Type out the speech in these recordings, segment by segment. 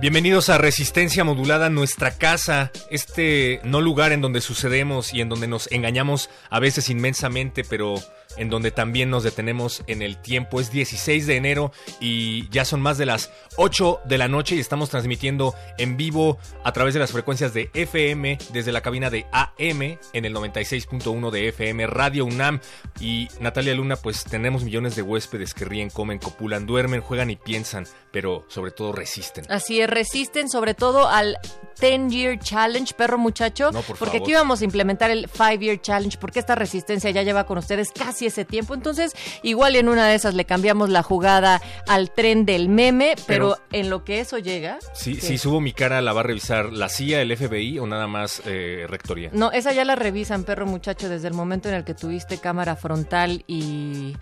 Bienvenidos a Resistencia Modulada, nuestra casa, este no lugar en donde sucedemos y en donde nos engañamos a veces inmensamente, pero en donde también nos detenemos en el tiempo. Es 16 de enero y ya son más de las 8 de la noche y estamos transmitiendo en vivo a través de las frecuencias de FM desde la cabina de AM en el 96.1 de FM Radio UNAM. Y Natalia Luna, pues tenemos millones de huéspedes que ríen, comen, copulan, duermen, juegan y piensan, pero sobre todo resisten. Así es, resisten sobre todo al 10 Year Challenge, perro muchacho, No, por porque favor. aquí íbamos a implementar el 5 Year Challenge, porque esta resistencia ya lleva con ustedes casi ese tiempo, entonces igual en una de esas le cambiamos la jugada al tren del meme, pero, Pero- en lo que eso llega... Si, si subo mi cara, ¿la va a revisar la CIA, el FBI o nada más eh, Rectoría? No, esa ya la revisan, perro muchacho, desde el momento en el que tuviste cámara frontal y,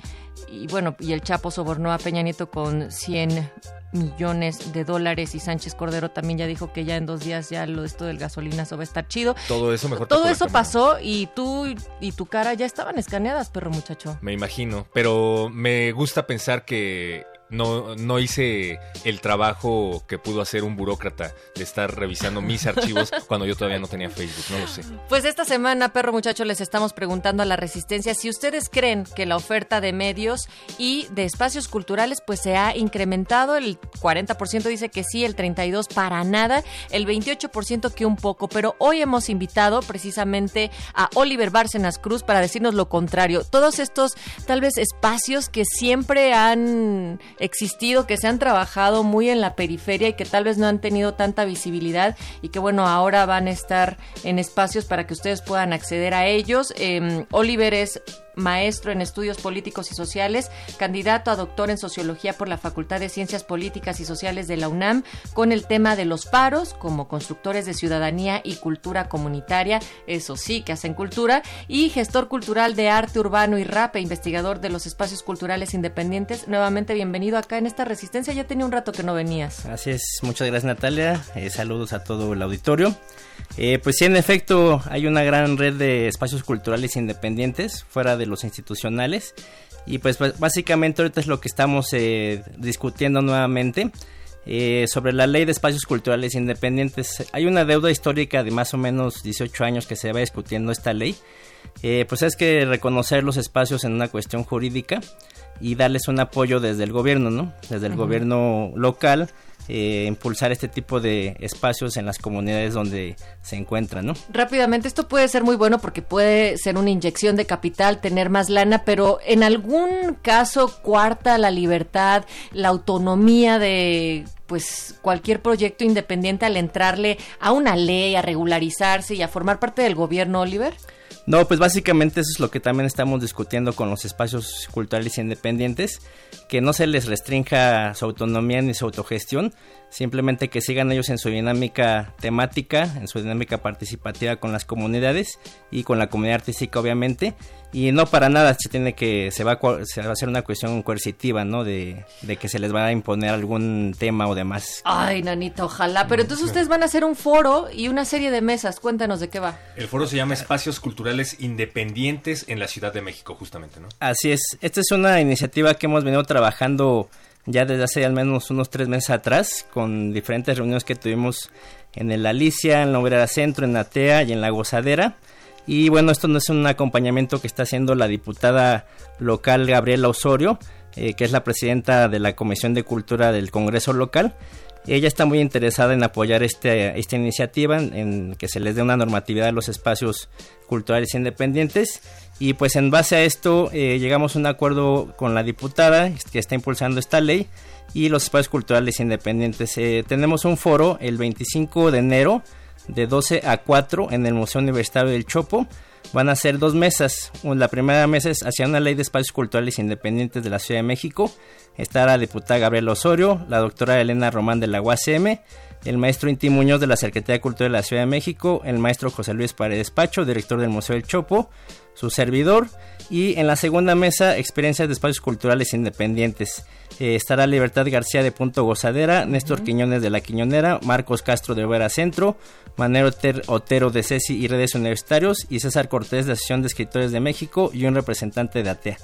y bueno, y el Chapo sobornó a Peña Nieto con 100 millones de dólares y Sánchez Cordero también ya dijo que ya en dos días ya lo esto del gasolinazo va a estar chido. Todo eso mejor Todo eso pasó y tú y tu cara ya estaban escaneadas, perro muchacho. Me imagino, pero me gusta pensar que no, no hice el trabajo que pudo hacer un burócrata de estar revisando mis archivos cuando yo todavía no tenía Facebook, no lo sé. Pues esta semana, perro muchacho, les estamos preguntando a la Resistencia si ustedes creen que la oferta de medios y de espacios culturales pues se ha incrementado. El 40% dice que sí, el 32% para nada, el 28% que un poco. Pero hoy hemos invitado precisamente a Oliver Bárcenas Cruz para decirnos lo contrario. Todos estos tal vez espacios que siempre han existido, que se han trabajado muy en la periferia y que tal vez no han tenido tanta visibilidad y que bueno, ahora van a estar en espacios para que ustedes puedan acceder a ellos. Eh, Oliver es maestro en estudios políticos y sociales, candidato a doctor en sociología por la Facultad de Ciencias Políticas y Sociales de la UNAM, con el tema de los paros como constructores de ciudadanía y cultura comunitaria, eso sí que hacen cultura, y gestor cultural de arte urbano y rap e investigador de los espacios culturales independientes. Nuevamente bienvenido acá en esta resistencia, ya tenía un rato que no venías. Así es, muchas gracias Natalia, Eh, saludos a todo el auditorio. Eh, pues sí, en efecto, hay una gran red de espacios culturales independientes fuera de los institucionales y pues b- básicamente ahorita es lo que estamos eh, discutiendo nuevamente eh, sobre la ley de espacios culturales independientes. Hay una deuda histórica de más o menos 18 años que se va discutiendo esta ley. Eh, pues es que reconocer los espacios en una cuestión jurídica y darles un apoyo desde el gobierno, ¿no? Desde el Ujú. gobierno local, eh, impulsar este tipo de espacios en las comunidades donde se encuentran, ¿no? Rápidamente, esto puede ser muy bueno porque puede ser una inyección de capital, tener más lana, pero en algún caso cuarta la libertad, la autonomía de pues cualquier proyecto independiente al entrarle a una ley, a regularizarse y a formar parte del gobierno, Oliver. No, pues básicamente eso es lo que también estamos discutiendo con los espacios culturales independientes, que no se les restrinja su autonomía ni su autogestión, simplemente que sigan ellos en su dinámica temática, en su dinámica participativa con las comunidades y con la comunidad artística obviamente. Y no para nada se tiene que se va a, se va a hacer una cuestión coercitiva no de, de, que se les va a imponer algún tema o demás. Ay nanito ojalá. Pero entonces ustedes van a hacer un foro y una serie de mesas. Cuéntanos de qué va. El foro se llama espacios culturales independientes en la Ciudad de México justamente no así es. Esta es una iniciativa que hemos venido trabajando ya desde hace al menos unos tres meses atrás con diferentes reuniones que tuvimos en el Alicia en la Obrera Centro en Atea y en la Gozadera y bueno, esto no es un acompañamiento que está haciendo la diputada local Gabriela Osorio, eh, que es la presidenta de la Comisión de Cultura del Congreso local. Ella está muy interesada en apoyar este, esta iniciativa, en, que se les dé una normatividad a los espacios culturales independientes. Y pues en base a esto eh, llegamos a un acuerdo con la diputada que está impulsando esta ley y los espacios culturales independientes. Eh, tenemos un foro el 25 de enero de 12 a 4 en el Museo Universitario del Chopo. Van a ser dos mesas. La primera mesa es hacia una ley de espacios culturales independientes de la Ciudad de México. Está la diputada Gabriela Osorio, la doctora Elena Román de la UACM, el maestro Inti Muñoz de la Secretaría de Cultura de la Ciudad de México, el maestro José Luis Paredes Pacho, director del Museo del Chopo, su servidor, y en la segunda mesa, experiencias de espacios culturales independientes. Eh, estará Libertad García de Punto Gozadera, Néstor Quiñones de La Quiñonera, Marcos Castro de Obera Centro, Manero Otero de Ceci y Redes Universitarios y César Cortés de Asociación de Escritores de México y un representante de ATEA.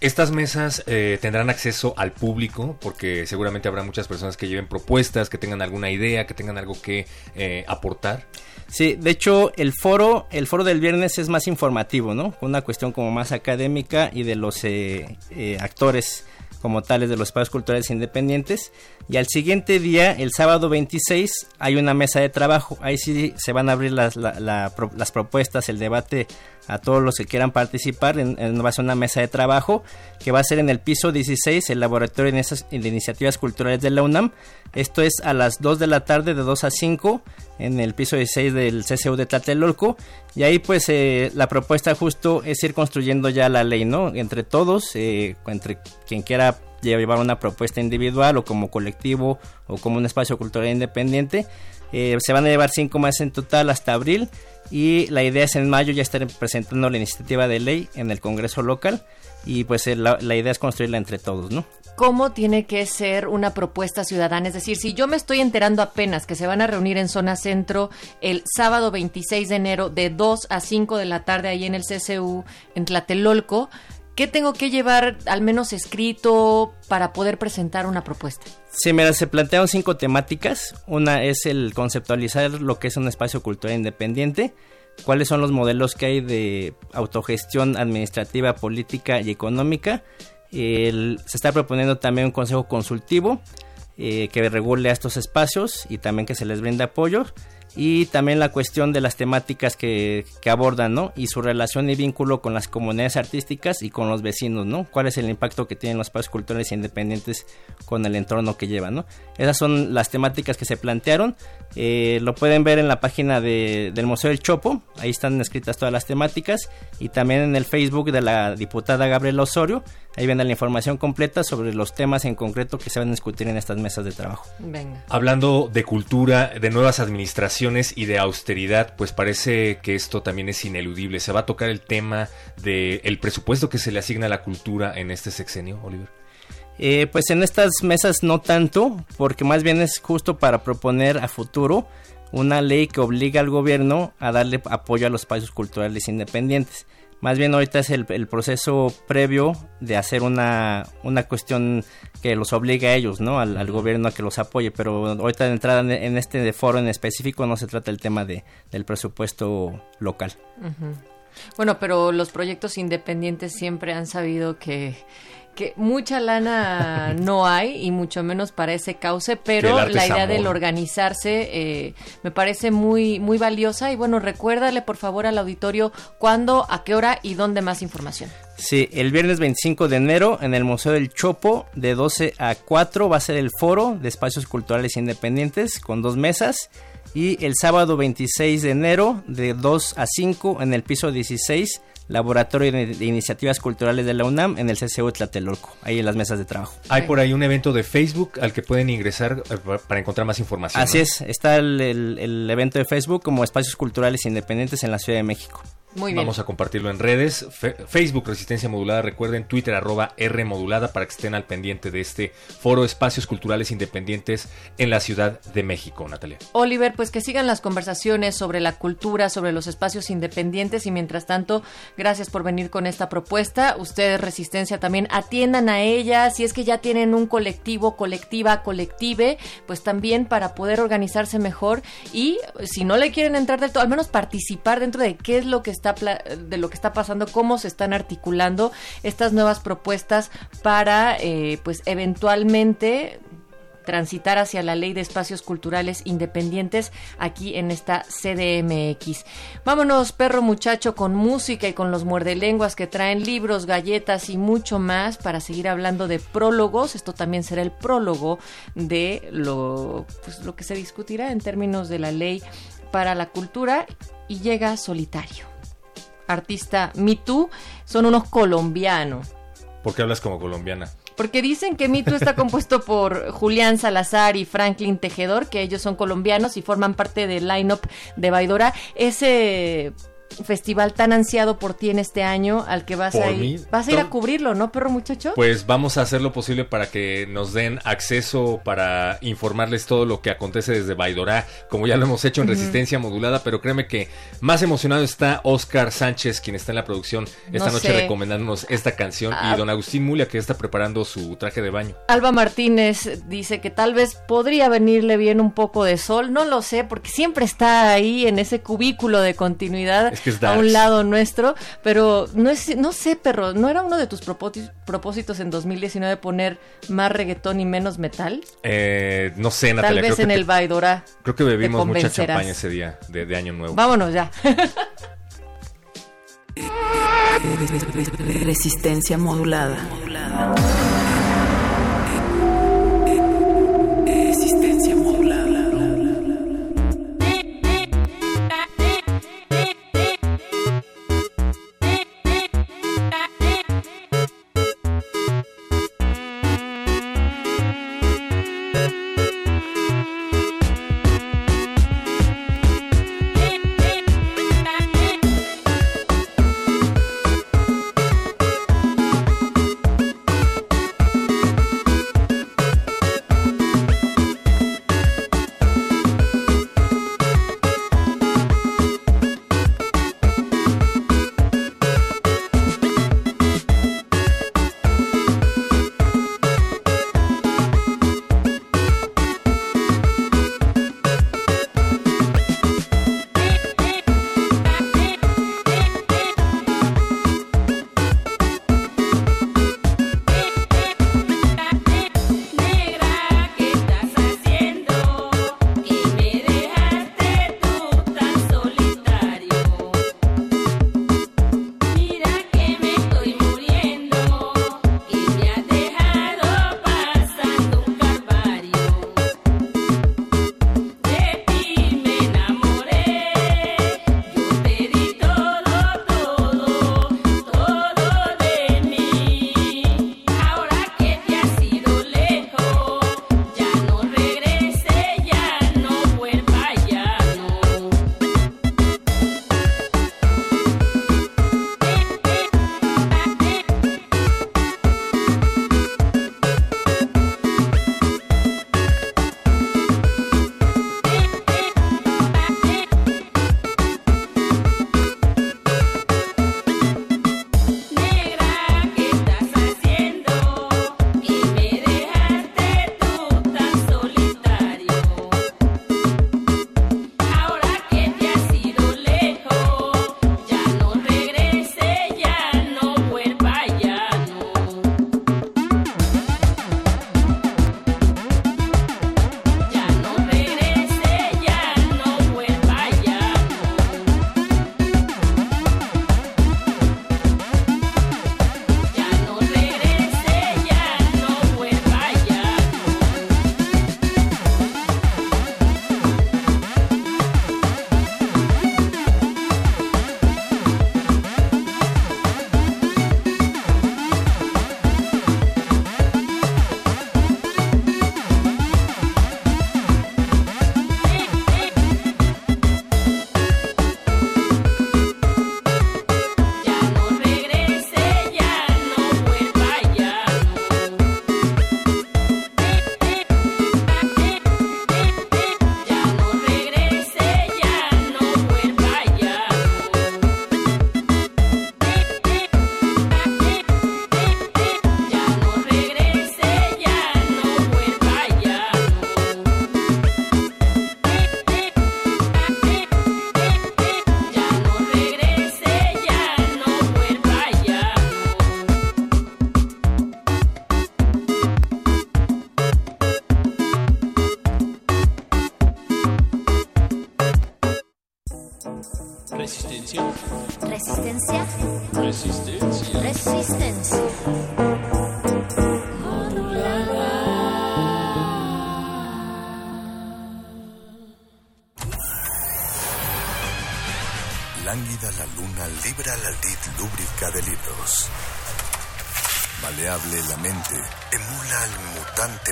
Estas mesas eh, tendrán acceso al público porque seguramente habrá muchas personas que lleven propuestas, que tengan alguna idea, que tengan algo que eh, aportar. Sí, de hecho el foro, el foro del viernes es más informativo, ¿no? Una cuestión como más académica y de los eh, actores como tales de los espacios culturales independientes. Y al siguiente día, el sábado 26, hay una mesa de trabajo. Ahí sí se van a abrir las propuestas, el debate a todos los que quieran participar. En, en, va a ser una mesa de trabajo que va a ser en el piso 16, el Laboratorio de, de Iniciativas Culturales de la UNAM. Esto es a las 2 de la tarde, de 2 a 5, en el piso 16 del CCU de Tlatelolco. Y ahí pues eh, la propuesta justo es ir construyendo ya la ley, ¿no? Entre todos, eh, entre quien quiera llevar una propuesta individual o como colectivo o como un espacio cultural independiente. Eh, se van a llevar cinco meses en total hasta abril y la idea es en mayo ya estar presentando la iniciativa de ley en el Congreso local y pues la, la idea es construirla entre todos, ¿no? cómo tiene que ser una propuesta ciudadana. Es decir, si yo me estoy enterando apenas que se van a reunir en zona centro el sábado 26 de enero de 2 a 5 de la tarde ahí en el CCU en Tlatelolco, ¿qué tengo que llevar al menos escrito para poder presentar una propuesta? Sí, mira, se plantean cinco temáticas. Una es el conceptualizar lo que es un espacio cultural independiente cuáles son los modelos que hay de autogestión administrativa, política y económica. se está proponiendo también un consejo consultivo eh, que regule a estos espacios y también que se les brinde apoyo y también la cuestión de las temáticas que, que, abordan, ¿no? Y su relación y vínculo con las comunidades artísticas y con los vecinos, ¿no? ¿Cuál es el impacto que tienen los espacios culturales independientes con el entorno que llevan, ¿no? Esas son las temáticas que se plantearon. Eh, lo pueden ver en la página de, del Museo del Chopo, ahí están escritas todas las temáticas y también en el Facebook de la diputada Gabriela Osorio, ahí viene la información completa sobre los temas en concreto que se van a discutir en estas mesas de trabajo. Venga. Hablando de cultura, de nuevas administraciones, y de austeridad, pues parece que esto también es ineludible. Se va a tocar el tema del el presupuesto que se le asigna a la cultura en este sexenio, Oliver. Eh, pues en estas mesas no tanto, porque más bien es justo para proponer a futuro una ley que obliga al gobierno a darle apoyo a los espacios culturales independientes. Más bien ahorita es el, proceso previo de hacer una, una, cuestión que los obligue a ellos, ¿no? Al, gobierno a que los apoye. Pero ahorita de entrada en este foro en específico no se trata el tema de, del presupuesto local. Bueno, pero los proyectos independientes siempre han sabido que que mucha lana no hay y mucho menos para ese cauce, pero la idea del organizarse eh, me parece muy muy valiosa. Y bueno, recuérdale por favor al auditorio cuándo, a qué hora y dónde más información. Sí, el viernes 25 de enero en el Museo del Chopo de 12 a 4 va a ser el foro de espacios culturales independientes con dos mesas. Y el sábado 26 de enero de 2 a 5 en el piso 16 Laboratorio de, Iniciativas Culturales de la UNAM en el CCU Tlatelolco, ahí en las mesas de trabajo. Hay por ahí un evento de Facebook al que pueden ingresar eh, pa- para encontrar más información. Así ¿no? es, está el, el- el evento de Facebook como Espacios Culturales Independientes en la Ciudad de México. Muy bien. Vamos a compartirlo en redes. Fe- Facebook Resistencia Modulada. Recuerden Twitter arroba R Modulada para que estén al pendiente de este foro Espacios Culturales Independientes en la Ciudad de México, Natalia. Oliver, pues que sigan las conversaciones sobre la cultura, sobre los espacios independientes y mientras tanto, gracias por venir con esta propuesta. Ustedes, Resistencia, también atiendan a ella. Si es que ya tienen un colectivo, colectiva, colective, pues también para poder organizarse mejor y si no le quieren entrar del todo, al menos participar dentro de qué es lo que está de lo que está pasando, cómo se están articulando estas nuevas propuestas para, eh, pues eventualmente transitar hacia la ley de espacios culturales independientes aquí en esta CDMX. Vámonos, perro muchacho, con música y con los muerdelenguas que traen libros, galletas y mucho más para seguir hablando de prólogos. Esto también será el prólogo de lo, pues, lo que se discutirá en términos de la ley para la cultura y llega solitario. Artista Me Too son unos colombianos. ¿Por qué hablas como colombiana? Porque dicen que Mito está compuesto por Julián Salazar y Franklin Tejedor, que ellos son colombianos y forman parte del line-up de Baidora. Ese festival tan ansiado por ti en este año al que vas Por a mí, ir. Vas a ir a cubrirlo, ¿no, perro muchacho? Pues vamos a hacer lo posible para que nos den acceso para informarles todo lo que acontece desde Baidorá, como ya lo hemos hecho en Resistencia Modulada, pero créeme que más emocionado está Oscar Sánchez, quien está en la producción esta No noche sé. recomendándonos esta canción, Ah. y don Agustín Mulia, que está preparando su traje de baño. Alba Martínez dice que tal vez podría venirle bien un poco de sol, no lo sé, porque siempre está ahí en ese cubículo de continuidad Es que es a un lado nuestro, pero no es, no sé, perro, ¿no era uno de tus propósitos, propósitos en 2019 poner más reggaetón y menos metal? Eh, no sé, Tal Natalia, vez creo, en que el te- Baidora. creo que bebimos mucha champaña ese día de, de Año Nuevo. Vámonos ya. Resistencia modulada. Resistencia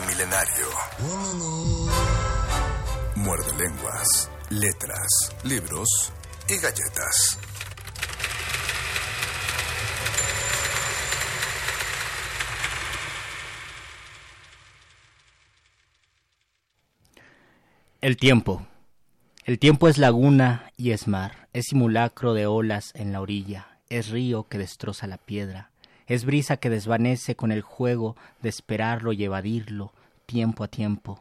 milenario. Muerde lenguas, letras, libros y galletas. El tiempo. El tiempo es laguna y es mar, es simulacro de olas en la orilla, es río que destroza la piedra, es brisa que desvanece con el juego de esperarlo y evadirlo, tiempo a tiempo.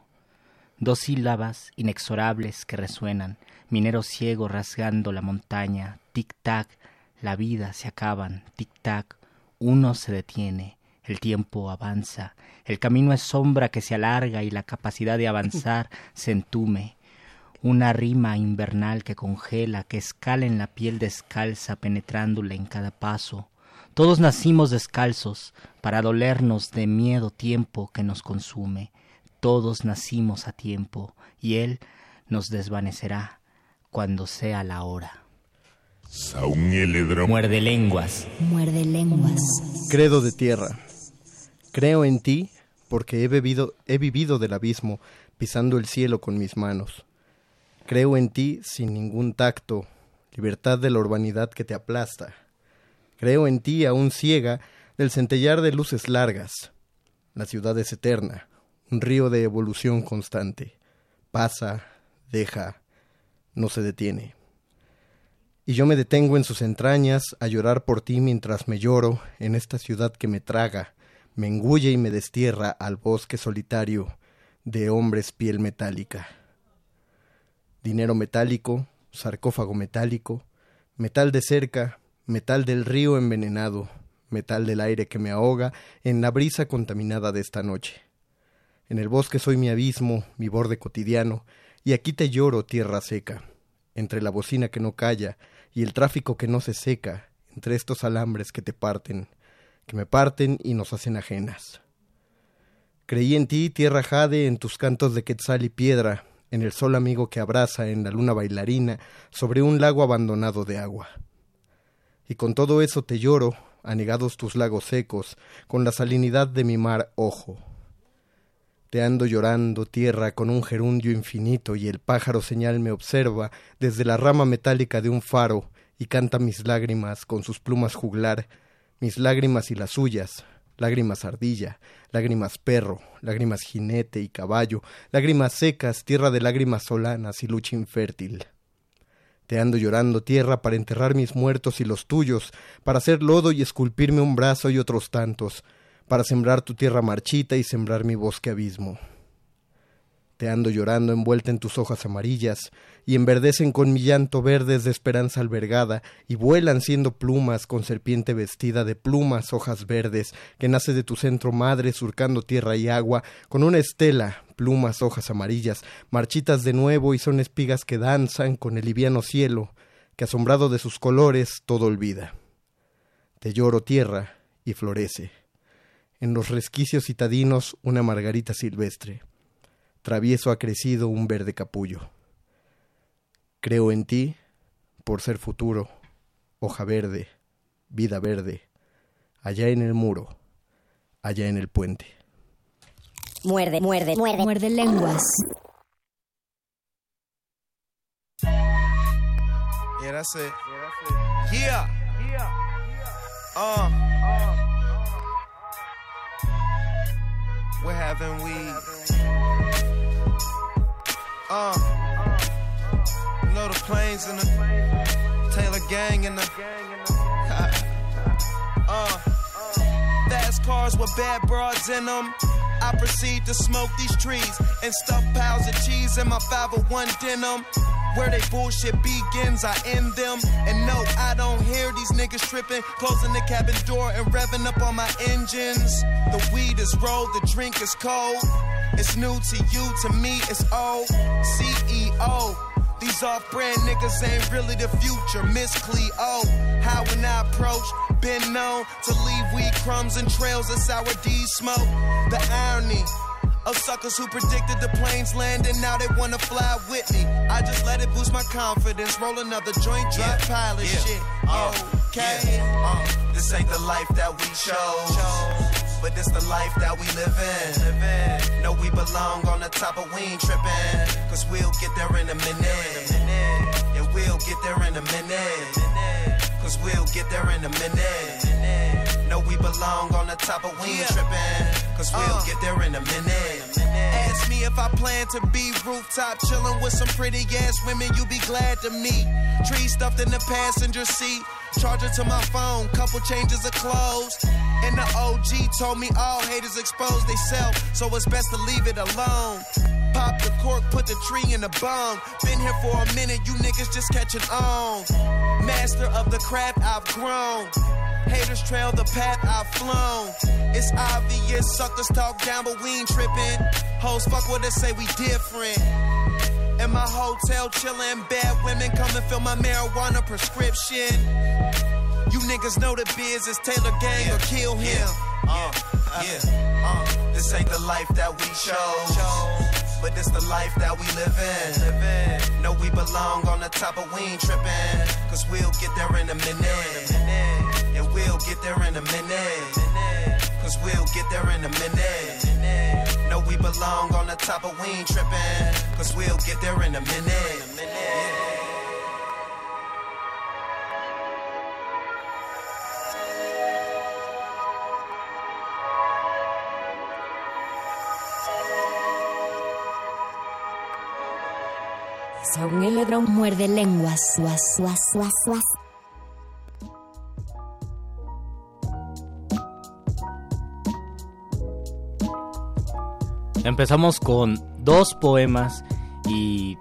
Dos sílabas inexorables que resuenan, minero ciego rasgando la montaña, tic-tac, la vida se acaban, tic-tac, uno se detiene, el tiempo avanza, el camino es sombra que se alarga y la capacidad de avanzar se entume. Una rima invernal que congela, que escala en la piel descalza, penetrándola en cada paso. Todos nacimos descalzos para dolernos de miedo tiempo que nos consume. Todos nacimos a tiempo y Él nos desvanecerá cuando sea la hora. Muerde lenguas. Muerde lenguas. Credo de tierra. Creo en ti porque he, bebido, he vivido del abismo, pisando el cielo con mis manos. Creo en ti sin ningún tacto, libertad de la urbanidad que te aplasta. Creo en ti aún ciega del centellar de luces largas. La ciudad es eterna, un río de evolución constante. Pasa, deja, no se detiene. Y yo me detengo en sus entrañas a llorar por ti mientras me lloro en esta ciudad que me traga, me engulle y me destierra al bosque solitario de hombres piel metálica. Dinero metálico, sarcófago metálico, metal de cerca, metal del río envenenado, metal del aire que me ahoga en la brisa contaminada de esta noche. En el bosque soy mi abismo, mi borde cotidiano, y aquí te lloro tierra seca, entre la bocina que no calla y el tráfico que no se seca, entre estos alambres que te parten, que me parten y nos hacen ajenas. Creí en ti, tierra jade, en tus cantos de quetzal y piedra, en el sol amigo que abraza en la luna bailarina sobre un lago abandonado de agua. Y con todo eso te lloro, anegados tus lagos secos, con la salinidad de mi mar ojo. Te ando llorando, tierra, con un gerundio infinito, y el pájaro señal me observa desde la rama metálica de un faro, y canta mis lágrimas con sus plumas juglar, mis lágrimas y las suyas, lágrimas ardilla, lágrimas perro, lágrimas jinete y caballo, lágrimas secas, tierra de lágrimas solanas y lucha infértil. Te ando llorando tierra para enterrar mis muertos y los tuyos, para hacer lodo y esculpirme un brazo y otros tantos, para sembrar tu tierra marchita y sembrar mi bosque abismo. Ando llorando envuelta en tus hojas amarillas, y enverdecen con mi llanto verdes de esperanza albergada, y vuelan siendo plumas con serpiente vestida de plumas hojas verdes, que nace de tu centro madre surcando tierra y agua, con una estela, plumas hojas amarillas, marchitas de nuevo y son espigas que danzan con el liviano cielo, que asombrado de sus colores todo olvida. Te lloro tierra y florece. En los resquicios citadinos una margarita silvestre travieso ha crecido un verde capullo. Creo en ti por ser futuro, hoja verde, vida verde, allá en el muro, allá en el puente. Muerde, muerde, muerde. Muerde lenguas. Yeah, that's it. Yeah. Uh. What haven't we? Uh, know the planes and the Taylor gang and the. uh, fast cars with bad broads in them. I proceed to smoke these trees and stuff piles of cheese in my 501 denim. Where they bullshit begins, I end them. And no, I don't hear these niggas tripping, closing the cabin door and revving up on my engines. The weed is rolled, the drink is cold. It's new to you, to me, it's old. CEO. These off brand niggas ain't really the future. Miss Cleo, how when I approach, been known to leave weed crumbs and trails of sour D smoke. The irony of suckers who predicted the planes landing, now they wanna fly with me. I just let it boost my confidence. Roll another joint, drop Yeah. pilot Yeah. shit. Uh, okay. yeah. Uh, this ain't the life that we chose, but this the life that we live in. Know we belong on the top of we ain't tripping, cause we'll get there in a minute. Yeah, we'll get there in a minute. Cause we'll get there in a minute. Know we belong on the top of we ain't tripping, cause we'll Uh. get there in a minute. Ask me if I plan to be rooftop chilling with some pretty ass women you be glad to meet. Tree stuffed in the passenger seat. Charger to my phone, couple changes of clothes. And the OG told me all haters expose they self, so it's best to leave it alone. Pop the cork, put the tree in the bone. Been here for a minute, you niggas just catching on. Master of the craft I've grown. Haters trail the path I've flown. It's obvious suckers talk down, but we ain't tripping. Hoes fuck what they say we different. In my hotel chillin', bad women come and fill my marijuana prescription. You niggas know the biz is Taylor Gang or kill him. Uh, yeah, uh, this ain't the life that we chose, but this the life that we live in. Know we belong on the top of we ain't tripping, cause we'll get there in a minute. And we'll get there in a minute, cause we'll get there in a minute. Know we belong on the top of we ain't tripping, cause we'll get there in a minute. Ladrón muerde lenguas. Suas, suas, suas, suas. Empezamos con dos poemas y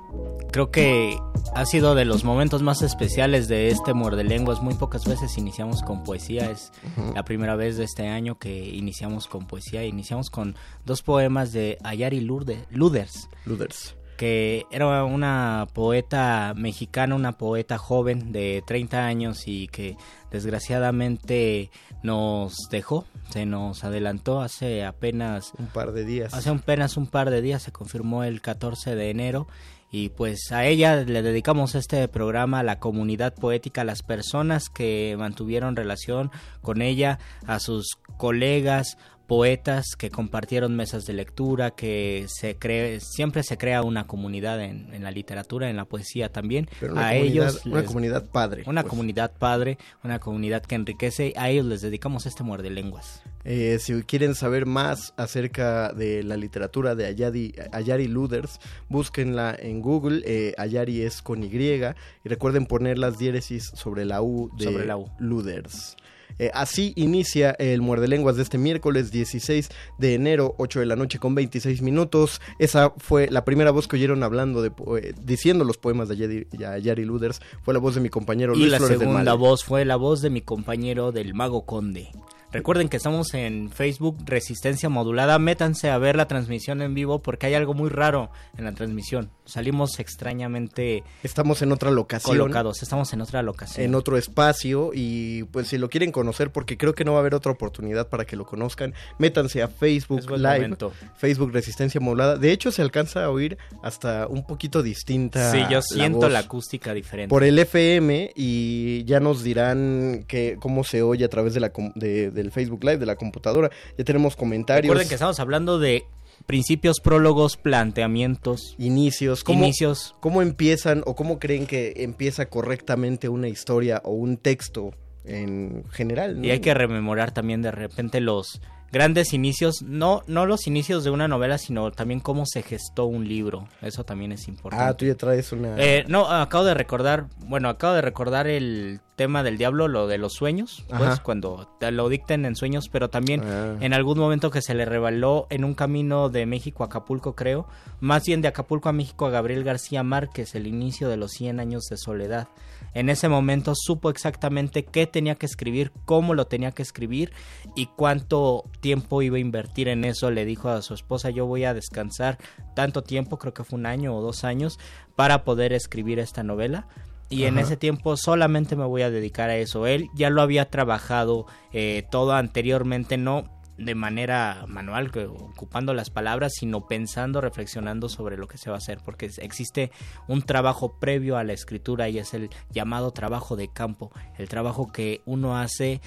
creo que ha sido de los momentos más especiales de este Muerde Lenguas. Muy pocas veces iniciamos con poesía. Es la primera vez de este año que iniciamos con poesía. Iniciamos con dos poemas de Ayari Lourdes, Luders. Luders. Que era una poeta mexicana, una poeta joven de 30 años y que desgraciadamente nos dejó, se nos adelantó hace apenas Un par de días. Hace apenas un par de días se confirmó el 14 de enero y pues a ella le dedicamos este programa a la comunidad poética, a las personas que mantuvieron relación con ella, a sus colegas poetas que compartieron mesas de lectura, que se cree, siempre se crea una comunidad en, en la literatura, en la poesía también. Pero a comunidad- ellos una comunidad padre, Una pues. comunidad padre, una comunidad que enriquece. A ellos les dedicamos este muerde lenguas. Eh, si quieren saber más acerca de la literatura de Ayari, Ayari Luders, búsquenla en Google. eh, Ayari es con Y. Y recuerden poner las diéresis sobre la U de Sobre la U. Luders. Eh, así inicia el Muerde Lenguas de este miércoles 16 de enero, 8 de la noche con 26 minutos. Esa fue la primera voz que oyeron hablando de eh, diciendo los poemas de Ayari Luders. Fue la voz de mi compañero Y Luis la Flores del segunda voz fue la voz de mi compañero del Mago Conde. Recuerden que estamos en Facebook Resistencia Modulada. Métanse a ver la transmisión en vivo porque hay algo muy raro en la transmisión. Salimos extrañamente Estamos en otra locación. colocados. Estamos en otra locación. en otro espacio y pues si lo quieren conocer porque creo que no va a haber otra oportunidad para que lo conozcan métanse a Facebook Live momento. Facebook Resistencia Modulada de hecho se alcanza a oír hasta un poquito distinta Sí, yo siento la acústica diferente. por el FM y ya nos dirán que cómo se oye a través de la de- del Facebook Live de la computadora ya tenemos comentarios Recuerden que estamos hablando de principios, prólogos, planteamientos, inicios cómo, inicios. cómo empiezan o cómo creen que empieza correctamente una historia o un texto en general ¿no? Y hay que rememorar también de repente los grandes inicios, no, no los inicios de una novela, sino también cómo se gestó un libro. Eso también es importante. ah tú ya traes una Eh, no, acabo de recordar, bueno, acabo de recordar el tema del diablo, lo de los sueños, pues Ajá. cuando te lo dicten en sueños, pero también Ah. en algún momento que se le reveló en un camino de México a Acapulco, creo, más bien de Acapulco a México a Gabriel García Márquez, el inicio de los 100 años de soledad. En ese momento supo exactamente qué tenía que escribir, cómo lo tenía que escribir y cuánto tiempo iba a invertir en eso. Le dijo a su esposa, yo voy a descansar tanto tiempo, creo que fue un año o dos años, para poder escribir esta novela. y en Ajá. ese tiempo solamente me voy a dedicar a eso. Él ya lo había trabajado eh, todo anteriormente, no de manera manual, que- ocupando las palabras, sino pensando, reflexionando sobre lo que se va a hacer, porque existe un trabajo previo a la escritura y es el llamado trabajo de campo, el trabajo que uno hace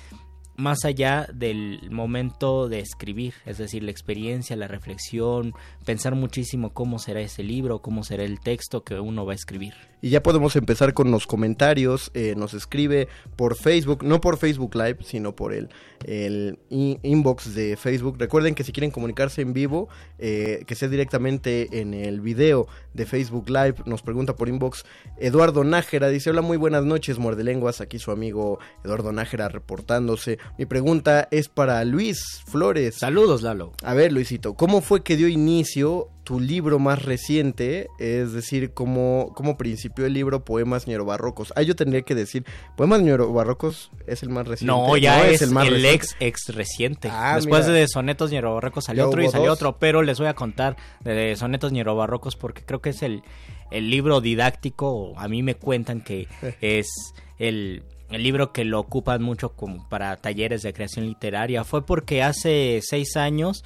más allá del momento de escribir, es decir, la experiencia, la reflexión, pensar muchísimo cómo será ese libro, cómo será el texto que uno va a escribir. Y ya podemos empezar con los comentarios. eh, nos escribe por Facebook, no por Facebook Live, sino por el, el in- inbox de Facebook. Recuerden que si quieren comunicarse en vivo, eh, que sea directamente en el video de Facebook Live. Nos pregunta por inbox Eduardo Nájera. Dice: Hola, muy buenas noches, muerde lenguas. Aquí su amigo Eduardo Nájera reportándose. Mi pregunta es para Luis Flores. Saludos, Lalo. A ver, Luisito, ¿cómo fue que dio inicio tu libro más reciente? Es decir, ¿cómo, cómo principió el libro Poemas Ñerobarrocos? Ah, yo tendría que decir, Poemas Ñerobarrocos es el más reciente. No, ya es, el, más reciente. ex ex reciente. Ah, Después mira. de Sonetos Ñerobarrocos salió otro y salió dos. otro, pero les voy a contar de Sonetos Ñerobarrocos porque creo que es el, el libro didáctico, a mí me cuentan que es el, el libro que lo ocupan mucho para talleres de creación literaria. Fue porque hace seis años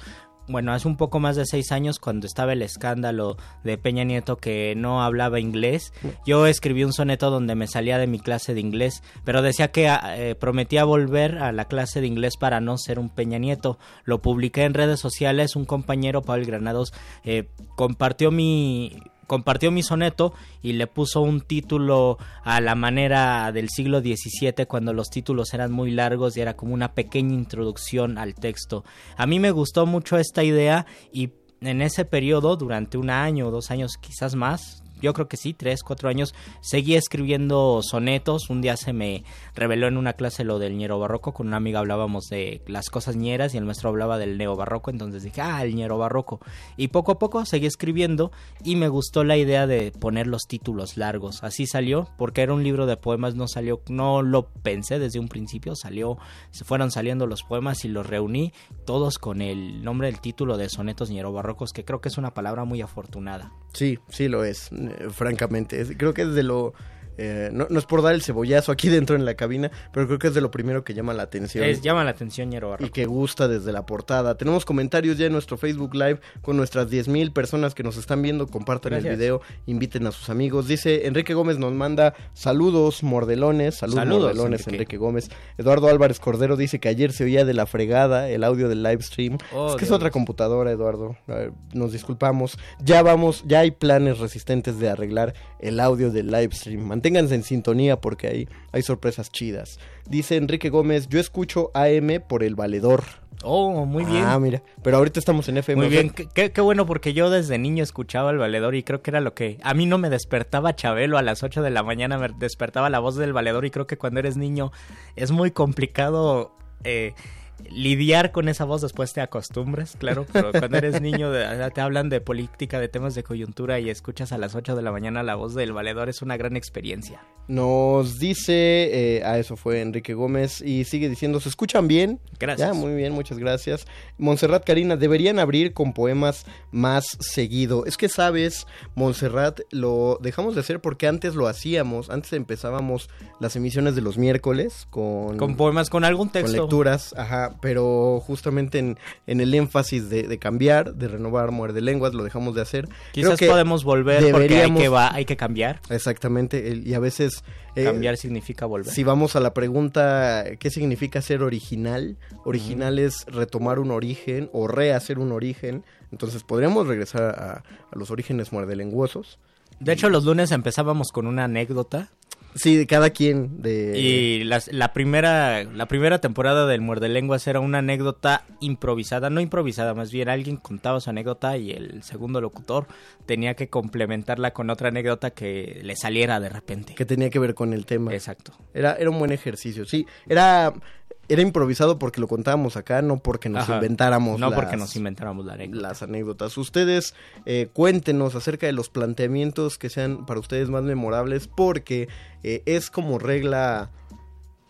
bueno, hace un poco más de seis años, cuando estaba el escándalo de Peña Nieto que no hablaba inglés, yo escribí un soneto donde me salía de mi clase de inglés, pero decía que ah, eh, prometía volver a la clase de inglés para no ser un Peña Nieto. Lo publiqué en redes sociales, un compañero, Pablo Granados, eh, compartió mi compartió mi soneto y le puso un título a la manera del siglo XVII cuando los títulos eran muy largos y era como una pequeña introducción al texto. A mí me gustó mucho esta idea y en ese periodo, durante un año o dos años quizás más, yo creo que sí, tres, cuatro años, seguí escribiendo sonetos. Un día se me reveló en una clase lo del ñero barroco. Con una amiga hablábamos de las cosas ñeras y el maestro hablaba del neo barroco. Entonces dije, ah, el ñero barroco. Y poco a poco seguí escribiendo y me gustó la idea de poner los títulos largos. Así salió, porque era un libro de poemas, no salió, no lo pensé desde un principio, salió, se fueron saliendo los poemas y los reuní todos con el nombre del título de sonetos ñero barrocos, que creo que es una palabra muy afortunada. Sí, sí lo es, eh, francamente. Creo que es de lo... eh, no, no es por dar el cebollazo aquí dentro en la cabina, pero creo que es de lo primero que llama la atención. Es, llama la atención ñero y que gusta desde la portada. Tenemos comentarios ya en nuestro Facebook Live con nuestras 10.000 personas que nos están viendo. Compartan el video, inviten a sus amigos. Dice Enrique Gómez nos manda saludos mordelones, saludos, Saludos, mordelones Enrique. Enrique. Gómez. Eduardo Álvarez Cordero dice que ayer se oía de la fregada el audio del live stream. Oh, es que es otra computadora, Eduardo. Ver, nos disculpamos. Ya vamos, ya hay planes resistentes de arreglar el audio del live stream. Manténganse en sintonía porque ahí hay sorpresas chidas. Dice Enrique Gómez, yo escucho AM por el valedor. Oh, muy bien. Ah, mira. Pero ahorita estamos en FM. Muy bien, qué bueno porque yo desde niño escuchaba el valedor y creo que era lo que a mí no me despertaba Chabelo a las 8 de la mañana, me despertaba la voz del valedor y creo que cuando eres niño es muy complicado eh, lidiar con esa voz, después te acostumbras, claro, pero cuando eres niño de- te hablan de política, de temas de coyuntura y escuchas a las 8 de la mañana la voz del valedor es una gran experiencia. Nos dice, eh, ah, eso fue Enrique Gómez, y sigue diciendo, ¿se escuchan bien? Gracias. Ya, muy bien, muchas gracias. Montserrat Karina, deberían abrir con poemas más seguido. Es que sabes, Montserrat, lo dejamos de hacer porque antes lo hacíamos, antes empezábamos las emisiones de los miércoles con... Con poemas, con algún con texto. lecturas, ajá, pero justamente en, en el énfasis de, de cambiar, de renovar Muerde Lenguas, lo dejamos de hacer. Quizás Creo que podemos volver porque hay que, va, hay que cambiar. Exactamente, y a veces... eh, Cambiar significa volver. si vamos a la pregunta, ¿qué significa ser original? Original es retomar un origen o rehacer un origen. Entonces podríamos regresar a, a los orígenes muerdelenguosos. De hecho, los lunes empezábamos con una anécdota. Sí, de cada quien. De... Y las- la, primera, la primera temporada del Muerde Lenguas era una anécdota improvisada, no improvisada, más bien alguien contaba su anécdota y el segundo locutor tenía que complementarla con otra anécdota que le saliera de repente. Que tenía que ver con el tema. Exacto. Era, era un buen ejercicio, sí. Era, era improvisado porque lo contábamos acá, no porque nos Ajá. inventáramos No las- porque nos inventáramos la anécdota. las anécdotas. Ustedes eh, cuéntenos acerca de los planteamientos que sean para ustedes más memorables porque eh, es como regla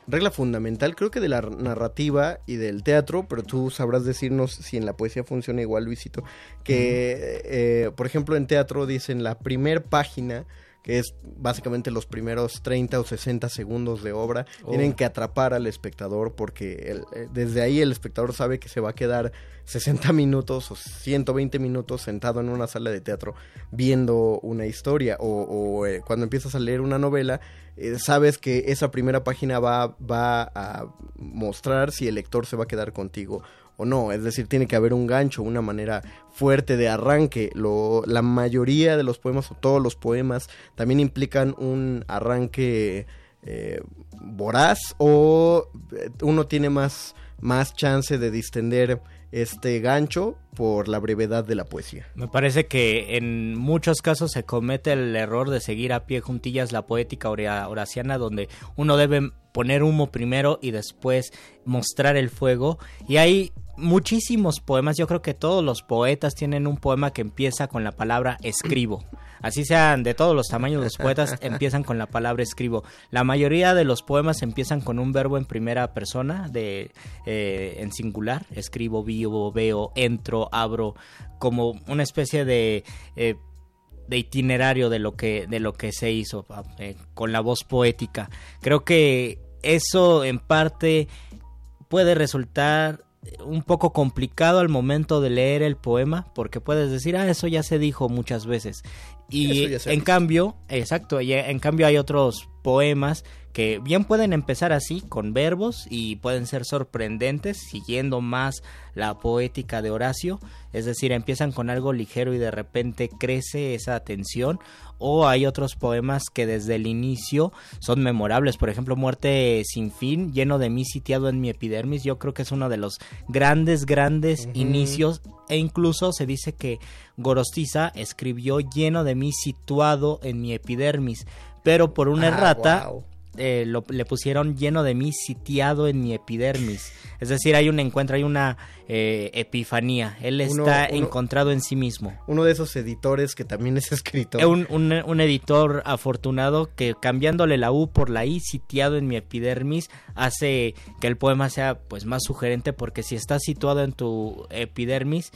regla fundamental creo que de la narrativa y del teatro, pero tú sabrás decirnos si en la poesía funciona igual, Luisito, que eh, por ejemplo en teatro dicen la primer página que es básicamente los primeros 30 o 60 segundos de obra, Oh. tienen que atrapar al espectador porque el- eh, desde ahí el espectador sabe que se va a quedar 60 minutos o 120 minutos sentado en una sala de teatro viendo una historia o, o, eh, cuando empiezas a leer una novela eh, sabes que esa primera página va, va a mostrar si el lector se va a quedar contigo o no, es decir, tiene que haber un gancho, una manera fuerte de arranque. Lo, la mayoría de los poemas o todos los poemas también implican un arranque eh, voraz o eh, uno tiene más, más chance de distender este gancho por la brevedad de la poesía. Me parece que en muchos casos se comete el error de seguir a pie juntillas la poética hora- horaciana donde uno debe poner humo primero y después mostrar el fuego y hay muchísimos poemas, yo creo que todos los poetas tienen un poema que empieza con la palabra escribo. Así sean de todos los tamaños los poetas empiezan con la palabra escribo. La mayoría de los poemas empiezan con un verbo en primera persona de eh, en singular, escribo, vivo, veo, entro, abro, como una especie de eh, de itinerario de lo que de lo que se hizo eh, con la voz poética. Creo que eso en parte puede resultar un poco complicado al momento de leer el poema porque puedes decir, ah, eso ya se dijo muchas veces. Y en cambio, exacto, y en cambio hay otros poemas que bien pueden empezar así, con verbos, y pueden ser sorprendentes, siguiendo más la poética de Horacio, es decir, empiezan con algo ligero y de repente crece esa tensión, o hay otros poemas que desde el inicio son memorables, por ejemplo, Muerte sin fin, lleno de mí sitiado en mi epidermis, yo creo que es uno de los grandes, grandes inicios, e incluso se dice que Gorostiza escribió lleno de mí situado en mi epidermis, pero por una Ah, errata eh, lo- le pusieron lleno de mí sitiado en mi epidermis. Es decir, hay un encuentro, hay una eh, epifanía. Él Uno- está uno- encontrado en sí mismo. Uno de esos editores que también es escritor. Eh, Un, un- un editor afortunado que cambiándole la U por la I sitiado en mi epidermis hace que el poema sea pues más sugerente porque si está situado en tu epidermis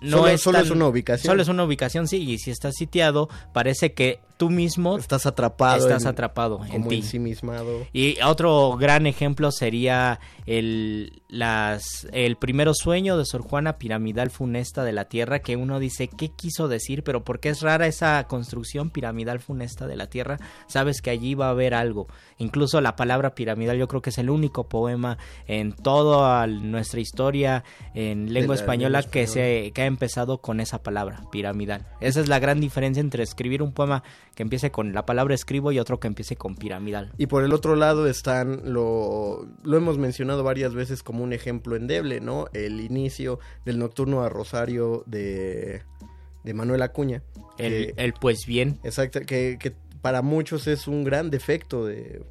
no Solo- es solo tan- es una ubicación. Solo es una ubicación, sí, y si está sitiado parece que tú mismo estás atrapado. estás en- atrapado en como ti. ensimismado. Y otro gran ejemplo sería el, las, el primero sueño de Sor Juana piramidal funesta de la Tierra, que uno dice, ¿qué quiso decir? Pero porque es rara esa construcción piramidal funesta de la Tierra, sabes que allí va a haber algo. Incluso la palabra piramidal yo creo que es el único poema en toda nuestra historia en lengua la española que, se, que ha empezado con esa palabra, piramidal. Esa es la gran diferencia entre escribir un poema que empiece con la palabra escribo y otro que empiece con piramidal. Y por el otro lado están lo lo hemos mencionado varias veces como un ejemplo endeble, ¿no? El inicio del nocturno a Rosario de de Manuel Acuña. El, que- el pues bien. exacto, que, que para muchos es un gran defecto de,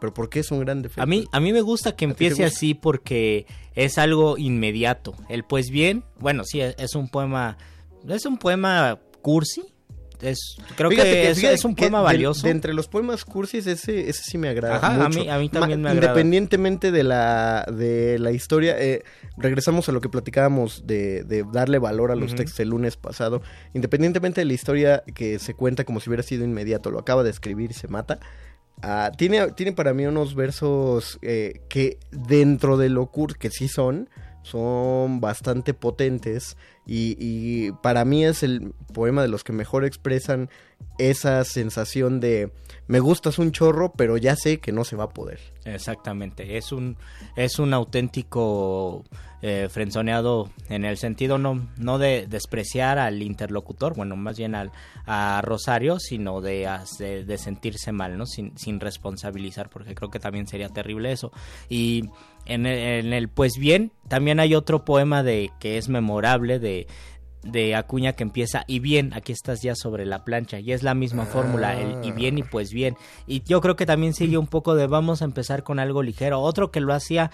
pero ¿por qué es un gran defecto? A mí, a mí me gusta que ¿A ti te empiece gusta? así porque es algo inmediato. El pues bien, bueno, sí, es un poema, es un poema cursi. Es, creo Fíjate que, es, un poema valioso. De, entre los poemas cursis, ese, ese sí me agrada Ajá, a mí- a mí Ma- también me agrada. Independientemente de la, de la historia, eh, regresamos a lo que platicábamos de, de darle valor a los textos el lunes pasado. Independientemente de la historia que se cuenta como si hubiera sido inmediato, lo acaba de escribir y se mata. ah, tiene, tiene para mí unos versos eh, que dentro de lo cur que sí son, son bastante potentes y, y para mí es el poema de los que mejor expresan esa sensación de me gustas un chorro pero ya sé que no se va a poder. Exactamente, es un, es un auténtico eh, frenzoneado en el sentido no, no de despreciar al interlocutor, bueno, más bien al, a Rosario, sino de, de sentirse mal, ¿no? Sin, sin responsabilizar, porque creo que también sería terrible eso. Y en el, en el Pues Bien, también hay otro poema de que es memorable de de Acuña que empieza y bien, aquí estás ya sobre la plancha y es la misma fórmula, el y bien y pues bien. Y yo creo que también sigue un poco de vamos a empezar con algo ligero. Otro que lo hacía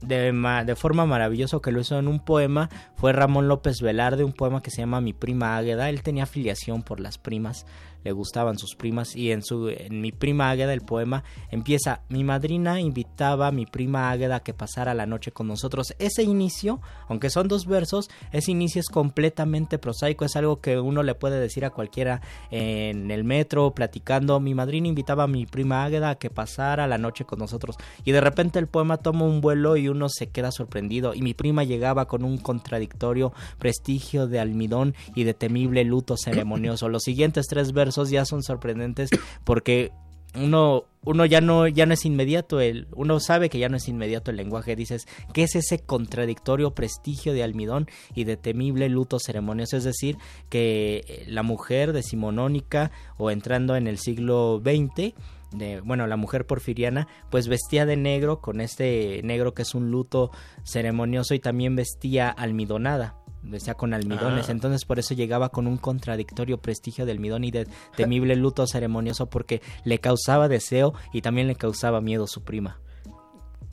de, de forma maravillosa, que lo hizo en un poema, fue Ramón López Velarde, un poema que se llama Mi prima Águeda. Él tenía afiliación por las primas. Le gustaban sus primas y en su en mi prima Águeda el poema empieza mi madrina invitaba a mi prima Águeda a que pasara la noche con nosotros. Ese inicio, aunque son dos versos, ese inicio es completamente prosaico, es algo que uno le puede decir a cualquiera en el metro platicando, mi madrina invitaba a mi prima Águeda a que pasara la noche con nosotros y de repente el poema toma un vuelo y uno se queda sorprendido y mi prima llegaba con un contradictorio prestigio de almidón y de temible luto ceremonioso. Los siguientes tres versos ya son sorprendentes porque uno uno ya no ya no es inmediato el uno sabe que ya no es inmediato el lenguaje. Dices qué es ese contradictorio prestigio de almidón y de temible luto ceremonioso es decir que la mujer decimonónica o entrando en el siglo XX de, bueno, la mujer porfiriana, pues vestía de negro, con este negro que es un luto ceremonioso y también vestía almidonada vestía con almidones, Ah. entonces por eso llegaba con un contradictorio prestigio de almidón y de temible luto ceremonioso porque le causaba deseo y también le causaba miedo su prima.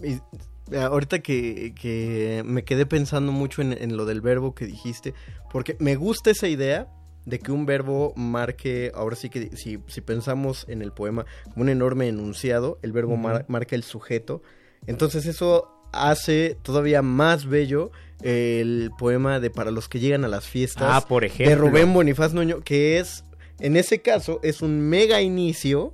Y, eh, ahorita que, que me quedé pensando mucho en, en lo del verbo que dijiste, porque me gusta esa idea de que un verbo marque, ahora sí que si, si pensamos en el poema como un enorme enunciado, el verbo mar- marca el sujeto, entonces eso hace todavía más bello el poema de Para los que llegan a las fiestas Ah, por de. Rubén Bonifaz Nuño, que es, en ese caso, es un mega inicio.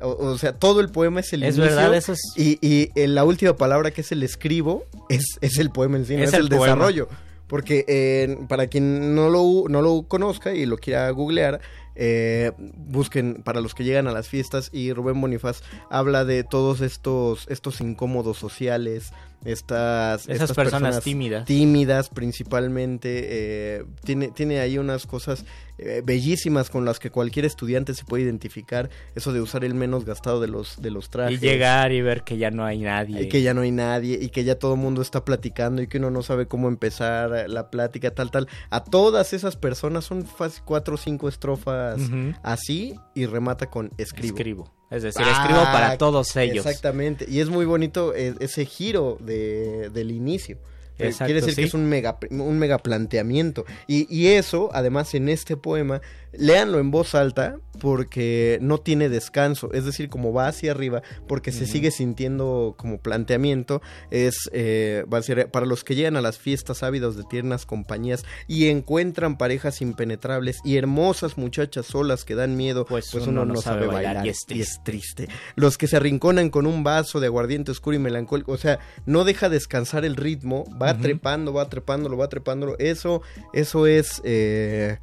O, o sea, todo el poema es el Es inicio. verdad, eso es- Y, y la última palabra que es el escribo es, es el poema en sí, no Es es, el desarrollo. Porque eh, para quien no lo, no lo conozca y lo quiera googlear, eh, busquen para los que llegan a las fiestas y Rubén Bonifaz habla de todos estos, estos incómodos sociales, estas, Esas estas personas tímidas. tímidas principalmente, eh, tiene, tiene ahí unas cosas eh, bellísimas con las que cualquier estudiante se puede identificar, eso de usar el menos gastado de los, de los Y trajes. llegar y ver que ya no hay nadie. Y que ya no hay nadie y que ya todo el mundo está platicando y que uno no sabe cómo empezar la plática, tal, tal. A todas esas personas son fácil cuatro o cinco estrofas así y remata con escribo. Escribo. Es decir, escribo para todos ellos. Exactamente. Y es muy bonito eh, ese giro de, del inicio. Eh, Exacto, Quiere decir sí. que es un mega, un mega planteamiento. Y, y eso, además, en este poema, léanlo en voz alta porque no tiene descanso. Es decir, como va hacia arriba, porque se sigue sintiendo como planteamiento. Es, eh, va a ser, para los que llegan a las fiestas ávidos de tiernas compañías y encuentran parejas impenetrables y hermosas muchachas solas que dan miedo, pues, uno, no sabe bailar, y es y es triste. Los que se arrinconan con un vaso de aguardiente oscuro y melancólico, o sea, no deja descansar el ritmo, va trepando, va trepándolo, va trepándolo. Eso, eso es, eh,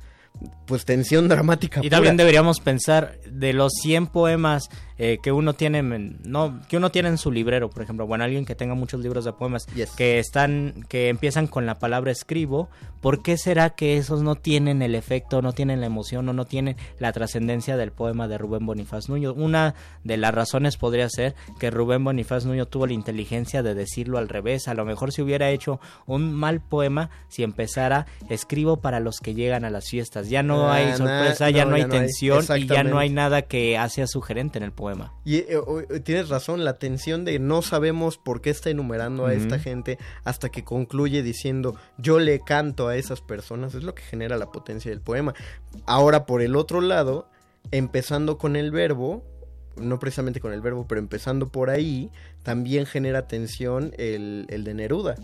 pues, tensión dramática. Y pura. también deberíamos pensar de los 100 poemas eh, que uno tiene en, no que uno tiene en su librero, por ejemplo, bueno, alguien que tenga muchos libros de poemas que están que empiezan con la palabra escribo, ¿por qué será que esos no tienen el efecto, no tienen la emoción o no tienen la trascendencia del poema de Rubén Bonifaz Nuño? Una de las razones podría ser que Rubén Bonifaz Nuño tuvo la inteligencia de decirlo al revés, a lo mejor si hubiera hecho un mal poema si empezara escribo para los que llegan a las fiestas, ya no Ah, hay na- sorpresa, ya no, no hay ya no hay. tensión y ya no hay nada que hace sugerente en el poema. Y eh, eh, tienes razón, la tensión de no sabemos por qué está enumerando a esta gente hasta que concluye diciendo yo le canto a esas personas, es lo que genera la potencia del poema. Ahora, por el otro lado, empezando con el verbo, no precisamente con el verbo, pero empezando por ahí, también genera tensión el, el de Neruda,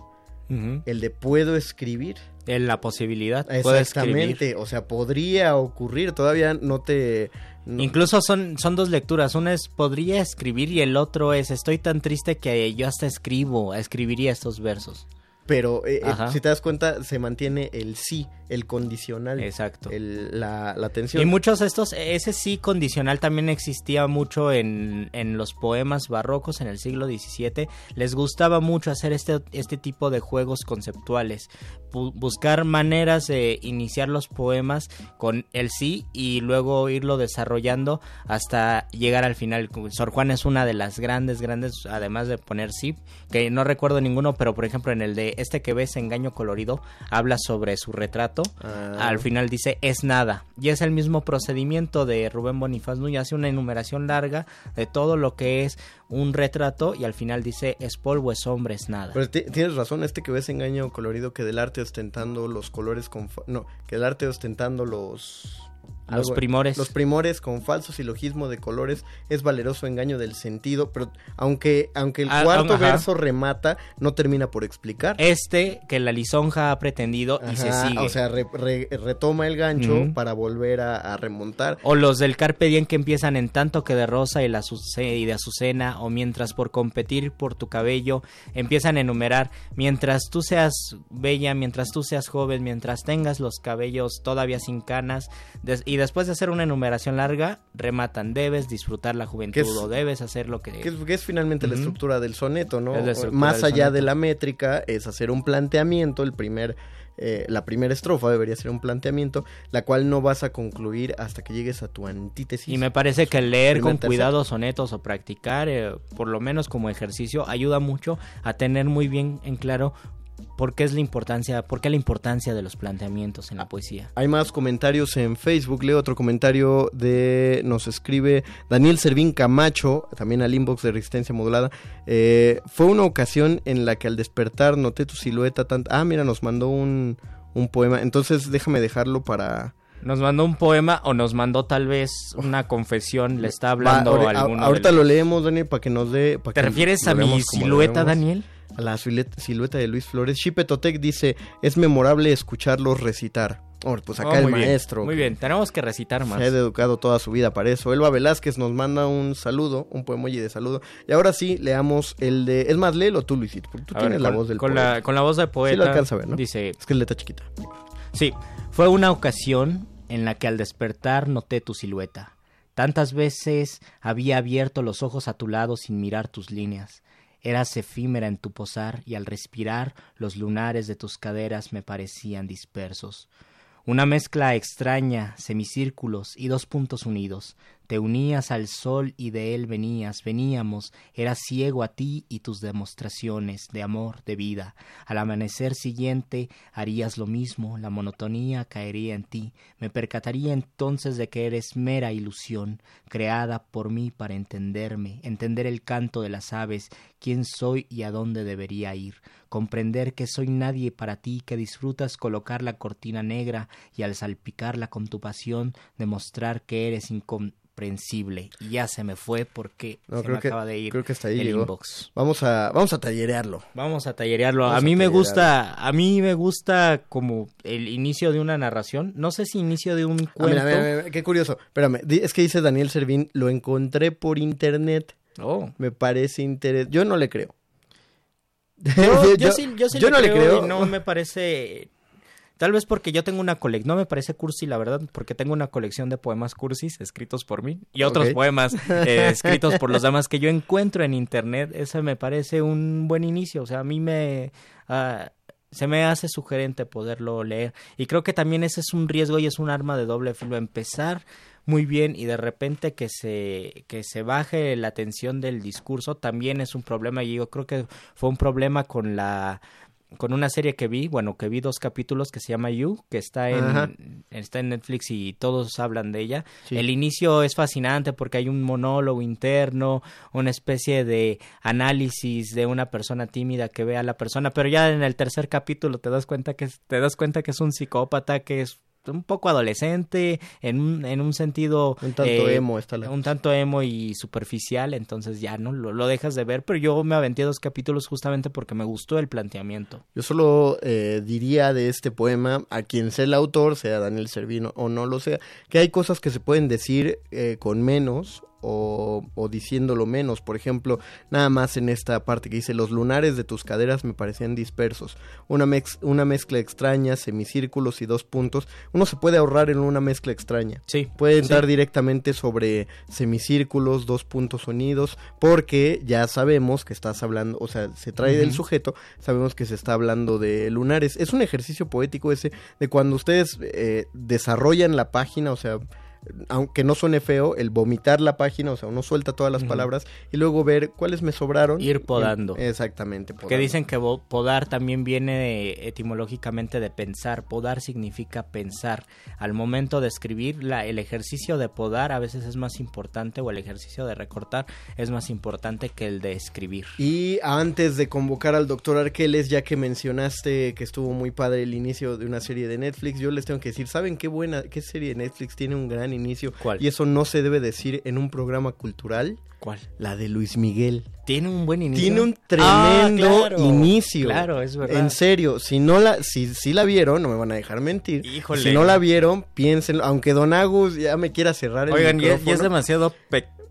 el de puedo escribir. En la posibilidad, Exactamente, o sea, podría ocurrir, todavía no te... no- Incluso son, son dos lecturas, una es podría escribir y el otro es estoy tan triste que yo hasta escribo, escribiría estos versos. Pero eh, eh, si te das cuenta, se mantiene el sí, el condicional. Exacto. el- la, la tensión. Y muchos de estos, ese sí condicional también existía mucho en, en los poemas barrocos en el siglo XVII. Les gustaba mucho hacer este, este tipo de juegos conceptuales. Bu- buscar maneras de iniciar los poemas con el sí y luego irlo desarrollando hasta llegar al final. Sor Juan es una de las grandes, grandes, además de poner sí, que no recuerdo ninguno, pero por ejemplo en el de este que ves, Engaño Colorido, habla sobre su retrato. Ah. Al final dice es nada. Y es el mismo procedimiento de Rubén Bonifaz Núñez. Hace una enumeración larga de todo lo que es un retrato y al final dice es polvo, es hombre, es nada. Pero ti- tienes razón, este que ves engaño colorido que del arte ostentando los colores con... No, que del arte ostentando los... Los primores. Los primores con falso silogismo de colores es valeroso engaño del sentido, pero aunque, aunque el Ah, cuarto ajá. verso remata, no termina por explicar. Este que la lisonja ha pretendido y se sigue. O sea, re- re- retoma el gancho para volver a, a remontar. O los del Carpe Diem que empiezan en tanto que de rosa y, la y de azucena, o mientras por competir por tu cabello empiezan a enumerar, mientras tú seas bella, mientras tú seas joven, mientras tengas los cabellos todavía sin canas, des- y después de hacer una enumeración larga, rematan, debes disfrutar la juventud es- o debes hacer lo que... Que es, que es finalmente la estructura del soneto, ¿no? Más allá soneto. de la métrica, es hacer un planteamiento, el primer, eh, la primera estrofa debería ser un planteamiento, la cual no vas a concluir hasta que llegues a tu antítesis. Y me parece que leer con cuidado sonetos o practicar, eh, por lo menos como ejercicio, ayuda mucho a tener muy bien en claro por qué es la importancia, por qué la importancia de los planteamientos en la poesía. Hay más comentarios en Facebook. Leo otro comentario de. Nos escribe Daniel Servín Camacho, también al inbox de Resistencia Modulada. Eh, fue una ocasión en la que al despertar noté tu silueta tan. Ah, mira, nos mandó un, un poema. Entonces déjame dejarlo para. Nos mandó un poema o nos mandó tal vez una confesión, le está hablando a a- alguno ahorita de lo leemos, Daniel, para que nos dé. para ¿Te que refieres a mi silueta. Daniel? A la silueta, de Luis Flores. Shipetotec dice: Es memorable escucharlos recitar. Oh, pues acá Oh, el bien, maestro. Muy bien, tenemos que recitar más. Se ha educado toda su vida para eso. Elba Velázquez nos manda un saludo, un poemoji de saludo. Y ahora sí, leamos el de... Es más, léelo tú, Luisito, porque tú A tienes ver, la voz del con poeta. la, con la voz del poeta. Sí lo alcanza a ver, ¿no? Dice, Es que es letra chiquita. Sí, fue una ocasión en la que al despertar noté tu silueta. Tantas veces había abierto los ojos a tu lado sin mirar tus líneas. Eras efímera en tu posar y al respirar los lunares de tus caderas me parecían dispersos. Una mezcla extraña, semicírculos y dos puntos unidos. Te unías al sol y de él venías, veníamos, eras ciego a ti y tus demostraciones de amor, de vida. Al amanecer siguiente harías lo mismo, la monotonía caería en ti. Me percataría entonces de que eres mera ilusión, creada por mí para entenderme, entender el canto de las aves, quién soy y a dónde debería ir, comprender que soy nadie para ti, que disfrutas colocar la cortina negra y al salpicarla con tu pasión demostrar que eres incomprensible. Y ya se me fue porque No, se creo me que, acaba de ir creo que hasta ahí el llegó. inbox. Vamos a, vamos a tallerearlo. Vamos a tallerearlo. Vamos a a mí me gusta, a mí me gusta como el inicio de una narración. No sé si inicio de un Ah, cuento. mira, mira, mira, qué curioso. Espérame, es que dice Daniel Servín, lo encontré por internet. Oh. Me parece interés. Yo no le creo. Yo, yo sí, yo sí yo le no le creo creo. y no me parece... Tal vez porque yo tengo una colección, no me parece cursi la verdad, porque tengo una colección de poemas cursis escritos por mí y otros poemas eh, escritos por los demás que yo encuentro en internet. Ese me parece un buen inicio, o sea, a mí me... ah, se me hace sugerente poderlo leer. Y creo que también ese es un riesgo y es un arma de doble filo empezar muy bien y de repente que se que se baje la tensión del discurso también es un problema. Y yo creo que fue un problema con la con una serie que vi, bueno, que vi dos capítulos que se llama You, que está Ajá. en está en Netflix y todos hablan de ella. Sí. El inicio es fascinante porque hay un monólogo interno, una especie de análisis de una persona tímida que ve a la persona, pero ya en el tercer capítulo te das cuenta que es- te das cuenta que es un psicópata que es un poco adolescente en un, en un sentido Un tanto eh, emo está la un tanto emo y superficial entonces ya no lo, lo dejas de ver pero yo me aventé dos capítulos justamente porque me gustó el planteamiento. Yo solo eh, diría de este poema, a quien sea el autor, sea Daniel Servino o no lo sea, que hay cosas que se pueden decir eh, con menos o, o diciéndolo menos. Por ejemplo, nada más en esta parte que dice, los lunares de tus caderas me parecían dispersos. Una, mex- una mezcla extraña, semicírculos y dos puntos. Uno se puede ahorrar en una mezcla extraña. Sí. Puede entrar sí. directamente sobre semicírculos, dos puntos unidos, porque ya sabemos que estás hablando, o sea, se trae del sujeto, sabemos que se está hablando de lunares. Es un ejercicio poético ese de cuando ustedes eh, desarrollan la página, o sea, aunque no suene feo, el vomitar la página, o sea, uno suelta todas las palabras y luego ver cuáles me sobraron. Ir podando. Exactamente. Que dicen que podar también viene de- etimológicamente de pensar. Podar significa pensar. Al momento de escribir, la, el ejercicio de podar a veces es más importante o el ejercicio de recortar es más importante que el de escribir. Y antes de convocar al doctor Arqueles, ya que mencionaste que estuvo muy padre el inicio de una serie de Netflix, yo les tengo que decir, ¿saben qué buena, qué serie de Netflix tiene un gran inicio? ¿Cuál? Y eso no se debe decir en un programa cultural. ¿Cuál? La de Luis Miguel. Tiene un buen inicio. Tiene un Ah, tremendo claro, inicio. Claro, es verdad. En serio, si no la, si, si la vieron, no me van a dejar mentir. Híjole. Si no la vieron, piénsenlo. Aunque Don Agus ya me quiera cerrar el Oigan, ¿y es, y micrófono. es demasiado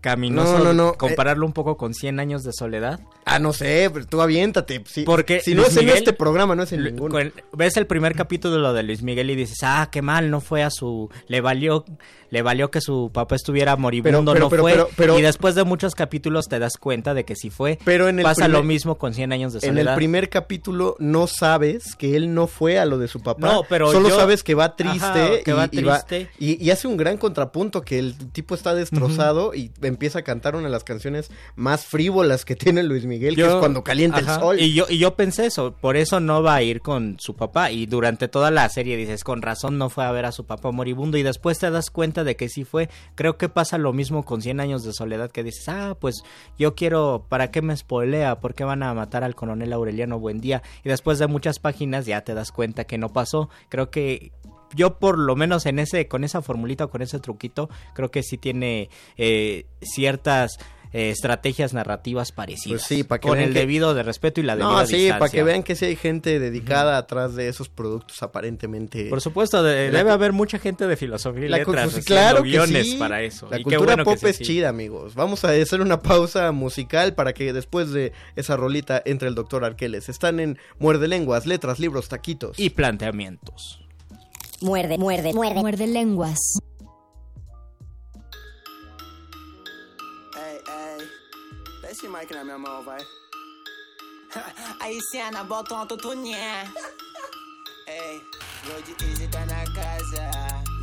pecaminoso No, no, no, compararlo un poco con 100 años de soledad. Ah, no sé, pero tú aviéntate. Si, Porque si no es en este programa, no es en ninguno. con- ves el primer capítulo de lo de Luis Miguel y dices, ah, qué mal, no fue a su, le valió, le valió que su papá estuviera moribundo, pero- no pero- fue. y después de muchos capítulos te das cuenta de que sí fue. Pero en el Pasa primer- lo mismo con 100 años de En soledad. el primer capítulo no sabes que él no fue a lo de su papá. No, pero Solo yo- sabes que va triste. Ajá, que y, va y va- triste. y, y hace un gran contrapunto que el tipo está destrozado y empieza a cantar una de las canciones más frívolas que tiene Luis Miguel, que es cuando calienta Ajá, el sol. Y yo, y yo pensé eso, por eso no va a ir con su papá. Y durante toda la serie dices, con razón no fue a ver a su papá moribundo. Y después te das cuenta de que sí fue. Creo que pasa lo mismo con 100 años de soledad, que dices, ah, pues yo quiero, ¿para qué me spoilea? ¿Por qué van a matar al coronel Aureliano Buendía? Y después de muchas páginas ya te das cuenta que no pasó. Creo que yo por lo menos en ese con esa formulita o con ese truquito creo que sí tiene eh, ciertas eh, estrategias narrativas parecidas Pues sí, para que con el que- debido de respeto y la debida no, sí, distancia. para que vean que sí hay gente dedicada atrás de esos productos aparentemente. por supuesto de- debe haber mucha gente de filosofía y La letras pues, claro que guiones sí. para eso La Y cultura bueno pop es chida, amigos. Vamos a hacer una pausa musical para que después de esa rolita entre el doctor Arqueles. Están en Muerde Lenguas, Letras, Libros, Taquitos. y planteamientos Muerde, muerde, muerde. Muerde lenguas. Ei, ei, dá esse mic na minha mão, vai. Aí, cena, bota um autotune. Ei, Road Easy tá na casa.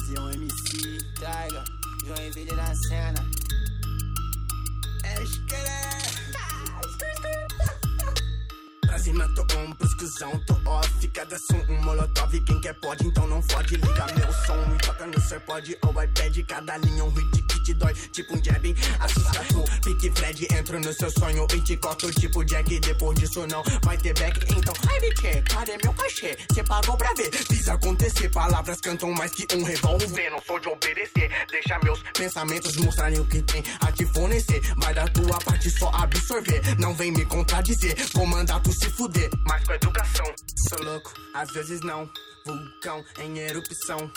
Zion MC, Tiger, Joinville na cena. É esqueleto. Pra cima tô on, pros cuzão, tô off Cada som um molotov, quem quer pode, então não fode. Liga meu som e toca no seu pod. Ou iPad Cada linha um hit que te dói, tipo um jab Assusta tu, pique Fred, entro no seu sonho. E te corto tipo Jack, depois disso não vai ter back. Então, ai BT, cadê meu cachê? Cê pagou pra ver, fiz acontecer Palavras cantam mais que um revólver Não sou de obedecer, deixa meus pensamentos mostrarem o que tem a te fornecer. Vai da tua parte só absorver. Não vem me contradizer, vou mandar tu se fuder Mas com educação, sou louco, às vezes não. Vulcão em erupção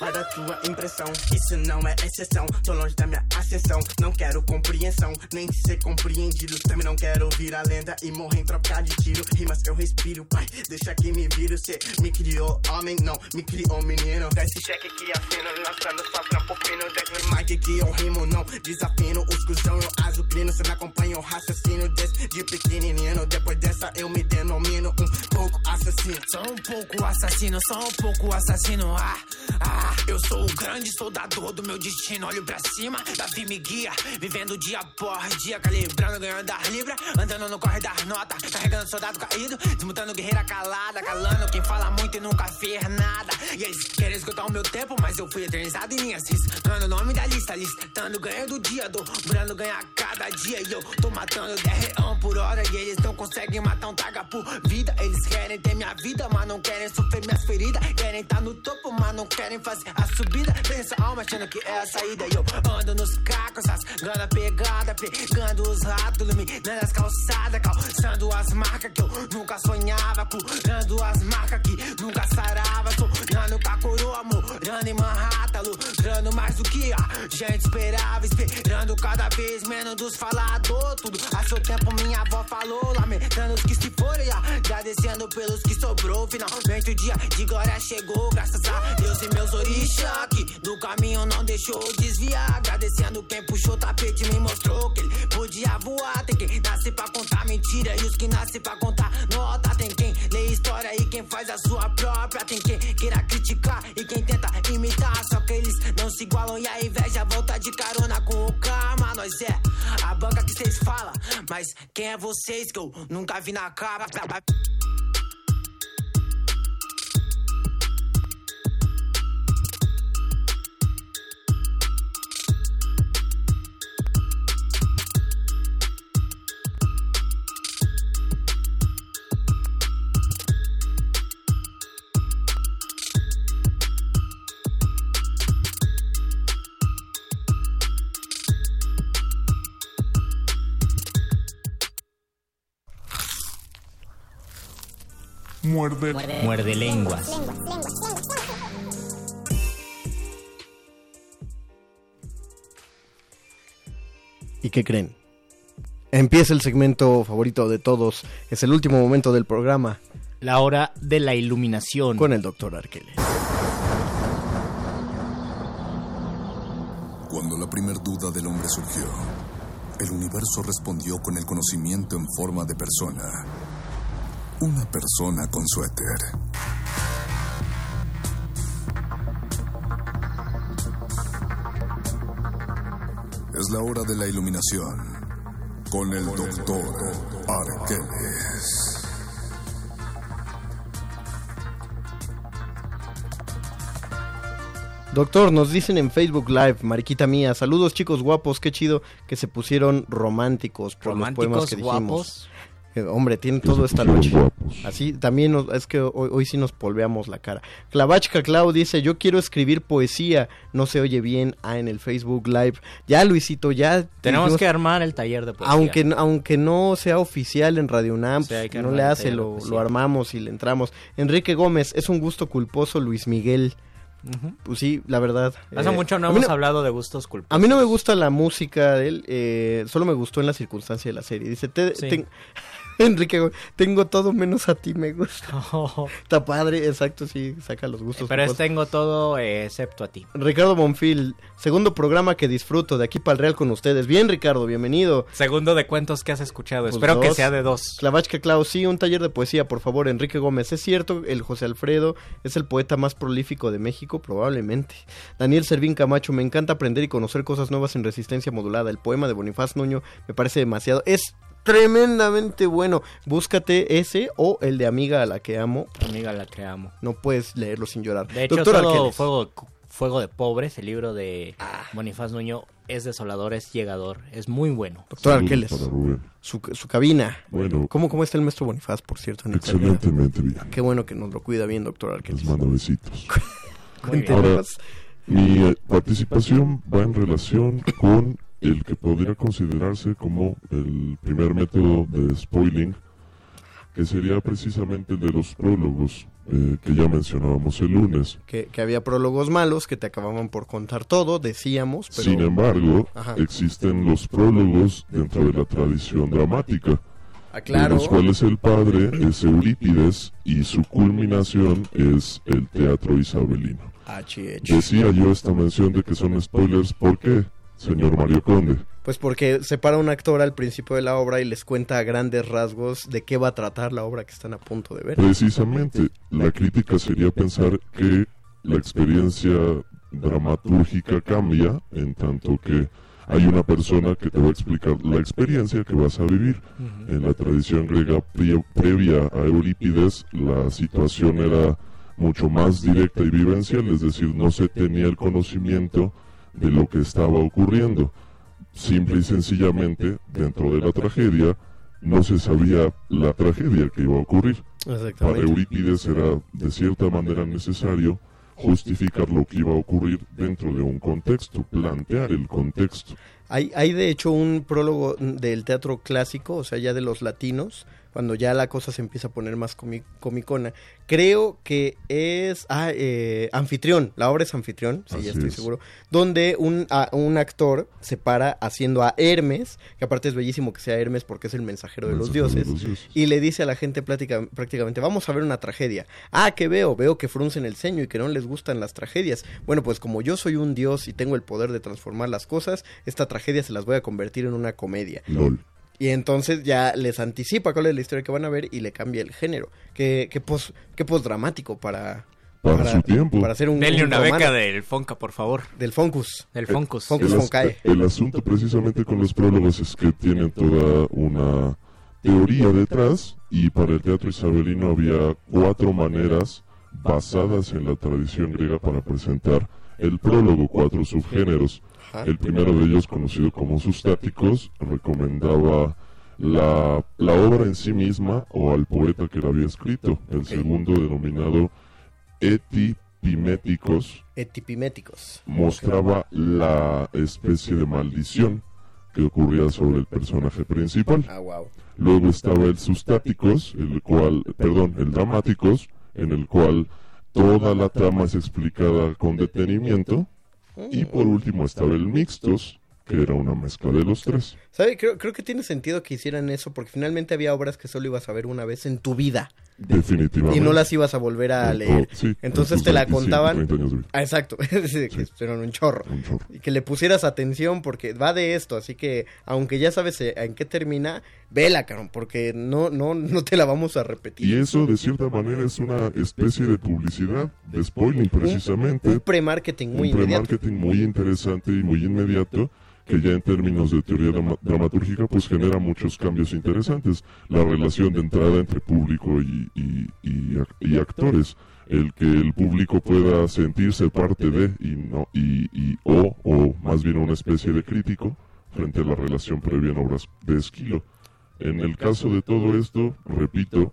Vai da tua impressão, isso não é exceção. Tô longe da minha ascensão, não quero compreensão, nem ser compreendido. Também não quero vir a lenda e morrer em troca de tiro. Rimas eu respiro, pai, deixa que me viro. Cê me criou homem, não, me criou menino. Dá esse cheque que assino, lançando só trampo fino. Desce mic que eu rimo, não desafino. Os cuzão eu azucrino, cê me acompanha o raciocínio. Desde pequenininho, depois dessa eu me denomino um pouco assassino. Sou um pouco assassino, sou um pouco assassino. Ah, ah, eu sou o grande soldador do meu destino. Olho pra cima, Davi me guia. Vivendo dia após dia, calibrando, ganhando das libras. Andando no corre das notas, carregando soldado caído. Desmontando guerreira calada, calando quem fala muito e nunca fez nada. E eles querem escutar o meu tempo, mas eu fui eternizado em minhas riscando o nome da lista, listando ganho do dia, dobrando ganhar cada dia. E eu tô matando 10 reão por hora. E eles não conseguem matar um taga por vida. Eles querem ter minha vida, mas não querem sofrer minhas feridas. Querem tá no topo, mas não querem fazer a subida. Pensa alma achando que é a saída. E eu ando nos cacos, rasgando a pegada, pegando os ratos, iluminando as calçadas, calçando as marcas que eu nunca sonhava, curando as marcas que nunca sarava. Sonhando a coroa, morando em Manhattan, lucrando mais do que a gente esperava, esperando cada vez menos dos falador. Tudo a seu tempo, minha avó falou, lamentando os que se foram e agradecendo pelos que sobrou. Finalmente o dia de glória chegou, graças a Deus e meus orixá que do caminho não deixou desviar. Agradecendo quem puxou o tapete me mostrou que ele podia voar. Tem quem nasce pra contar mentira e os que nascem pra contar nota. Tem quem lê história e quem faz a sua própria. Tem quem se igualam e a inveja volta de carona com o karma. Nós é a banca que vocês falam, mas quem é vocês que eu nunca vi na cara? Muerde. Muerde lenguas. ¿Y qué creen? Empieza el segmento favorito de todos. Es el último momento del programa. La hora de la iluminación. Con el doctor Arqueles. Cuando la primer duda del hombre surgió, el universo respondió con el conocimiento en forma de persona. Una persona con suéter. Es la hora de la iluminación con el doctor Arqueles. Doctor, nos dicen en Facebook Live, Mariquita mía, saludos chicos guapos, qué chido que se pusieron románticos por los poemas que dijimos. guapos. Eh, hombre, tienen todo esta noche. Así también nos- es que hoy, hoy sí nos polveamos la cara. Clavachka Clau dice, yo quiero escribir poesía, no se oye bien ah, en el Facebook Live. Ya Luisito, ya Tenemos dijimos- que armar el taller de poesía. aunque, no- aunque no sea oficial en Radio UNAM, no le hace, lo, lo armamos y le entramos. Enrique Gómez, es un gusto culposo Luis Miguel. Pues sí, la verdad. Hace eh, mucho no hemos hablado de gustos culposos. a mí no me gusta la música de él, eh, solo me gustó en la circunstancia de la serie. Dice, te- Sí. Enrique, Gómez, tengo todo menos a ti, me gusta. Está padre, exacto, sí, saca los gustos. Pero es tengo todo eh, excepto a ti. Ricardo Monfil, segundo programa que disfruto de aquí para el Real con ustedes. Bien, Ricardo, bienvenido. Segundo de cuentos que has escuchado. Pues Espero que sea de dos. Clavachka Clau, sí, un taller de poesía, por favor, Enrique Gómez. Es cierto, el José Alfredo es el poeta más prolífico de México, probablemente. Daniel Servín Camacho, me encanta aprender y conocer cosas nuevas en resistencia modulada. El poema de Bonifaz Nuño me parece demasiado. Es tremendamente bueno. Búscate ese o el de Amiga a la que amo. Amiga a la que amo. No puedes leerlo sin llorar. De hecho, Doctor todo Arqueles. Fuego, Fuego de Pobres, el libro de Ah. Bonifaz Nuño, es desolador, es llegador, es muy bueno. Doctor Arqueles. para Rubén. Su, su cabina. Bueno. ¿Cómo, ¿Cómo está el maestro Bonifaz, por cierto? en el Excelentemente bien. Qué bueno que nos lo cuida bien, doctor Arqueles. Les mando besitos. Ahora, mi eh, participación va en relación con el que podría considerarse como el primer método de spoiling, que sería precisamente el de los prólogos eh, que ya mencionábamos el lunes. que, que había prólogos malos que te acababan por contar todo, decíamos, pero... Sin embargo, Ajá. existen los prólogos dentro de la tradición dramática. Ah, claro. De los cuales el padre es Eurípides y su culminación es el teatro isabelino. HH. Decía yo esta mención de que son spoilers, ¿por qué, señor Mario Conde? Pues porque se para un actor al principio de la obra y les cuenta a grandes rasgos de qué va a tratar la obra que están a punto de ver. Precisamente, la crítica sería pensar que la experiencia dramatúrgica cambia en tanto que hay una persona que te va a explicar la experiencia que vas a vivir. En la tradición griega pre- previa a Eurípides, la situación era mucho más directa y vivencial, es decir, no se tenía el conocimiento de lo que estaba ocurriendo. Simple y sencillamente, dentro de la tragedia, no se sabía la tragedia que iba a ocurrir. Para Eurípides era de cierta manera necesario justificar lo que iba a ocurrir dentro de un contexto, plantear el contexto. Hay, hay de hecho un prólogo del teatro clásico, o sea, ya de los latinos, cuando ya la cosa se empieza a poner más comi- comicona. Creo que es ah, eh, Anfitrión, la obra es Anfitrión, sí, Así ya estoy es. seguro, donde un, a- un actor se para haciendo a Hermes, que aparte es bellísimo que sea Hermes porque es el mensajero de los dioses. y le dice a la gente plática- prácticamente, vamos a ver una tragedia. Ah, ¿qué veo? Veo que fruncen el ceño y que no les gustan las tragedias. Bueno, pues como yo soy un dios y tengo el poder de transformar las cosas, esta tragedia se las voy a convertir en una comedia. LOL. Y entonces ya les anticipa cuál es la historia que van a ver y le cambia el género. Qué, qué, pos, qué dramático para, para, su tiempo. Para hacer un, Denle un una romano. beca del Fonca, por favor. Del Foncus. Del Foncus. Foncus el, Foncae. el asunto precisamente con los prólogos es que tienen toda una teoría detrás y para el teatro isabelino había cuatro maneras basadas en la tradición griega para presentar el prólogo, cuatro subgéneros. Ajá. El primero de ellos, conocido como sustáticos, recomendaba la, la obra en sí misma o al poeta que la había escrito. El segundo, denominado etipiméticos, Etipiméticos. mostraba la especie de maldición que ocurría sobre el personaje principal. Ah, wow. Luego estaba el sustáticos, el cual, perdón, el dramáticos, en el cual toda la trama es explicada con detenimiento. Y por último estaba el mixtos, que era una mezcla de los tres. ¿Sabe? Creo, creo que tiene sentido que hicieran eso porque finalmente había obras que solo ibas a ver una vez en tu vida. Definitivamente. Y no las ibas a volver a leer. todo- sí, en Entonces te la 25, contaban. 30 años de vida. Ah, exacto. Sí, que eran un chorro. Y que le pusieras atención porque va de esto. Así que, aunque ya sabes eh, en qué termina, vela, cabrón, porque no, no, no te la vamos a repetir. Y eso, de cierta manera, es una especie de publicidad, de spoiling precisamente. Un pre-marketing muy un inmediato. pre-marketing muy interesante y muy inmediato que ya en términos de teoría drama- dramatúrgica pues genera muchos cambios interesantes. La relación de entrada entre público y, y- y ac- y actores. El que el público pueda sentirse parte de y no y, o, o más bien una especie de crítico frente a la relación previa en obras de Esquilo. En el caso de todo esto, repito,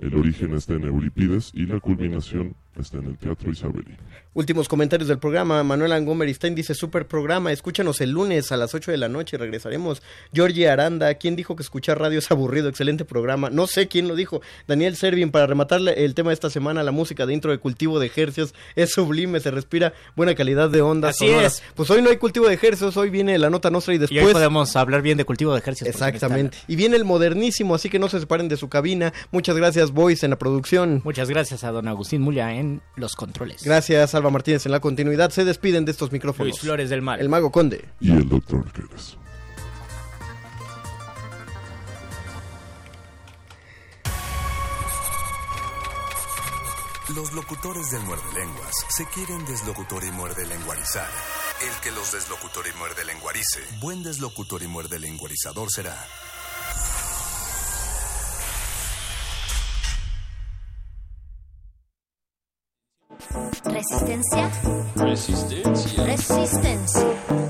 el origen está en Euripides y la culminación está en el teatro isabelino. Últimos comentarios del programa. Manuel Angomeristain dice, super programa, escúchanos el lunes a las 8 de la noche, regresaremos. Georgie Aranda, ¿quién dijo que escuchar radio es aburrido? Excelente programa. No sé quién lo dijo. Daniel Servin, para rematar el tema de esta semana, la música de intro de cultivo de ejercios es sublime, se respira buena calidad de ondas Así sonoras. es. Pues hoy no hay cultivo de ejercios, hoy viene la nota nostra y Y después... hoy podemos hablar bien de cultivo de ejercicios. Exactamente. Y viene el modernísimo, así que no se separen de su cabina. Muchas gracias, Boys, en la producción. Muchas gracias a don Agustín Mulia en los controles. Gracias, Alba Martínez, en la continuidad. Se despiden de estos micrófonos. Luis Flores del Mal. El Mago Conde. Y el doctor Quedes. Los locutores del muerde lenguas se quieren deslocutor y muerde lenguarizar. El que los deslocutor y muerde lenguarice, buen deslocutor y muerde lenguarizador será. Resistencia. Resistencia. Resistencia.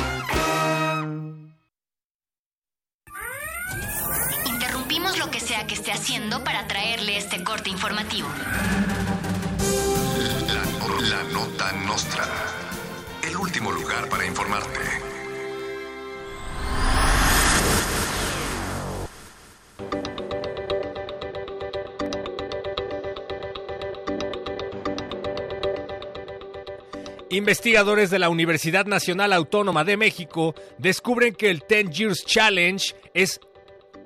Que esté haciendo para traerle este corte informativo. La, la nota nostra. El último lugar para informarte. Investigadores de la Universidad Nacional Autónoma de México descubren que el 10 Years Challenge es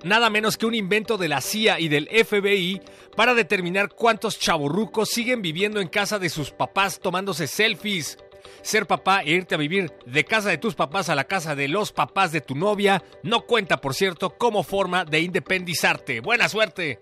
nada menos que un invento de la CIA y del FBI para determinar cuántos chavorrucos siguen viviendo en casa de sus papás tomándose selfies. Ser papá e irte a vivir de casa de tus papás a la casa de los papás de tu novia no cuenta, por cierto, como forma de independizarte. Buena suerte.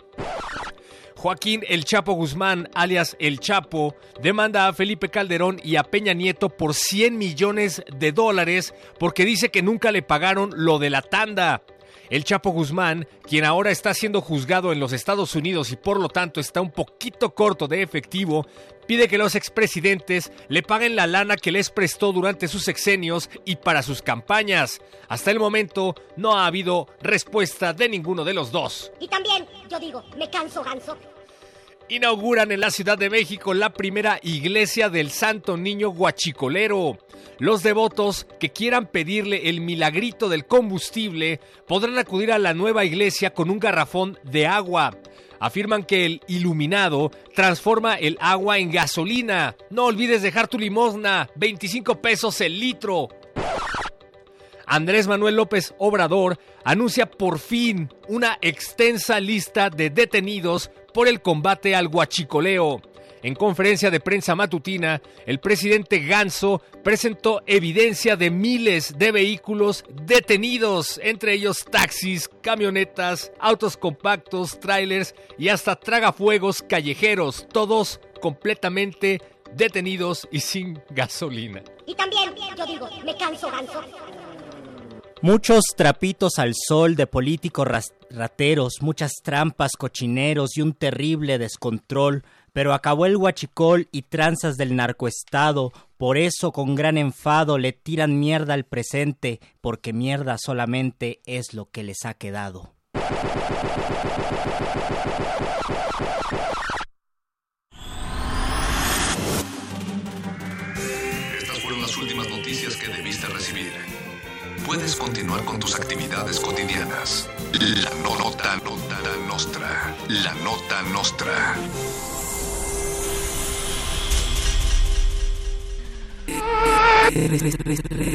Joaquín El Chapo Guzmán, alias El Chapo, demanda a Felipe Calderón y a Peña Nieto por 100 millones de dólares porque dice que nunca le pagaron lo de la tanda. El Chapo Guzmán, quien ahora está siendo juzgado en los Estados Unidos y por lo tanto está un poquito corto de efectivo, pide que los expresidentes le paguen la lana que les prestó durante sus sexenios y para sus campañas. Hasta el momento no ha habido respuesta de ninguno de los dos. Y también, yo digo, me canso ganso. Inauguran en la Ciudad de México la primera iglesia del Santo Niño Guachicolero. Los devotos que quieran pedirle el milagrito del combustible podrán acudir a la nueva iglesia con un garrafón de agua. Afirman que el iluminado transforma el agua en gasolina. No olvides dejar tu limosna, 25 pesos el litro. Andrés Manuel López Obrador anuncia por fin una extensa lista de detenidos por el combate al guachicoleo. En conferencia de prensa matutina, el presidente Ganso presentó evidencia de miles de vehículos detenidos, entre ellos taxis, camionetas, autos compactos, trailers y hasta tragafuegos callejeros, todos completamente detenidos y sin gasolina. Y también, yo digo, me canso ganso. Muchos trapitos al sol de políticos rateros, muchas trampas, cochineros y un terrible descontrol, pero acabó el huachicol y tranzas del narcoestado, por eso con gran enfado le tiran mierda al presente, porque mierda solamente es lo que les ha quedado. Estas fueron las últimas noticias que debiste recibir puedes continuar con tus actividades cotidianas. La nota, nota nostra. La nota nostra.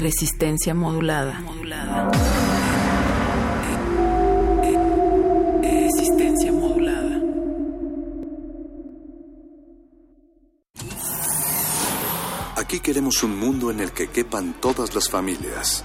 Resistencia modulada. modulada. Resistencia modulada. Aquí queremos un mundo en el que quepan todas las familias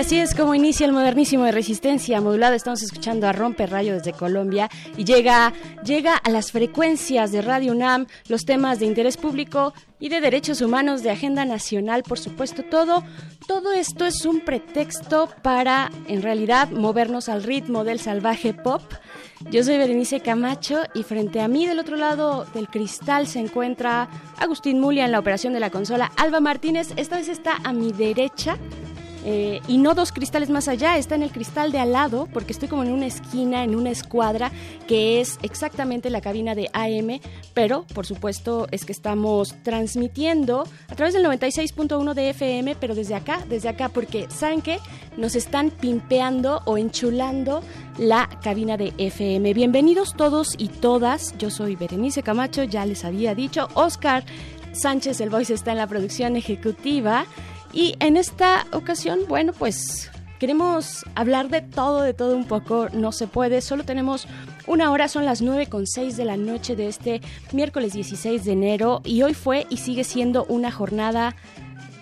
Así es como inicia el modernísimo de resistencia modulada. Estamos escuchando a Rompe Rayo desde Colombia y llega, llega a las frecuencias de Radio UNAM, los temas de interés público y de derechos humanos, de agenda nacional, por supuesto. Todo, todo esto es un pretexto para, en realidad, movernos al ritmo del salvaje pop. Yo soy Berenice Camacho y frente a mí del otro lado del cristal se encuentra Agustín Mulia en la operación de la consola. Alba Martínez, esta vez está a mi derecha eh, y no dos cristales más allá, está en el cristal de al lado, porque estoy como en una esquina, en una escuadra, que es exactamente la cabina de AM, pero por supuesto es que estamos transmitiendo a través del 96.1 de FM, pero desde acá, desde acá, porque ¿saben qué? Nos están pimpeando o enchulando la cabina de FM. Bienvenidos todos y todas, yo soy Berenice Camacho, ya les había dicho, Oscar Sánchez, el voice, está en la producción ejecutiva. Y en esta ocasión, bueno, pues queremos hablar de todo, de todo un poco. No se puede, solo tenemos una hora, son las 9 con 6 de la noche de este miércoles 16 de enero. Y hoy fue y sigue siendo una jornada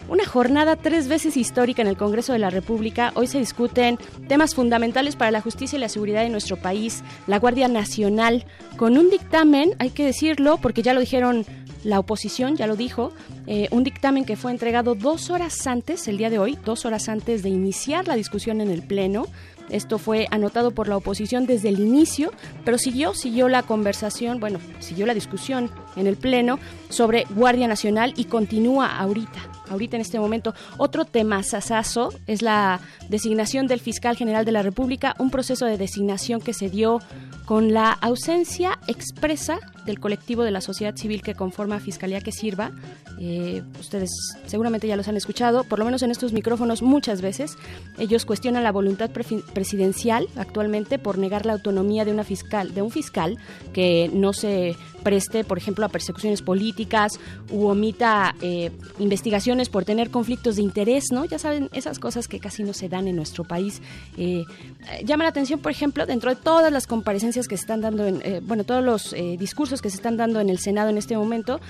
una jornada tres veces histórica en el Congreso de la República. Hoy se discuten temas fundamentales para la justicia y la seguridad de nuestro país, la Guardia Nacional, con un dictamen, hay que decirlo, porque ya lo dijeron la oposición, ya lo dijo, eh, un dictamen que fue entregado dos horas antes, el día de hoy, dos horas antes de iniciar la discusión en el Pleno. Esto fue anotado por la oposición desde el inicio, pero siguió, siguió la conversación, bueno, siguió la discusión en el Pleno sobre Guardia Nacional y continúa ahorita, ahorita en este momento. Otro tema sasazo es la designación del fiscal general de la República, un proceso de designación que se dio con la ausencia expresa del colectivo de la sociedad civil que conforma Fiscalía que Sirva. Eh, ustedes seguramente ya los han escuchado, por lo menos en estos micrófonos muchas veces. Ellos cuestionan la voluntad presidencial actualmente por negar la autonomía de una fiscal, de un fiscal que no se preste, por ejemplo, a persecuciones políticas u omita eh, investigaciones por tener conflictos de interés, ¿no? Ya saben, esas cosas que casi no se dan en nuestro país. Eh, llama la atención, por ejemplo, dentro de todas las comparecencias que se están dando, en, eh, bueno, todos los discursos que se están dando en el Senado en este momento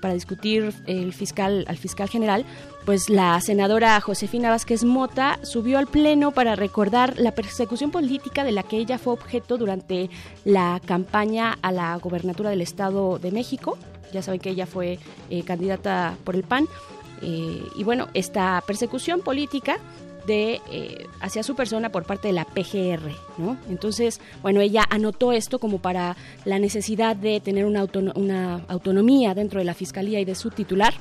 para discutir el fiscal al fiscal general, pues la senadora Josefina Vázquez Mota subió al Pleno para recordar la persecución política de la que ella fue objeto durante la campaña a la gobernatura del Estado de México. Ya saben que ella fue eh, candidata por el PAN. Eh, y bueno, esta persecución política de eh, hacia su persona por parte de la PGR, ¿no? Entonces, bueno, ella anotó esto como para la necesidad de tener una, una autonomía dentro de la fiscalía y de su titular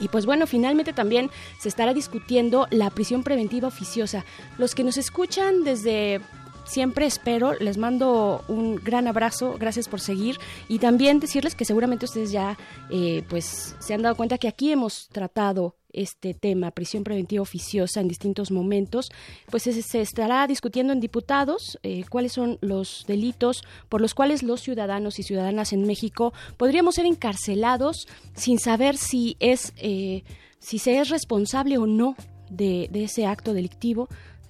y pues bueno, finalmente también se estará discutiendo la prisión preventiva oficiosa. Los que nos escuchan desde siempre espero, les mando un gran abrazo, gracias por seguir y también decirles que seguramente ustedes ya eh, pues se han dado cuenta que aquí hemos tratado este tema, prisión preventiva oficiosa en distintos momentos, pues se, estará discutiendo en diputados eh, cuáles son los delitos por los cuales los ciudadanos y ciudadanas en México podríamos ser encarcelados sin saber si es eh, si se es responsable o no de ese acto delictivo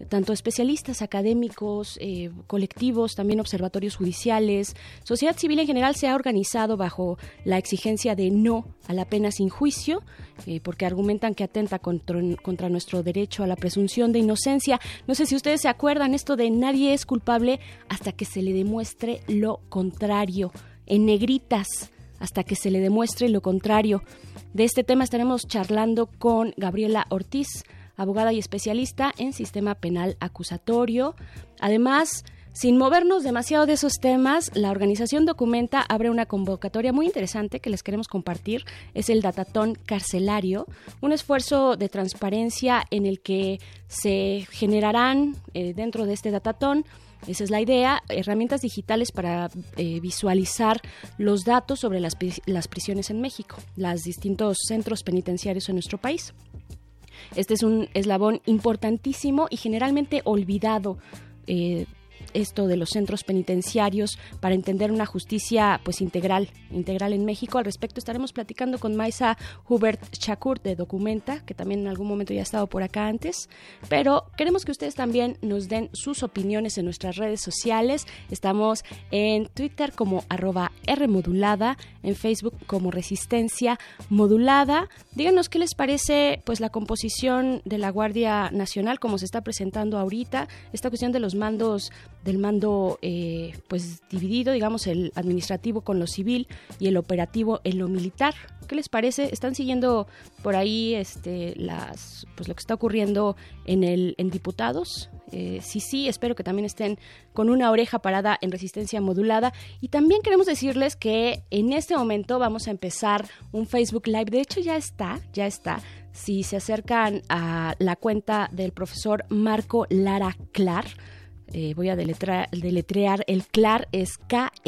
tanto especialistas, académicos, eh, colectivos, también observatorios judiciales, sociedad civil en general se ha organizado bajo la exigencia de no a la pena sin juicio, eh, porque argumentan que atenta contra, contra, nuestro derecho a la presunción de inocencia. No sé si ustedes se acuerdan esto de nadie es culpable hasta que se le demuestre lo contrario, en negritas, hasta que se le demuestre lo contrario. De este tema estaremos charlando con Gabriela Ortiz, abogada y especialista en sistema penal acusatorio. Además, sin movernos demasiado de esos temas, la organización Documenta abre una convocatoria muy interesante que les queremos compartir. Es el Datatón Carcelario, un esfuerzo de transparencia en el que se generarán eh, dentro de este Datatón esa es la idea, herramientas digitales para eh, visualizar los datos sobre las, las prisiones en México, los distintos centros penitenciarios en nuestro país. Este es un eslabón importantísimo y generalmente olvidado. Eh, esto de los centros penitenciarios para entender una justicia pues integral, integral en México. Al respecto estaremos platicando con Maisa Hubert Shakur de Documenta, que también en algún momento ya ha estado por acá antes, pero queremos que ustedes también nos den sus opiniones en nuestras redes sociales. Estamos en Twitter como arroba Rmodulada, en Facebook como Resistencia Modulada. Díganos qué les parece pues la composición de la Guardia Nacional como se está presentando ahorita, esta cuestión de los mandos del mando eh, pues dividido, digamos, el administrativo con lo civil y el operativo en lo militar. ¿Qué les parece? ¿Están siguiendo por ahí este las pues lo que está ocurriendo en el en diputados? Eh, sí, sí, espero que también estén con una oreja parada en resistencia modulada. Y también queremos decirles que en este momento vamos a empezar un Facebook Live. De hecho, ya está, ya está. Si se acercan a la cuenta del profesor Marco Lara Clar, eh, voy a deletrear, deletrear el CLAR, es K-L-A-H-R.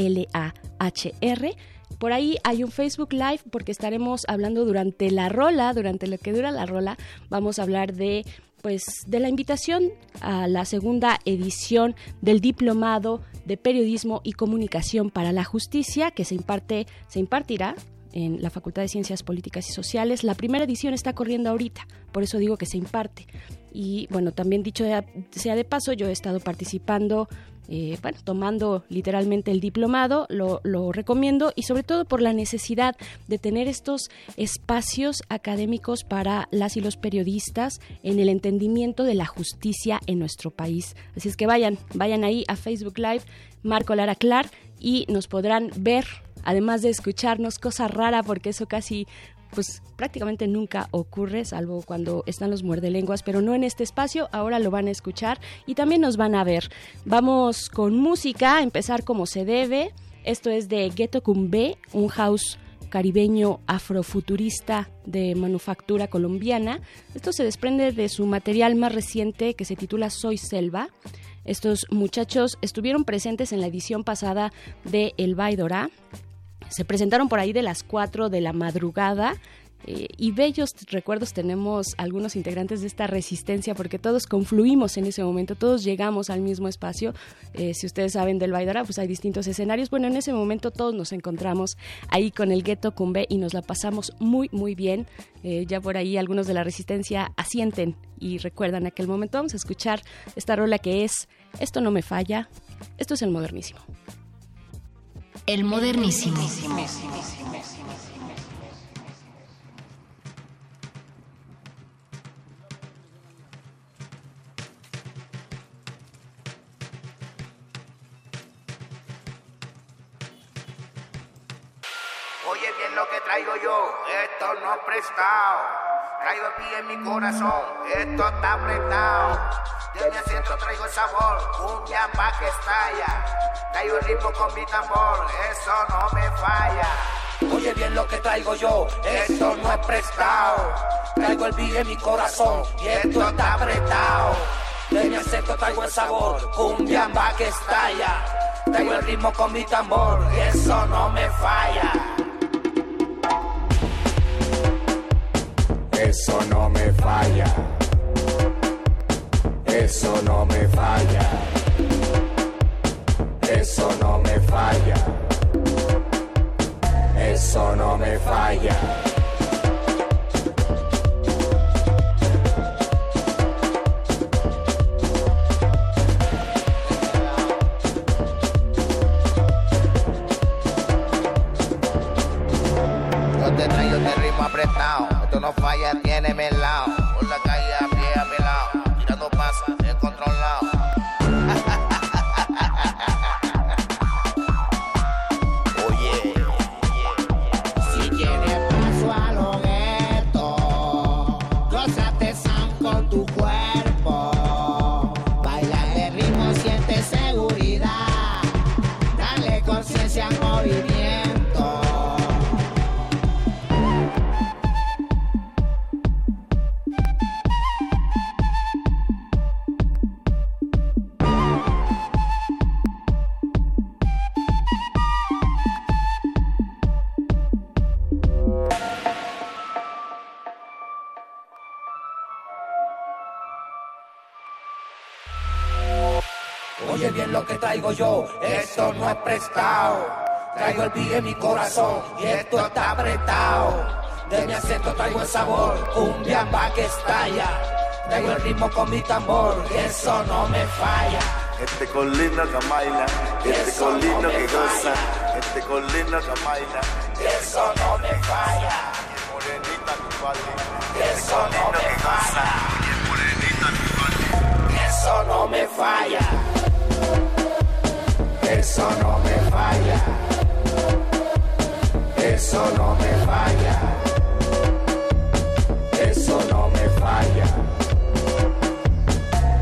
Por ahí hay un Facebook Live porque estaremos hablando durante la rola, durante lo que dura la rola, vamos a hablar de pues de la invitación a la segunda edición del diplomado de periodismo y comunicación para la justicia que se imparte se impartirá en la Facultad de Ciencias Políticas y Sociales. La primera edición está corriendo ahorita, por eso digo que se imparte. Y bueno, también dicho sea de paso, yo he estado participando, eh, bueno, tomando literalmente el diplomado, lo, lo recomiendo y sobre todo por la necesidad de tener estos espacios académicos para las y los periodistas en el entendimiento de la justicia en nuestro país. Así es que vayan, vayan ahí a Facebook Live, Marco Lara Clar, y nos podrán ver además de escucharnos, cosa rara porque eso casi pues prácticamente nunca ocurre, salvo cuando están los muerdelenguas, pero no en este espacio, ahora lo van a escuchar y también nos van a ver. Vamos con música, a empezar como se debe. Esto es de Ghetto Cumbe, un house caribeño afrofuturista de manufactura colombiana. Esto se desprende de su material más reciente que se titula Soy Selva. Estos muchachos estuvieron presentes en la edición pasada de El Baidora. Se presentaron por ahí de las 4 de la madrugada eh, y bellos recuerdos tenemos algunos integrantes de esta resistencia porque todos confluimos en ese momento, todos llegamos al mismo espacio. Eh, si ustedes saben del Baidora, pues hay distintos escenarios. Bueno, en ese momento todos nos encontramos ahí con el gueto Cumbe y nos la pasamos muy, muy bien. Eh, ya por ahí algunos de la resistencia asienten y recuerdan aquel momento. Vamos a escuchar esta rola que es Esto no me falla. Esto es el modernísimo. El modernísimo. Oye bien lo que traigo yo, esto no es prestado. Traigo pie en mi corazón, esto está apretado. De mi asiento traigo el sabor, un yamba que estalla. Traigo el ritmo con mi tambor, eso no me falla. Oye bien lo que traigo yo, esto no es prestado. Traigo el pie en mi corazón y esto está apretado. De mi acento traigo el sabor, un yamba que estalla. Traigo el ritmo con mi tambor, eso no me falla. Eso no me falla. Eso no me falla. Eso no me falla. Eso no me falla. Yo te traigo este ritmo apretado. Esto no falla, tiene lado. Traigo el pie en mi corazón y esto está apretado. De mi acento traigo el sabor, un va que estalla. Traigo el ritmo con mi tambor y eso no me falla. Este colino que baila, este colino no que goza, falla. este colino que baila. Y eso no me falla. Morenita tu Y eso no me falla. Y eso no me falla. Eso no me falla. Eso no me falla. Eso no me falla.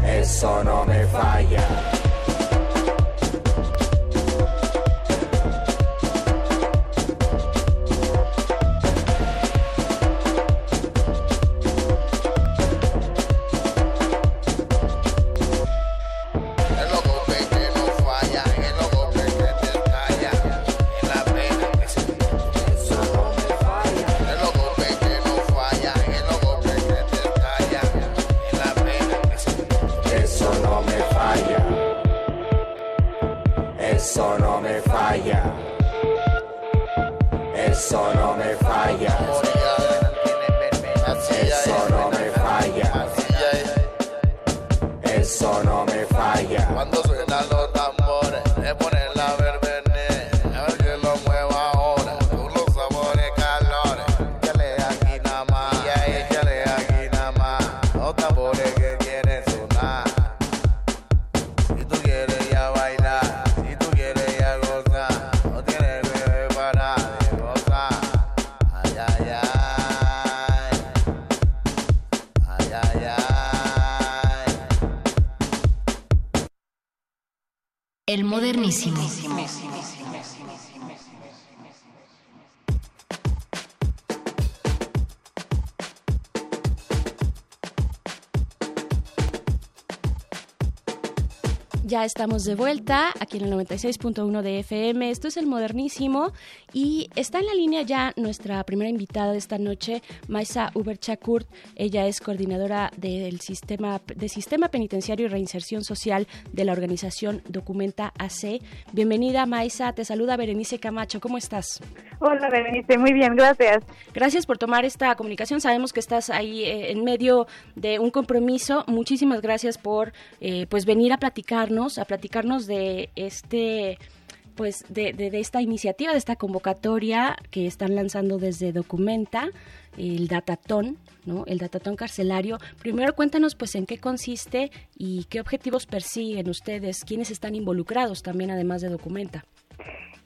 Eso no me falla. Ya estamos de vuelta aquí en el 96.1 de FM. Esto es el modernísimo y está en la línea ya nuestra primera invitada de esta noche, Maisa Uberchakurt. Ella es coordinadora del sistema de Sistema Penitenciario y Reinserción Social de la organización Documenta AC. Bienvenida, Maisa. Te saluda Berenice Camacho. ¿Cómo estás? Hola, Berenice. Muy bien, gracias. Gracias por tomar esta comunicación. Sabemos que estás ahí eh, en medio de un compromiso. Muchísimas gracias por eh, pues venir a platicarnos, a platicarnos de este pues de, esta iniciativa, de esta convocatoria que están lanzando desde Documenta, el Datatón, ¿no? El Datatón carcelario. Primero cuéntanos pues en qué consiste y qué objetivos persiguen ustedes, quiénes están involucrados también además de Documenta.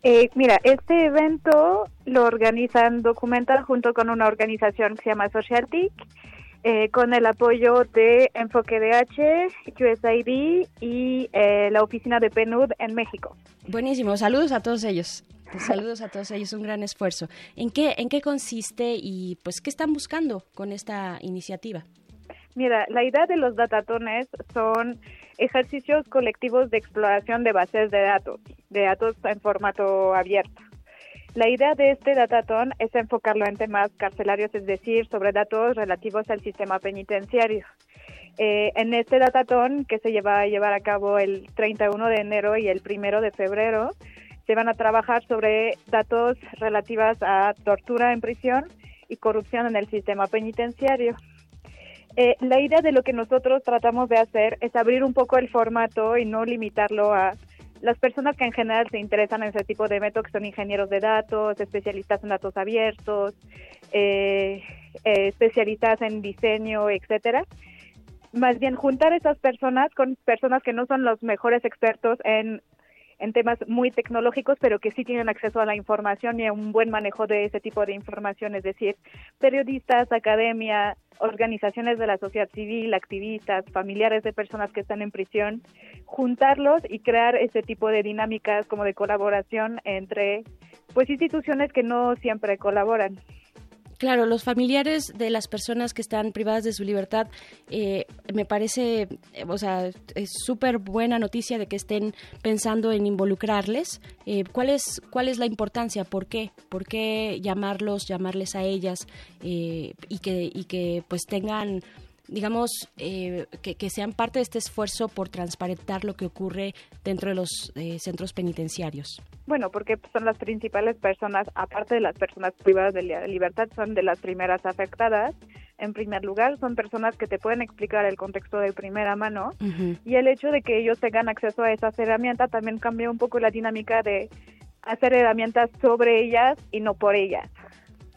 Eh, mira, este evento lo organizan Documenta junto con una organización que se llama Socialtic eh, con el apoyo de Enfoque DH, USAID y eh, la oficina de PNUD en México. Buenísimo, saludos a todos ellos. Saludos a todos ellos, un gran esfuerzo. ¿En qué, ¿En qué consiste y pues qué están buscando con esta iniciativa? Mira, la idea de los datatones son ejercicios colectivos de exploración de bases de datos, de datos en formato abierto. La idea de este datatón es enfocarlo en temas carcelarios, es decir, sobre datos relativos al sistema penitenciario. Eh, en este datatón, que se lleva a llevar a cabo el 31 de enero y el 1 de febrero, se van a trabajar sobre datos relativos a tortura en prisión y corrupción en el sistema penitenciario. Eh, la idea de lo que nosotros tratamos de hacer es abrir un poco el formato y no limitarlo a las personas que en general se interesan en ese tipo de métodos, que son ingenieros de datos, especialistas en datos abiertos, eh, eh, especialistas en diseño, etcétera. Más bien juntar esas personas con personas que no son los mejores expertos en, en temas muy tecnológicos, pero que sí tienen acceso a la información y a un buen manejo de ese tipo de información, es decir, periodistas, academia, organizaciones de la sociedad civil, activistas, familiares de personas que están en prisión, juntarlos y crear ese tipo de dinámicas como de colaboración entre pues instituciones que no siempre colaboran. Claro, los familiares de las personas que están privadas de su libertad, eh, me parece, o sea, es súper buena noticia de que estén pensando en involucrarles. Eh, ¿cuál, es, ¿Cuál es la importancia? ¿Por qué? ¿Por qué llamarlos, llamarles a ellas eh, y, que, y que pues tengan digamos, eh, que, que, sean parte de este esfuerzo por transparentar lo que ocurre dentro de los eh, centros penitenciarios? Bueno, porque son las principales personas, aparte de las personas privadas de libertad, son de las primeras afectadas. En primer lugar, son personas que te pueden explicar el contexto de primera mano uh -huh. y el hecho de que ellos tengan acceso a esas herramientas también cambia un poco la dinámica de hacer herramientas sobre ellas y no por ellas.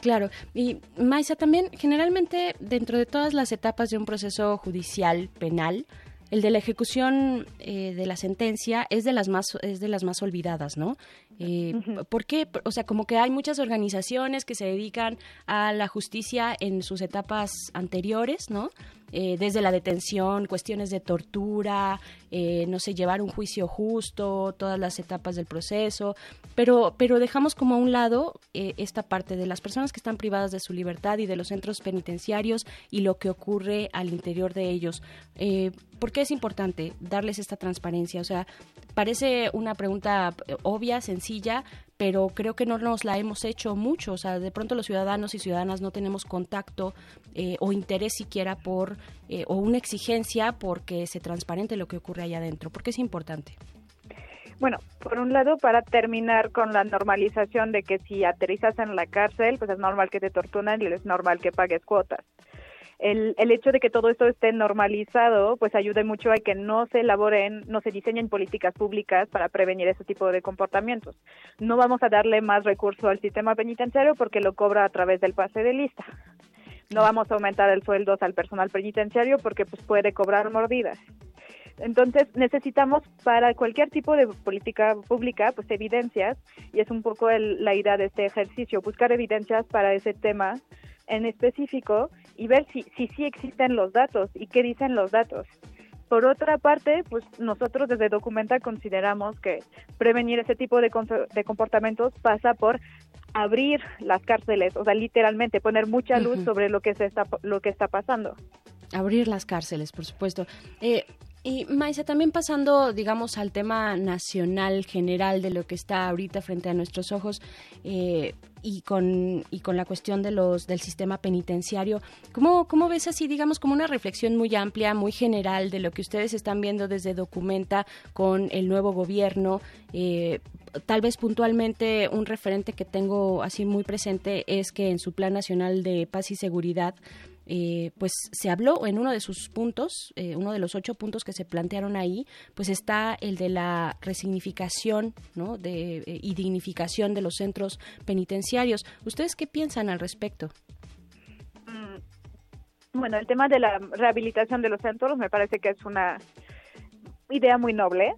Claro, y Maisa, también generalmente dentro de todas las etapas de un proceso judicial penal, el de la ejecución eh, de la sentencia es de las más es de las más olvidadas, ¿no? Eh, uh -huh. ¿Por qué? O sea, como que hay muchas organizaciones que se dedican a la justicia en sus etapas anteriores, ¿no? Eh, desde la detención, cuestiones de tortura, eh, no sé, llevar un juicio justo, todas las etapas del proceso, pero, pero dejamos como a un lado eh, esta parte de las personas que están privadas de su libertad y de los centros penitenciarios y lo que ocurre al interior de ellos. Eh, ¿Por qué es importante darles esta transparencia? O sea, parece una pregunta obvia, sencilla, pero creo que no nos la hemos hecho mucho. O sea, de pronto los ciudadanos y ciudadanas no tenemos contacto eh, o interés siquiera por, eh, o una exigencia porque se transparente lo que ocurre allá adentro. ¿Por qué es importante? Bueno, por un lado, para terminar con la normalización de que si aterrizas en la cárcel, pues es normal que te torturen y es normal que pagues cuotas. El, el, hecho de que todo esto esté normalizado, pues ayuda mucho a que no se elaboren, no se diseñen políticas públicas para prevenir ese tipo de comportamientos. No vamos a darle más recurso al sistema penitenciario porque lo cobra a través del pase de lista. No vamos a aumentar el sueldo al personal penitenciario porque pues puede cobrar mordidas. Entonces necesitamos para cualquier tipo de política pública pues evidencias y es un poco el, la idea de este ejercicio, buscar evidencias para ese tema en específico y ver si, si sí existen los datos y qué dicen los datos. Por otra parte, pues nosotros desde Documenta consideramos que prevenir ese tipo de, de comportamientos pasa por abrir las cárceles, o sea, literalmente poner mucha luz uh -huh. sobre lo que se está lo que está pasando. Abrir las cárceles, por supuesto. Eh, Y Maisa, también pasando, digamos, al tema nacional general de lo que está ahorita frente a nuestros ojos eh, y, con, y con la cuestión de los del sistema penitenciario, ¿cómo, ¿cómo ves así, digamos, como una reflexión muy amplia, muy general de lo que ustedes están viendo desde Documenta con el nuevo gobierno? Eh, tal vez puntualmente un referente que tengo así muy presente es que en su Plan Nacional de Paz y Seguridad eh, pues se habló en uno de sus puntos, eh, uno de los ocho puntos que se plantearon ahí, pues está el de la resignificación ¿no? de, eh, y dignificación de los centros penitenciarios. ¿Ustedes qué piensan al respecto? Mm, Bueno, el tema de la rehabilitación de los centros me parece que es una idea muy noble.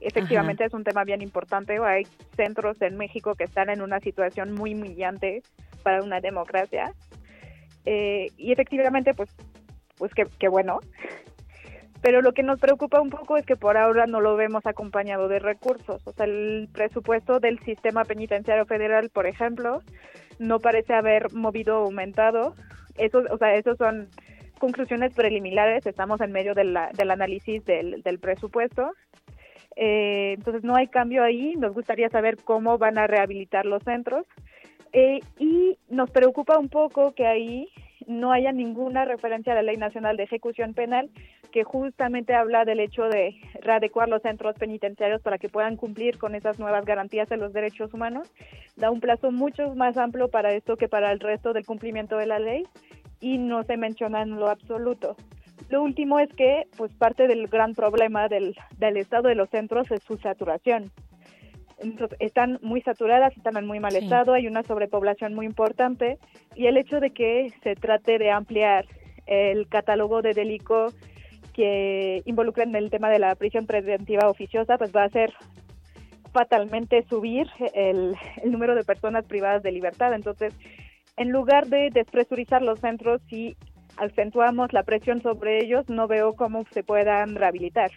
Efectivamente es un tema bien importante. Hay centros en México que están en una situación muy humillante para una democracia. Eh, y efectivamente, pues, pues qué qué bueno. Pero lo que nos preocupa un poco es que por ahora no lo vemos acompañado de recursos. O sea, el presupuesto del sistema penitenciario federal, por ejemplo, no parece haber movido o aumentado. Eso, o sea, esos son conclusiones preliminares. Estamos en medio del análisis del, del presupuesto. Eh, entonces no hay cambio ahí. Nos gustaría saber cómo van a rehabilitar los centros. Eh, y nos preocupa un poco que ahí no haya ninguna referencia a la Ley Nacional de Ejecución Penal que justamente habla del hecho de readecuar los centros penitenciarios para que puedan cumplir con esas nuevas garantías de los derechos humanos. Da un plazo mucho más amplio para esto que para el resto del cumplimiento de la ley y no se menciona en lo absoluto. Lo último es que, pues, parte del gran problema del, del estado de los centros es su saturación. Están muy saturadas, están en muy mal Sí. estado, hay una sobrepoblación muy importante y el hecho de que se trate de ampliar el catálogo de delitos que involucren el tema de la prisión preventiva oficiosa, pues va a hacer fatalmente subir el, el número de personas privadas de libertad. Entonces, en lugar de despresurizar los centros y acentuamos la presión sobre ellos, no veo cómo se puedan rehabilitar.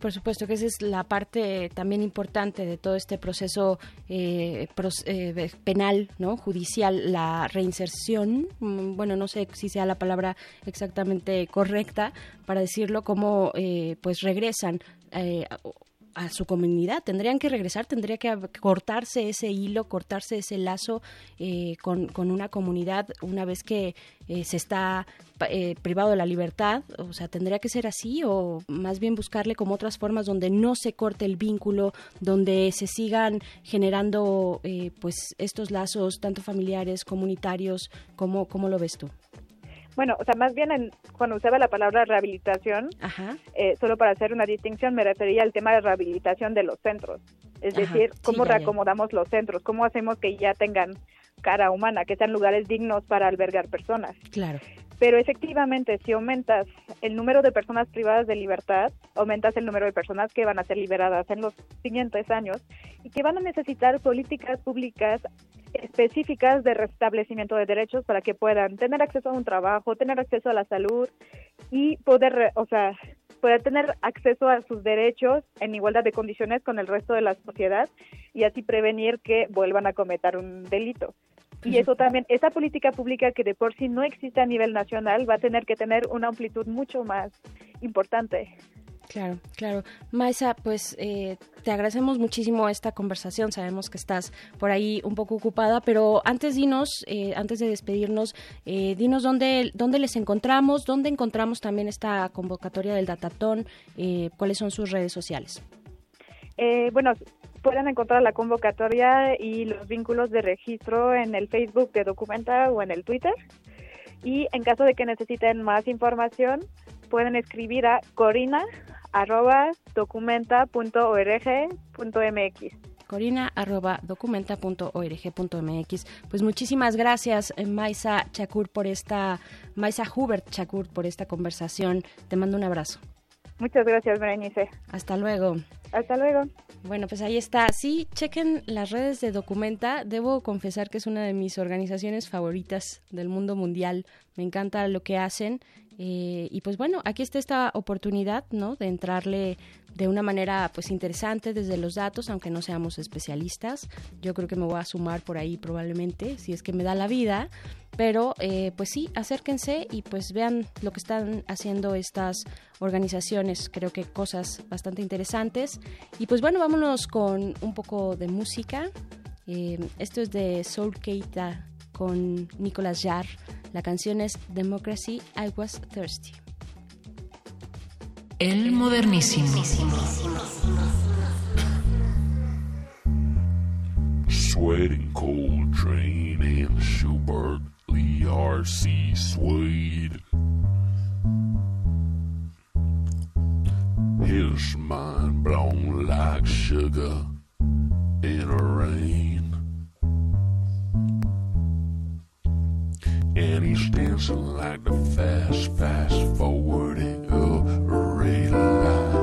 Por supuesto que esa es la parte también importante de todo este proceso eh, pros- eh, penal, ¿no? Judicial, la reinserción. mm, Bueno, no sé si sea la palabra exactamente correcta para decirlo, cómo eh, pues regresan eh, a- su comunidad. Tendrían que regresar, tendría que cortarse ese hilo, cortarse ese lazo eh, con, con una comunidad una vez que eh, se está eh, privado de la libertad. O sea, tendría que ser así o más bien buscarle como otras formas donde no se corte el vínculo, donde se sigan generando eh, pues estos lazos tanto familiares, comunitarios, como ¿cómo lo ves tú? Bueno, o sea, más bien en- cuando usaba la palabra rehabilitación, eh, solo para hacer una distinción, me refería al tema de rehabilitación de los centros. Es Ajá, decir, sí, cómo ya, reacomodamos los centros, cómo hacemos que ya tengan cara humana, que sean lugares dignos para albergar personas. Claro. Pero efectivamente, si aumentas el número de personas privadas de libertad, aumentas el número de personas que van a ser liberadas en los siguientes años y que van a necesitar políticas públicas específicas de restablecimiento de derechos para que puedan tener acceso a un trabajo, tener acceso a la salud y poder, o sea, poder tener acceso a sus derechos en igualdad de condiciones con el resto de la sociedad y así prevenir que vuelvan a cometer un delito. Y eso también, esa política pública que de por sí no existe a nivel nacional va a tener que tener una amplitud mucho más importante. Claro, claro. Maisa, pues eh, te agradecemos muchísimo esta conversación. Sabemos que estás por ahí un poco ocupada, pero antes dinos, eh, antes de despedirnos, eh, dinos dónde, dónde les encontramos, dónde encontramos también esta convocatoria del Datatón, eh, cuáles son sus redes sociales. Eh, bueno, pueden encontrar la convocatoria y los vínculos de registro en el Facebook de Documenta o en el Twitter. Y en caso de que necesiten más información, pueden escribir a corina arroba documenta.org.mx. Corina arroba documenta.org.mx. Pues muchísimas gracias, eh, Maisa Chakur, por esta, Maisa Hubert Chakur, por esta conversación. Te mando un abrazo. Muchas gracias, Berenice. Hasta luego. Hasta luego. Bueno, pues ahí está. Sí, chequen las redes de Documenta. Debo confesar que es una de mis organizaciones favoritas del mundo mundial. Me encanta lo que hacen. Eh, y pues bueno, aquí está esta oportunidad, ¿no? De entrarle de una manera pues interesante desde los datos, aunque no seamos especialistas. Yo creo que me voy a sumar por ahí probablemente, si es que me da la vida. Pero eh, pues sí, acérquense y pues vean lo que están haciendo estas organizaciones. Creo que cosas bastante interesantes. Y pues bueno, vámonos con un poco de música. Eh, esto es de Soul Keita con Nicolas Jarre. La canción es Democracy, I Was Thirsty. El modernísimo. Sweating cold Coltrane and Schubert, Lee R.C. Swede. His mind blown like sugar in a rain. And he's dancing like the fast, fast forwarding of a red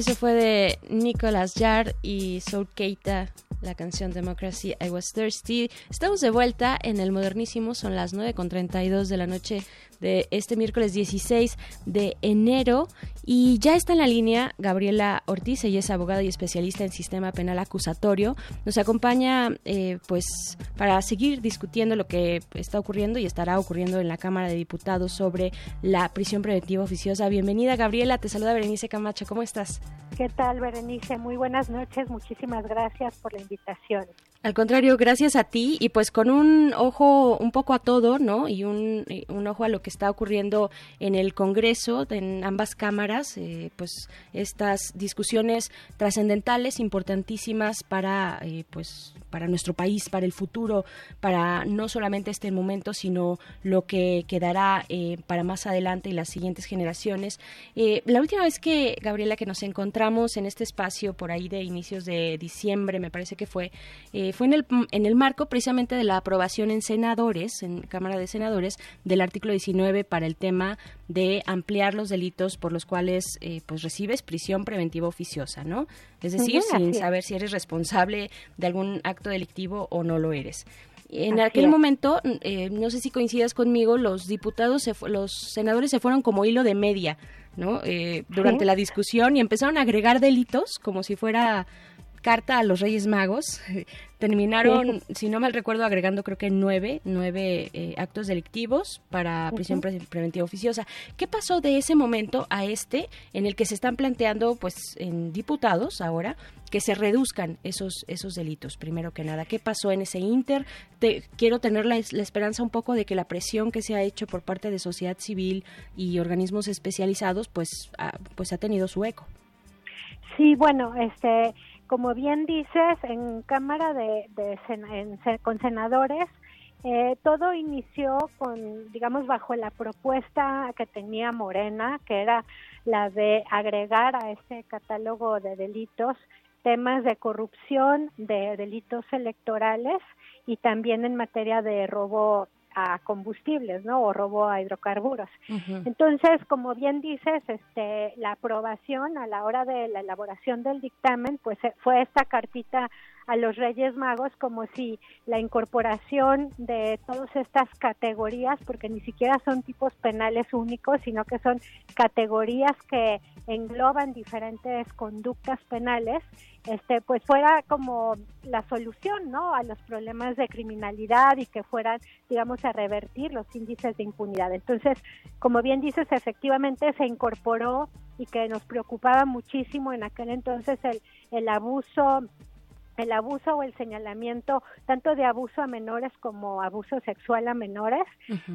Eso fue de Nicolas Jarre y Soul Keita, la canción Democracy I Was Thirsty. Estamos de vuelta en el modernísimo, son las 9.32 de la noche de este miércoles 16 de enero y ya está en la línea Gabriela Ortiz, ella es abogada y especialista en sistema penal acusatorio. Nos acompaña eh, pues para seguir discutiendo lo que está ocurriendo y estará ocurriendo en la Cámara de Diputados sobre la prisión preventiva oficiosa. Bienvenida Gabriela, te saluda Berenice Camacho, ¿cómo estás? ¿Qué tal, Berenice? Muy buenas noches, muchísimas gracias por la invitación. Al contrario, gracias a ti y pues con un ojo un poco a todo, ¿no? Y un, ojo a lo que está ocurriendo en el Congreso, en ambas cámaras, eh, pues estas discusiones trascendentales, importantísimas para, eh, pues, para nuestro país, para el futuro, para no solamente este momento, sino lo que quedará eh, para más adelante y las siguientes generaciones. Eh, la última vez que, Gabriela, que nos encontramos en este espacio por ahí de inicios de diciembre, me parece que fue, eh, fue en el, en el marco precisamente de la aprobación en senadores, en Cámara de Senadores, del artículo 19 para el tema de ampliar los delitos por los cuales eh, pues recibes prisión preventiva oficiosa, ¿no? Es decir, sin saber si eres responsable de algún acto delictivo o no lo eres. En Así aquel es. momento, eh, no sé si coincidas conmigo, los diputados, se los senadores se fueron como hilo de media, ¿no? Eh, durante Sí. la discusión y empezaron a agregar delitos como si fuera carta a los Reyes Magos. Terminaron, si no mal recuerdo, agregando creo que nueve, nueve eh, actos delictivos para prisión pre- preventiva oficiosa. ¿Qué pasó de ese momento a este en el que se están planteando, pues, en diputados ahora, que se reduzcan esos, esos delitos, primero que nada? ¿Qué pasó en ese inter? Te- quiero tener la, la esperanza un poco de que la presión que se ha hecho por parte de sociedad civil y organismos especializados, pues, ha, pues ha tenido su eco. Sí, bueno, este, como bien dices, en Cámara de, en con senadores, eh, todo inició con, digamos, bajo la propuesta que tenía Morena, que era la de agregar a este catálogo de delitos temas de corrupción, de delitos electorales y también en materia de robo a combustibles, ¿no? O robo a hidrocarburos. Entonces, como bien dices, este, la aprobación a la hora de la elaboración del dictamen, pues eh, fue esta cartita a los Reyes Magos como si la incorporación de todas estas categorías, porque ni siquiera son tipos penales únicos, sino que son categorías que engloban diferentes conductas penales, este pues fuera como la solución, ¿no? a los problemas de criminalidad y que fueran, digamos, a revertir los índices de impunidad. Entonces, como bien dices, efectivamente se incorporó y que nos preocupaba muchísimo en aquel entonces el, el abuso el abuso o el señalamiento tanto de abuso a menores como abuso sexual a menores,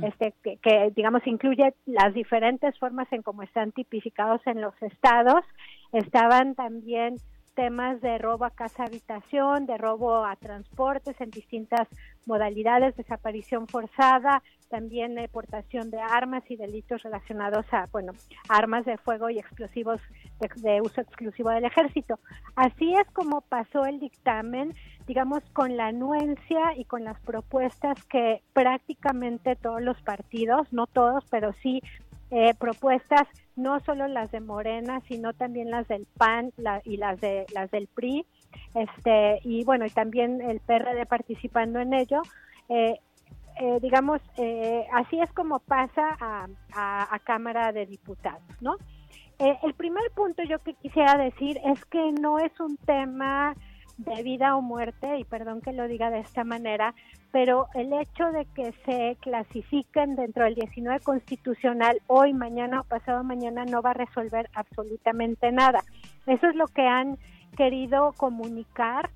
este que, que, digamos incluye las diferentes formas en cómo están tipificados en los estados, estaban también temas de robo a casa habitación, de robo a transportes en distintas modalidades, desaparición forzada, también deportación de armas y delitos relacionados a, bueno, armas de fuego y explosivos de, uso exclusivo del ejército. Así es como pasó el dictamen, digamos, con la anuencia y con las propuestas que prácticamente todos los partidos, no todos, pero sí eh, propuestas, no solo las de Morena, sino también las del PAN la, y las de las del PRI, este y bueno y también el PRD participando en ello. Eh, eh, digamos, eh, así es como pasa a, a, a Cámara de Diputados, ¿no? Eh, el primer punto yo que quisiera decir es que no es un tema de vida o muerte, y perdón que lo diga de esta manera, pero el hecho de que se clasifiquen dentro del 19 constitucional hoy, mañana o pasado mañana no va a resolver absolutamente nada. Eso es lo que han querido comunicar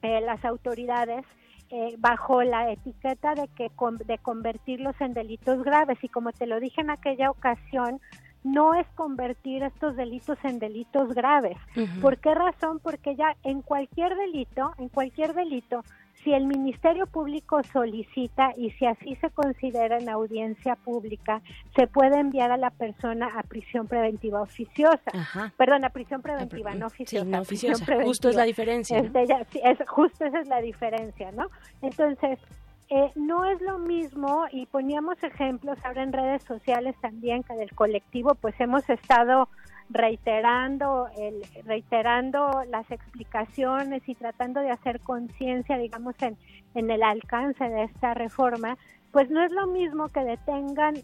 eh, las autoridades eh, bajo la etiqueta de que con, de convertirlos en delitos graves y como te lo dije en aquella ocasión no es convertir estos delitos en delitos graves. ¿Por qué razón? Porque ya en cualquier delito, en cualquier delito, si el Ministerio Público solicita y si así se considera en audiencia pública, se puede enviar a la persona a prisión preventiva oficiosa. Perdón, a prisión preventiva, no oficiosa. no a prisión oficiosa. Justo es la diferencia, ¿no? Este, ya, sí, es, justo esa es la diferencia, ¿no? Entonces, eh, no es lo mismo y poníamos ejemplos ahora en redes sociales también que del colectivo pues hemos estado reiterando el reiterando las explicaciones y tratando de hacer conciencia digamos en, en el alcance de esta reforma pues no es lo mismo que detengan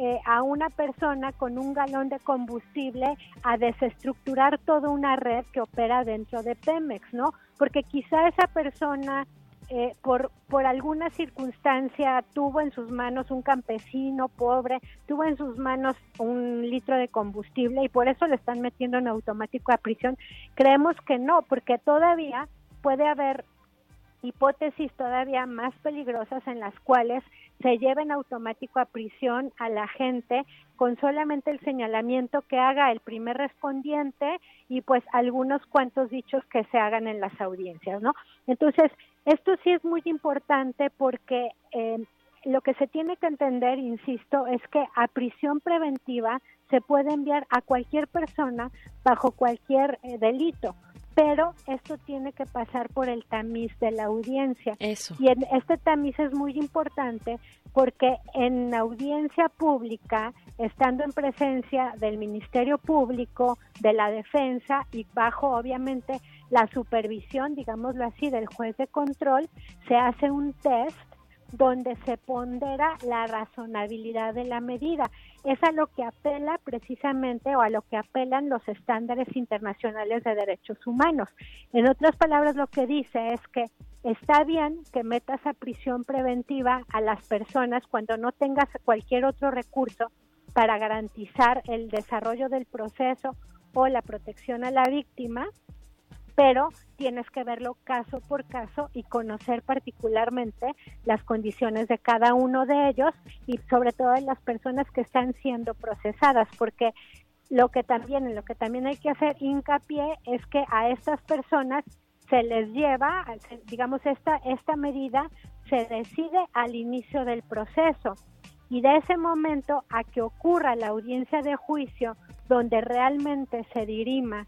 eh, a una persona con un galón de combustible a desestructurar toda una red que opera dentro de Pemex, ¿no? Porque quizá esa persona eh, por, por alguna circunstancia tuvo en sus manos un campesino pobre, tuvo en sus manos un litro de combustible y por eso le están metiendo en automático a prisión. Creemos que no, porque todavía puede haber hipótesis todavía más peligrosas en las cuales se lleven automático a prisión a la gente con solamente el señalamiento que haga el primer respondiente y pues algunos cuantos dichos que se hagan en las audiencias, ¿no? Entonces, esto sí es muy importante porque eh, lo que se tiene que entender, insisto, es que a prisión preventiva se puede enviar a cualquier persona bajo cualquier eh, delito pero esto tiene que pasar por el tamiz de la audiencia. Eso. Y en este tamiz es muy importante porque en audiencia pública, estando en presencia del Ministerio Público, de la Defensa y bajo obviamente la supervisión, digámoslo así, del juez de control, se hace un test donde se pondera la razonabilidad de la medida. Es a lo que apela precisamente o a lo que apelan los estándares internacionales de derechos humanos. En otras palabras, lo que dice es que está bien que metas a prisión preventiva a las personas cuando no tengas cualquier otro recurso para garantizar el desarrollo del proceso o la protección a la víctima, pero tienes que verlo caso por caso y conocer particularmente las condiciones de cada uno de ellos y sobre todo de las personas que están siendo procesadas, porque lo que también lo que también hay que hacer hincapié es que a estas personas se les lleva, digamos esta esta medida se decide al inicio del proceso y de ese momento a que ocurra la audiencia de juicio donde realmente se dirima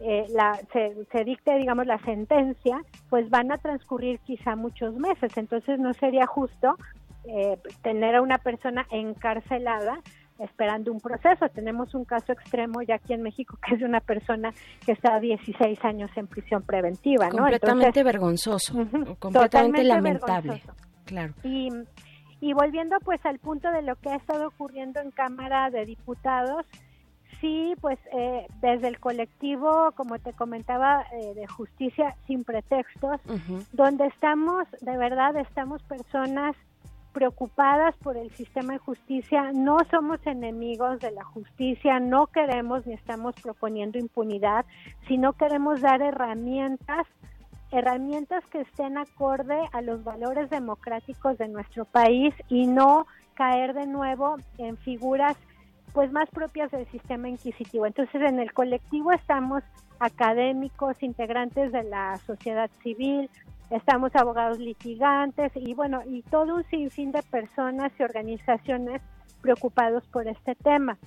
eh, la, se, dicte, digamos, la sentencia, pues van a transcurrir quizá muchos meses. Entonces no sería justo eh, tener a una persona encarcelada esperando un proceso. Tenemos un caso extremo ya aquí en México que es de una persona que está 16 años en prisión preventiva, ¿no? Completamente vergonzoso, completamente lamentable. Claro. Y, y volviendo pues al punto de lo que ha estado ocurriendo en Cámara de Diputados, Sí, pues eh, desde el colectivo, como te comentaba, eh, de justicia sin pretextos, donde estamos, de verdad, estamos personas preocupadas por el sistema de justicia, no somos enemigos de la justicia, no queremos ni estamos proponiendo impunidad, sino queremos dar herramientas, herramientas que estén acorde a los valores democráticos de nuestro país y no caer de nuevo en figuras pues más propias del sistema inquisitivo. Entonces en el colectivo estamos académicos, integrantes de la sociedad civil, estamos abogados litigantes y bueno, y todo un sinfín de personas y organizaciones preocupados por este tema.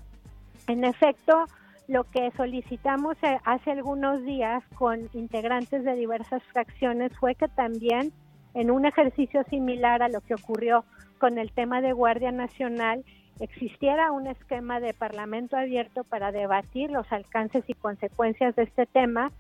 En efecto, lo que solicitamos eh, hace algunos días con integrantes de diversas fracciones fue que también en un ejercicio similar a lo que ocurrió con el tema de Guardia Nacional, existiera un esquema de parlamento abierto para debatir los alcances y consecuencias de este tema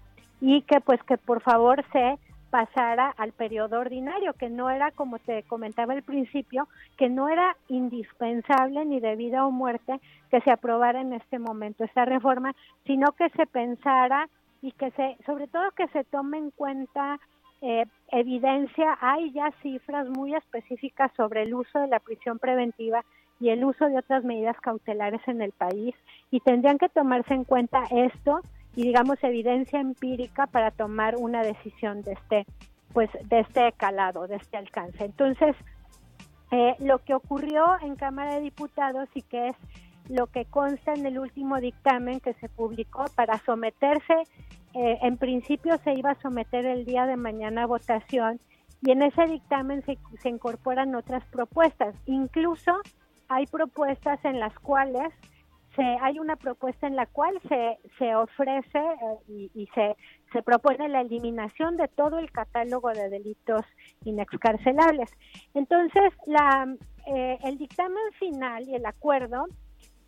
y que pues que por favor se pasara al periodo ordinario, que no era, como te comentaba al principio, que no era indispensable ni de vida o muerte que se aprobara en este momento esta reforma, sino que se pensara y que se, sobre todo que se tome en cuenta eh, evidencia, hay ya cifras muy específicas sobre el uso de la prisión preventiva y el uso de otras medidas cautelares en el país y tendrían que tomarse en cuenta esto y digamos evidencia empírica para tomar una decisión de este pues de este calado, de este alcance. Entonces, eh, lo que ocurrió en Cámara de Diputados y que es lo que consta en el último dictamen que se publicó para someterse, eh, en principio se iba a someter el día de mañana a votación y en ese dictamen se, se incorporan otras propuestas, incluso hay propuestas en las cuales se, hay una propuesta en la cual se, se ofrece eh, y, se, se propone la eliminación de todo el catálogo de delitos inexcarcelables. Entonces, la, eh, el dictamen final y el acuerdo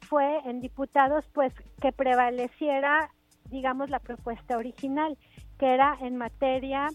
fue en diputados, pues que prevaleciera, digamos, la propuesta original, que era en materia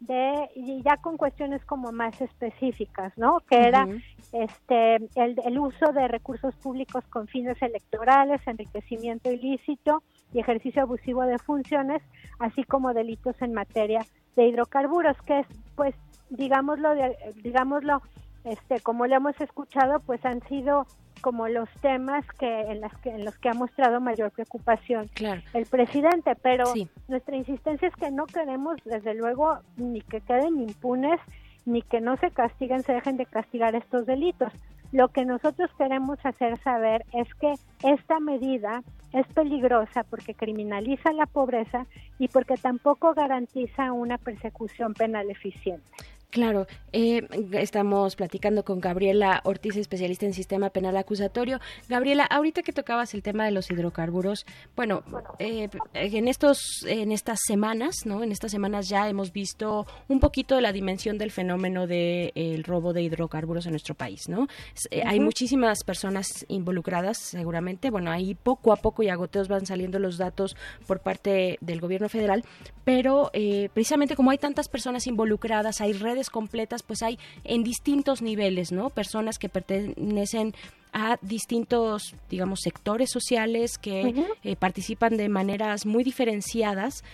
de y ya con cuestiones como más específicas, ¿no? Que era. Este el, el uso de recursos públicos con fines electorales, enriquecimiento ilícito y ejercicio abusivo de funciones, así como delitos en materia de hidrocarburos, que es pues digámoslo de- digámoslo este como lo hemos escuchado, pues han sido como los temas que en las que en los que ha mostrado mayor preocupación el presidente, pero nuestra insistencia es que no queremos desde luego ni que queden impunes ni que no se castiguen, se dejen de castigar estos delitos. Lo que nosotros queremos hacer saber es que esta medida es peligrosa porque criminaliza la pobreza y porque tampoco garantiza una persecución penal eficiente. Claro, eh, estamos platicando con Gabriela Ortiz, especialista en sistema penal acusatorio. Gabriela, ahorita que tocabas el tema de los hidrocarburos, bueno, eh, en estos, en estas semanas, ¿no? En estas semanas ya hemos visto un poquito de la dimensión del fenómeno del robo de hidrocarburos en nuestro país, ¿no? Eh, Hay muchísimas personas involucradas, seguramente. Bueno, ahí poco a poco y a goteos van saliendo los datos por parte del gobierno federal, pero eh, precisamente como hay tantas personas involucradas, hay redes completas, pues hay en distintos niveles, ¿no? Personas que pertenecen a distintos, digamos, sectores sociales que eh, participan de maneras muy diferenciadas.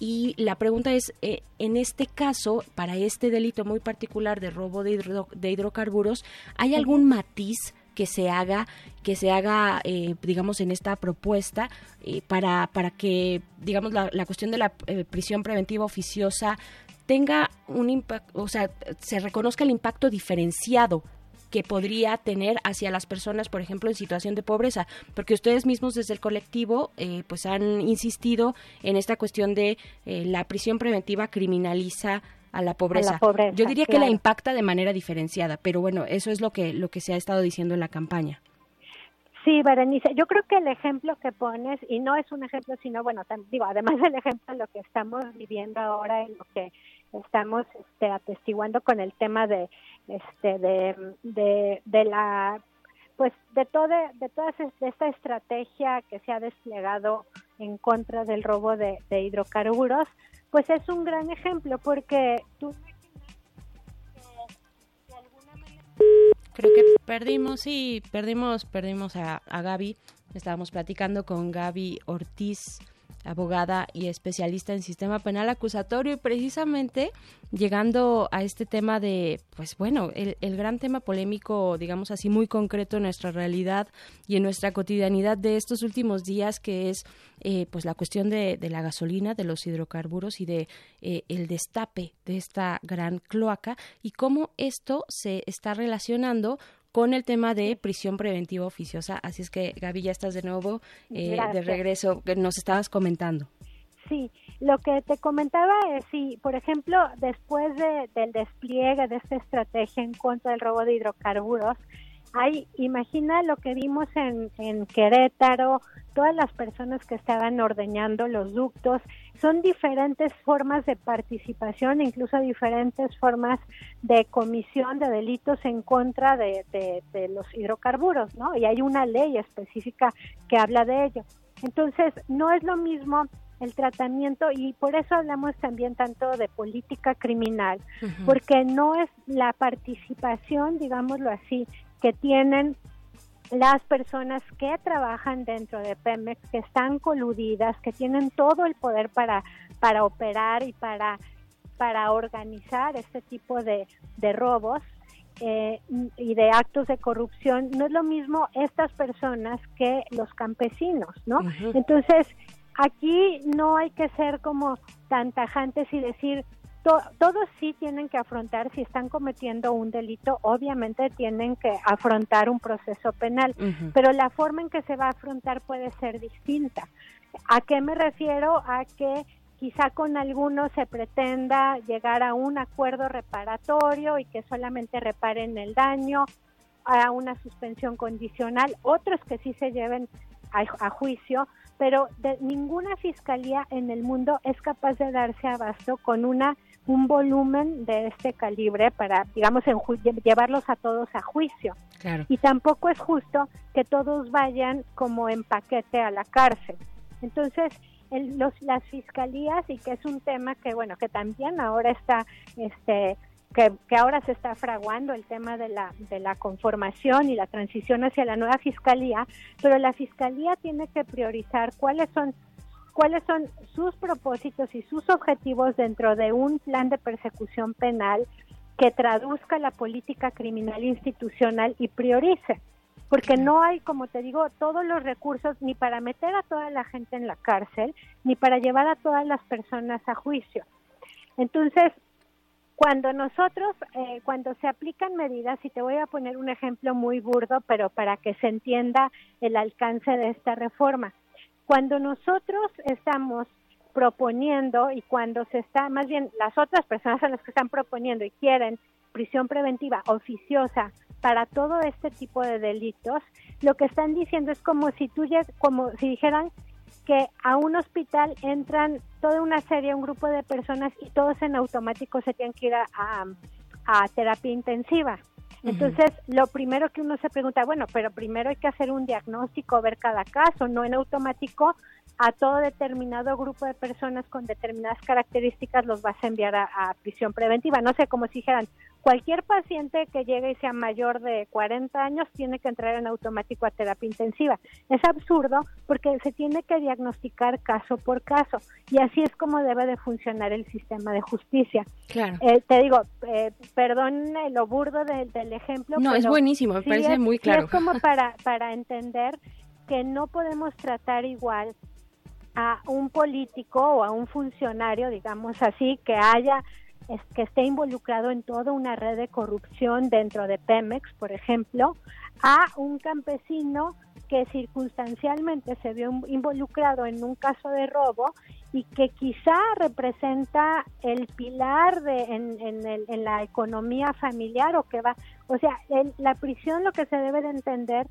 Y la pregunta es, eh, en este caso, para este delito muy particular de robo de, hidro- de hidrocarburos, ¿hay algún matiz que se haga, que se haga, eh, digamos, en esta propuesta eh, para, para que, digamos, la, la cuestión de la eh, prisión preventiva oficiosa tenga un impacto, o sea, se reconozca el impacto diferenciado que podría tener hacia las personas, por ejemplo, en situación de pobreza, porque ustedes mismos desde el colectivo, eh, pues han insistido en esta cuestión de eh, la prisión preventiva criminaliza a la pobreza. pobreza, Yo diría que la impacta de manera diferenciada, pero bueno, eso es lo que lo que se ha estado diciendo en la campaña. Sí, Berenice, yo creo que el ejemplo que pones, y no es un ejemplo, sino, bueno, digo, además del ejemplo de lo que estamos viviendo ahora, en lo que estamos este, atestiguando con el tema de, este, de, de, la, pues, de toda, de toda esta estrategia que se ha desplegado en contra del robo de, hidrocarburos, pues es un gran ejemplo, porque tú Creo que perdimos, sí, perdimos, perdimos a Gaby. Estábamos platicando con Gaby Ortiz, abogada y especialista en sistema penal acusatorio y precisamente llegando a este tema de, pues bueno, el, gran tema polémico, digamos así, muy concreto en nuestra realidad y en nuestra cotidianidad de estos últimos días, que es eh, pues la cuestión de, de la gasolina, de los hidrocarburos y de eh, el destape de esta gran cloaca y cómo esto se está relacionando con el tema de prisión preventiva oficiosa. Así es que, Gaby, ya estás de nuevo eh, de regreso. que Nos estabas comentando. Sí, lo que te comentaba es si, por ejemplo, después de- del despliegue de esta estrategia en contra del robo de hidrocarburos, hay, imagina lo que vimos en, en Querétaro, todas las personas que estaban ordeñando los ductos, son diferentes formas de participación, incluso diferentes formas de comisión de delitos en contra de, de- de los hidrocarburos, ¿no? Y hay una ley específica que habla de ello. Entonces, no es lo mismo el tratamiento y por eso hablamos también tanto de política criminal, porque no es la participación, digámoslo así, que tienen las personas que trabajan dentro de Pemex, que están coludidas, que tienen todo el poder para, para operar y para, para organizar este tipo de, de robos eh, y de actos de corrupción, no es lo mismo estas personas que los campesinos, ¿no? Entonces, aquí no hay que ser como tan tajantes y decir, to- todos sí tienen que afrontar, si están cometiendo un delito, obviamente tienen que afrontar un proceso penal, pero la forma en que se va a afrontar puede ser distinta. ¿A qué me refiero? A que quizá con algunos se pretenda llegar a un acuerdo reparatorio y que solamente reparen el daño, a una suspensión condicional, otros que sí se lleven a, a juicio, pero de, ninguna fiscalía en el mundo es capaz de darse abasto con una un volumen de este calibre para, digamos, en ju- llevarlos a todos a juicio. Claro. Y tampoco es justo que todos vayan como en paquete a la cárcel. Entonces, el- los, las fiscalías, y que es un tema que, bueno, que también ahora está, este, que, que ahora se está fraguando el tema de la, de la conformación y la transición hacia la nueva fiscalía, pero la fiscalía tiene que priorizar cuáles son cuáles son sus propósitos y sus objetivos dentro de un plan de persecución penal que traduzca la política criminal institucional y priorice. Porque no hay, como te digo, todos los recursos ni para meter a toda la gente en la cárcel, ni para llevar a todas las personas a juicio. Entonces, cuando nosotros, eh, cuando se aplican medidas, y te voy a poner un ejemplo muy burdo, pero para que se entienda el alcance de esta reforma, cuando nosotros estamos proponiendo y cuando se está, más bien las otras personas son las que están proponiendo y quieren prisión preventiva oficiosa para todo este tipo de delitos, lo que están diciendo es como si tú como si dijeran que a un hospital entran toda una serie, un grupo de personas y todos en automático se tienen que ir a, a- a terapia intensiva. Entonces, lo primero que uno se pregunta, bueno, pero primero hay que hacer un diagnóstico, ver cada caso, no en automático a todo determinado grupo de personas con determinadas características los vas a enviar a, a prisión preventiva. No sé, como si dijeran, cualquier paciente que llegue y sea mayor de 40 años tiene que entrar en automático a terapia intensiva. Es absurdo porque se tiene que diagnosticar caso por caso y así es como debe de funcionar el sistema de justicia. Claro. Eh, te digo, eh, perdón lo burdo de- del ejemplo. No, es buenísimo, me sí parece es- muy sí claro. es como para, para entender que no podemos tratar igual a un político o a un funcionario, digamos así, que haya es- que esté involucrado en toda una red de corrupción dentro de Pemex, por ejemplo, a un campesino que circunstancialmente se vio involucrado en un caso de robo y que quizá representa el pilar de, en, en el- en la economía familiar o que va, o sea, el- la prisión lo que se debe de entender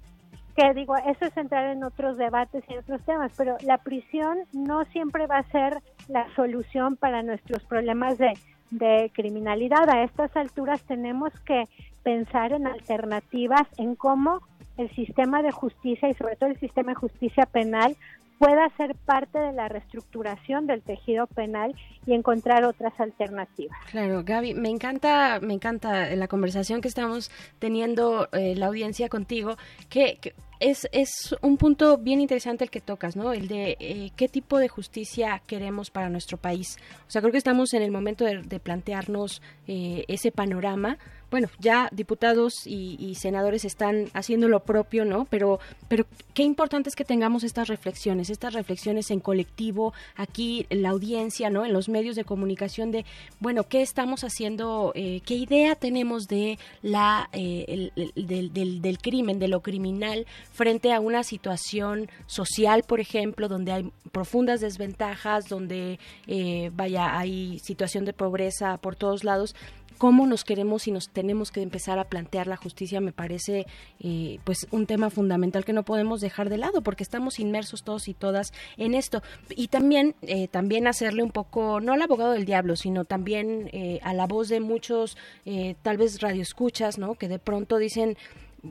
que digo, eso es entrar en otros debates y en otros temas, pero la prisión no siempre va a ser la solución para nuestros problemas de, de criminalidad. A estas alturas tenemos que pensar en alternativas, en cómo el sistema de justicia y sobre todo el sistema de justicia penal pueda ser parte de la reestructuración del tejido penal y encontrar otras alternativas. Claro, Gaby, me encanta, me encanta la conversación que estamos teniendo eh, la audiencia contigo, que, es, es un punto bien interesante el que tocas, ¿no? El de eh, qué tipo de justicia queremos para nuestro país. O sea, creo que estamos en el momento de, de plantearnos eh, ese panorama. Bueno, ya diputados y, y senadores están haciendo lo propio, ¿no? Pero, pero qué importante es que tengamos estas reflexiones, estas reflexiones en colectivo, aquí en la audiencia, ¿no? En los medios de comunicación de, bueno, ¿qué estamos haciendo? Eh, ¿Qué idea tenemos de la eh, el- el- del, del- del crimen, de lo criminal, frente a una situación social, por ejemplo, donde hay profundas desventajas, donde, eh, vaya, hay situación de pobreza por todos lados? Cómo nos queremos y nos tenemos que empezar a plantear la justicia me parece eh, pues un tema fundamental que no podemos dejar de lado porque estamos inmersos todos y todas en esto. Y también eh, también hacerle un poco no al abogado del diablo sino también eh, a la voz de muchos eh, tal vez radioescuchas no que de pronto dicen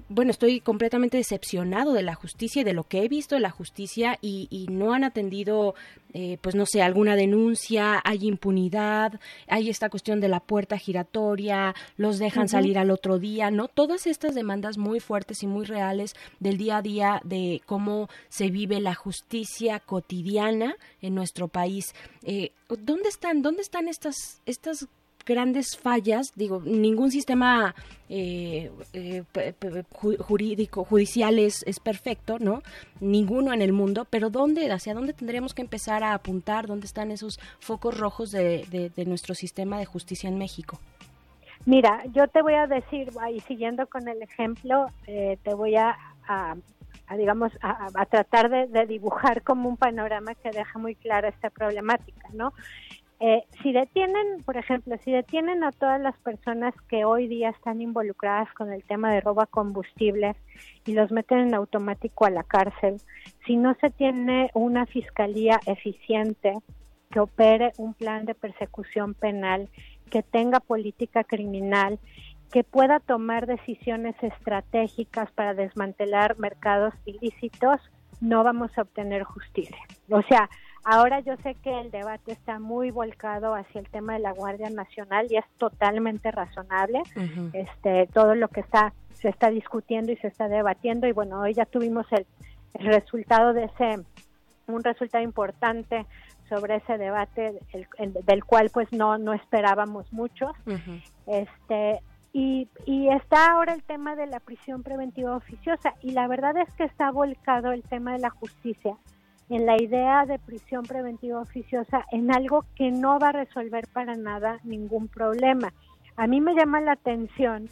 bueno, estoy completamente decepcionado de la justicia y de lo que he visto de la justicia y, y no han atendido, eh, pues no sé, alguna denuncia, hay impunidad, hay esta cuestión de la puerta giratoria, los dejan salir al otro día, ¿no? Todas estas demandas muy fuertes y muy reales del día a día de cómo se vive la justicia cotidiana en nuestro país. Eh, ¿Dónde están, dónde están estas, estas grandes fallas, digo, ningún sistema eh, eh, jurídico, judicial es, es perfecto, ¿no? Ninguno en el mundo, pero ¿dónde, hacia dónde tendremos que empezar a apuntar? ¿Dónde están esos focos rojos de, de- nuestro sistema de justicia en México? Mira, yo te voy a decir, ahí siguiendo con el ejemplo, eh, te voy a, digamos, a, a tratar de, de dibujar como un panorama que deja muy clara esta problemática, ¿no? Eh, si detienen, por ejemplo, si detienen a todas las personas que hoy día están involucradas con el tema de robo a combustibles y los meten en automático a la cárcel, si no se tiene una fiscalía eficiente que opere un plan de persecución penal, que tenga política criminal, que pueda tomar decisiones estratégicas para desmantelar mercados ilícitos, no vamos a obtener justicia. O sea, ahora yo sé que el debate está muy volcado hacia el tema de la Guardia Nacional y es totalmente razonable. Este, todo lo que está se está discutiendo y se está debatiendo. Y bueno, hoy ya tuvimos el, el resultado de ese un resultado importante sobre ese debate el- el- del cual pues no no esperábamos muchos este y, y está ahora el tema de la prisión preventiva oficiosa. Y la verdad es que está volcado el tema de la justicia en la idea de prisión preventiva oficiosa en algo que no va a resolver para nada ningún problema. A mí me llama la atención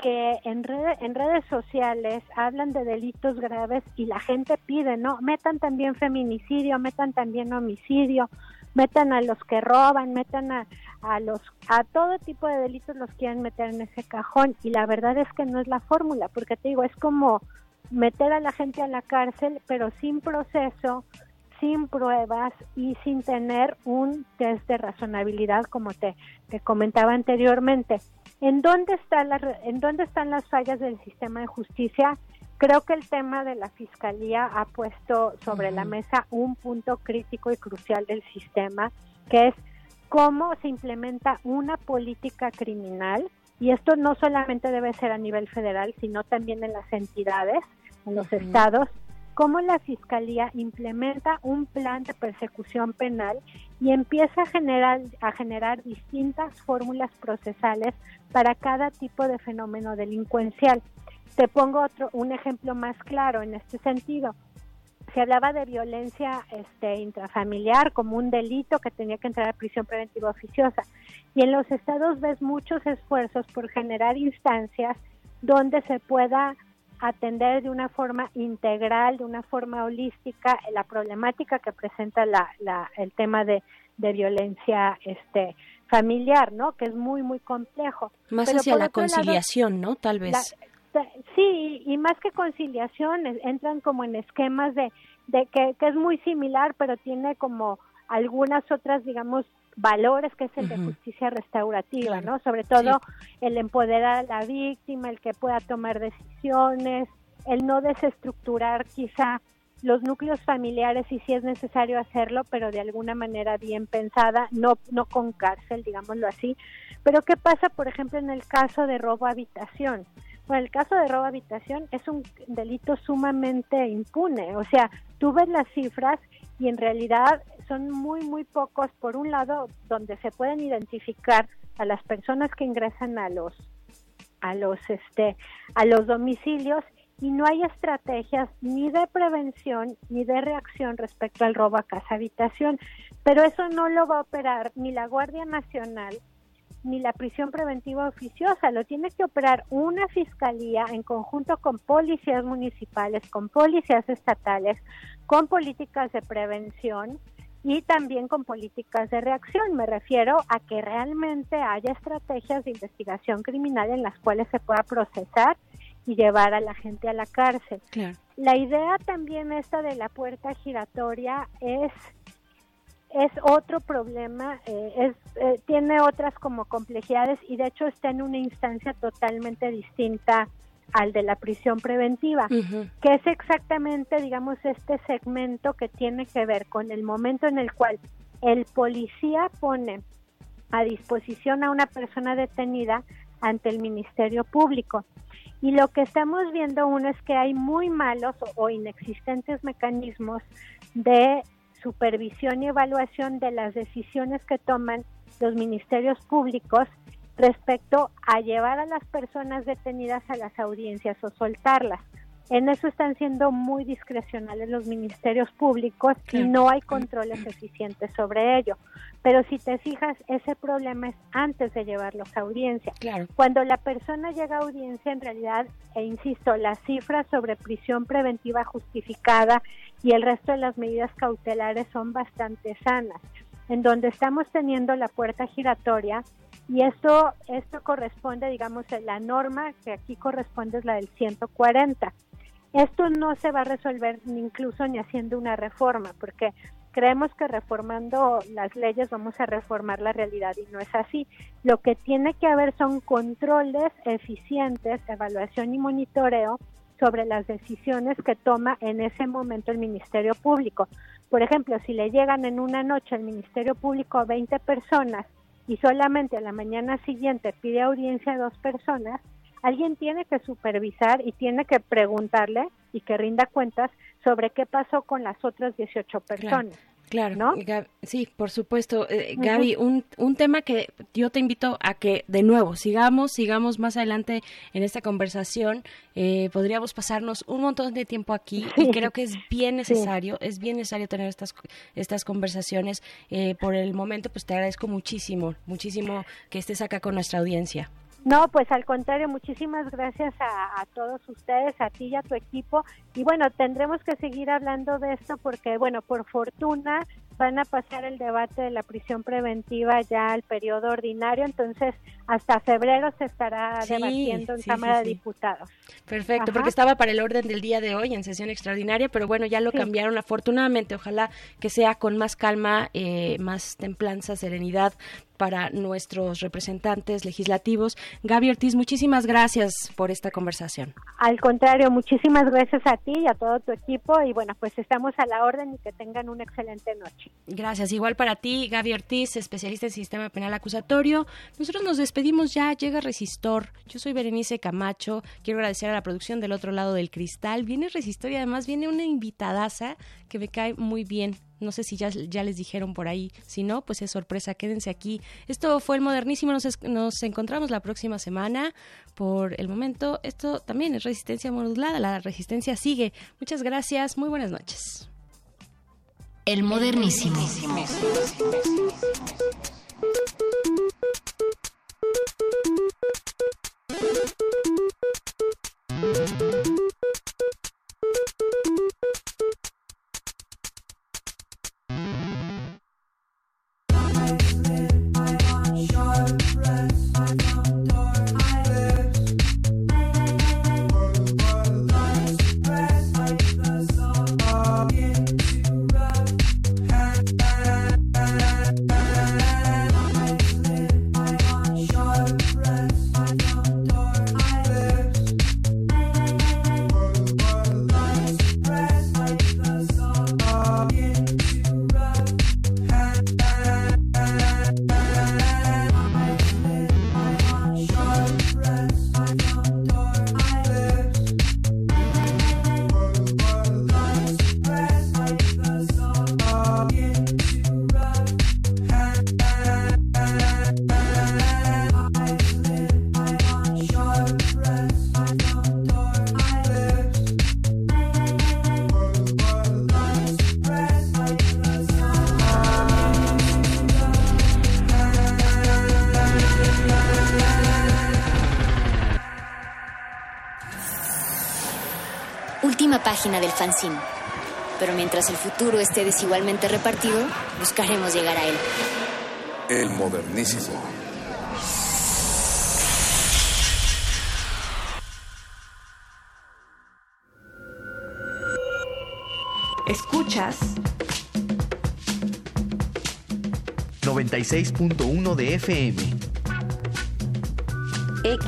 que en, rede- en redes sociales hablan de delitos graves y la gente pide, ¿no? Metan también feminicidio, metan también homicidio, metan a los que roban, metan a, a los a todo tipo de delitos los quieren meter en ese cajón y la verdad es que no es la fórmula, porque te digo, es como meter a la gente a la cárcel, pero sin proceso, sin pruebas y sin tener un test de razonabilidad como te, te comentaba anteriormente. ¿En dónde, está la, ¿En dónde están las fallas del sistema de justicia? Creo que el tema de la fiscalía ha puesto sobre la mesa un punto crítico y crucial del sistema, que es cómo se implementa una política criminal, y esto no solamente debe ser a nivel federal, sino también en las entidades, en los estados, cómo la Fiscalía implementa un plan de persecución penal y empieza a generar, a generar distintas fórmulas procesales para cada tipo de fenómeno delincuencial. Te pongo otro, un ejemplo más claro en este sentido. Se hablaba de violencia este, intrafamiliar como un delito que tenía que entrar a prisión preventiva oficiosa. Y en los estados ves muchos esfuerzos por generar instancias donde se pueda atender de una forma integral, de una forma holística, la problemática que presenta la, la- el tema de, de violencia este, familiar, ¿no? Que es muy, muy complejo. Más Pero hacia la lado, conciliación, ¿no? Tal vez. la- sí, y más que conciliación, entran como en esquemas de, de que, que es muy similar, pero tiene como algunas otras, digamos, valores que es el de justicia restaurativa, Claro. ¿no? Sobre todo el empoderar a la víctima, el que pueda tomar decisiones, el no desestructurar quizá los núcleos familiares y si es necesario hacerlo, pero de alguna manera bien pensada, no no con cárcel, digámoslo así. Pero qué pasa, por ejemplo, en el caso de robo a habitación? Bueno, el caso de robo a habitación es un delito sumamente impune, o sea, tú ves las cifras y en realidad son muy muy pocos por un lado donde se pueden identificar a las personas que ingresan a los a los este a los domicilios y no hay estrategias ni de prevención ni de reacción respecto al robo a casa habitación. Pero eso no lo va a operar ni la Guardia Nacional ni la prisión preventiva oficiosa, lo tiene que operar una fiscalía en conjunto con policías municipales, con policías estatales, con políticas de prevención y también con políticas de reacción. Me refiero a que realmente haya estrategias de investigación criminal en las cuales se pueda procesar y llevar a la gente a la cárcel. Claro. La idea también esta de la puerta giratoria es es otro problema, eh, es, eh, tiene otras como complejidades y de hecho está en una instancia totalmente distinta al de la prisión preventiva, que es exactamente, digamos, este segmento que tiene que ver con el momento en el cual el policía pone a disposición a una persona detenida ante el Ministerio Público. Y lo que estamos viendo uno es que hay muy malos o, o inexistentes mecanismos de supervisión y evaluación de las decisiones que toman los ministerios públicos respecto a llevar a las personas detenidas a las audiencias o soltarlas. En eso están siendo muy discrecionales los ministerios públicos y no hay controles eficientes sobre ello. Pero si te fijas, ese problema es antes de llevarlos a audiencia. Cuando la persona llega a audiencia, en realidad, e insisto, las cifras sobre prisión preventiva justificada y el resto de las medidas cautelares son bastante sanas. en donde estamos teniendo la puerta giratoria y esto, esto corresponde, digamos, a la norma que aquí corresponde es la del 140. Esto no se va a resolver ni incluso ni haciendo una reforma, porque creemos que reformando las leyes vamos a reformar la realidad y no es así. Lo que tiene que haber son controles eficientes, evaluación y monitoreo sobre las decisiones que toma en ese momento el Ministerio Público. Por ejemplo, si le llegan en una noche al Ministerio Público a 20 personas y solamente a la mañana siguiente pide audiencia a dos personas, alguien tiene que supervisar y tiene que preguntarle y que rinda cuentas sobre qué pasó con las otras 18 personas. Claro, ¿no? sí, por supuesto. Eh, Gaby, un, un tema que yo te invito a que de nuevo sigamos, sigamos más adelante en esta conversación. Eh, podríamos pasarnos un montón de tiempo aquí y creo que es bien necesario, es bien necesario tener estas, estas conversaciones. Eh, por el momento, pues te agradezco muchísimo, muchísimo que estés acá con nuestra audiencia. No, pues al contrario, muchísimas gracias a, a, todos ustedes, a ti y a tu equipo. Y bueno, tendremos que seguir hablando de esto porque, bueno, por fortuna van a pasar el debate de la prisión preventiva ya al periodo ordinario, entonces hasta febrero se estará Sí, debatiendo en sí, Cámara sí, de. Diputados. Perfecto, Ajá. porque estaba para el orden del día de hoy en sesión extraordinaria, pero bueno, ya lo cambiaron afortunadamente. Ojalá que sea con más calma, eh, más templanza, serenidad para nuestros representantes legislativos. Gaby Ortiz, muchísimas gracias por esta conversación. Al contrario, muchísimas gracias a ti y a todo tu equipo y bueno, pues estamos a la orden y que tengan una excelente noche. Gracias. Igual para ti, Gaby Ortiz, especialista en sistema penal acusatorio. Nosotros nos despedimos ya, llega Resistor. Yo soy Berenice Camacho. Quiero agradecer a la producción del otro lado del cristal. Viene Resistor y además viene una invitadaza que me cae muy bien. No sé si ya, ya les dijeron por ahí. Si no, pues es sorpresa. Quédense aquí. Esto fue el modernísimo. Nos, nos encontramos la próxima semana. Por el momento, esto también es resistencia modulada. La resistencia sigue. Muchas gracias. Muy buenas noches. El modernísimo. Última mientras el futuro esté desigualmente repartido, buscaremos llegar a él. El modernísimo. Escuchas 96.1 de FM.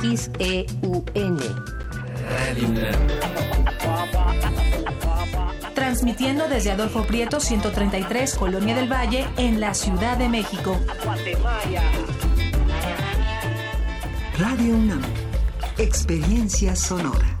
XEUN. Transmitiendo desde Adolfo Prieto 133, Colonia del Valle, en la Ciudad de México. Radio UNAM. Experiencia sonora.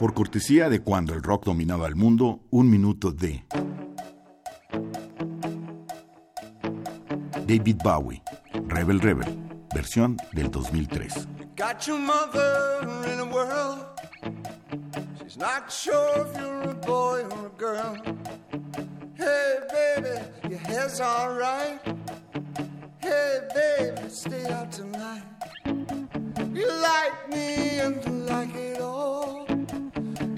Por cortesía de cuando el rock dominaba el mundo, un minuto de David Bowie, Rebel Rebel, versión del 2003. Got your mother in world. She's not sure if you're a boy or a girl. Hey, baby, your hair's alright. Hey, baby, stay out tonight. You like me and you like it all.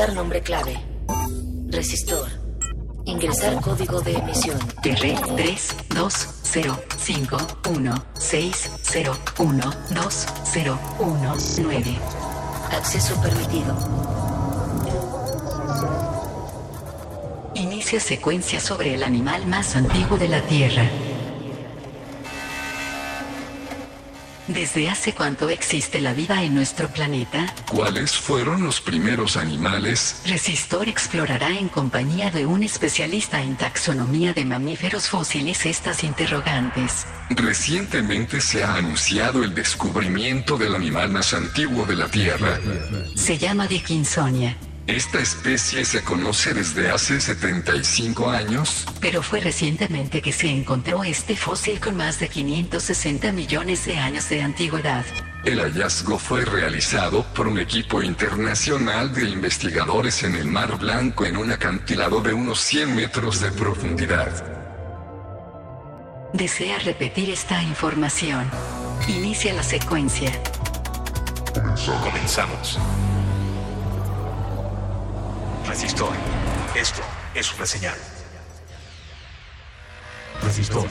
Ingresar nombre clave. Resistor. Ingresar código de emisión. R320516012012019. Acceso permitido. Inicia secuencia sobre el animal más antiguo de la Tierra. ¿Desde hace cuánto existe la vida en nuestro planeta? ¿Cuáles fueron los primeros animales? Resistor explorará en compañía de un especialista en taxonomía de mamíferos fósiles estas interrogantes. Recientemente se ha anunciado el descubrimiento del animal más antiguo de la Tierra. Se llama Dickinsonia, Esta especie se conoce desde hace 75 años. pero fue recientemente que se encontró este fósil con más de 560 millones de años de antigüedad. El hallazgo fue realizado por un equipo internacional de investigadores en el Mar Blanco en un acantilado de unos 100 metros de profundidad. ¿Desea repetir esta información? Inicia la secuencia. Comenzamos. Resistor. Esto es una señal. Resistor.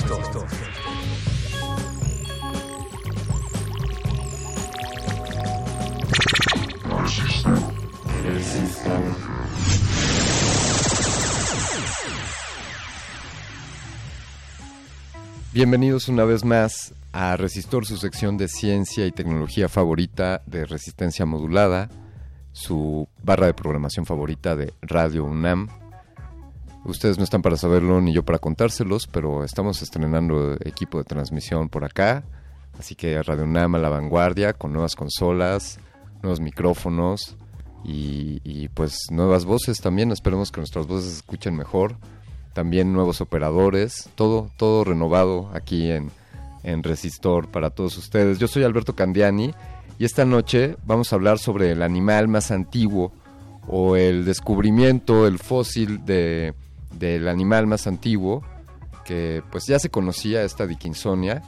Bienvenidos una vez más a Resistor, su sección de ciencia y tecnología favorita de resistencia modulada, su barra de programación favorita de Radio UNAM. Ustedes no están para saberlo ni yo para contárselos, pero estamos estrenando equipo de transmisión por acá, así que Radio UNAM a la vanguardia con nuevas consolas, nuevos micrófonos y, pues nuevas voces también. Esperemos que nuestras voces se escuchen mejor también nuevos operadores, todo, todo renovado aquí en, en Resistor para todos ustedes. Yo soy Alberto Candiani y esta noche vamos a hablar sobre el animal más antiguo o el descubrimiento, el fósil de, del animal más antiguo, que pues ya se conocía esta Dickinsonia,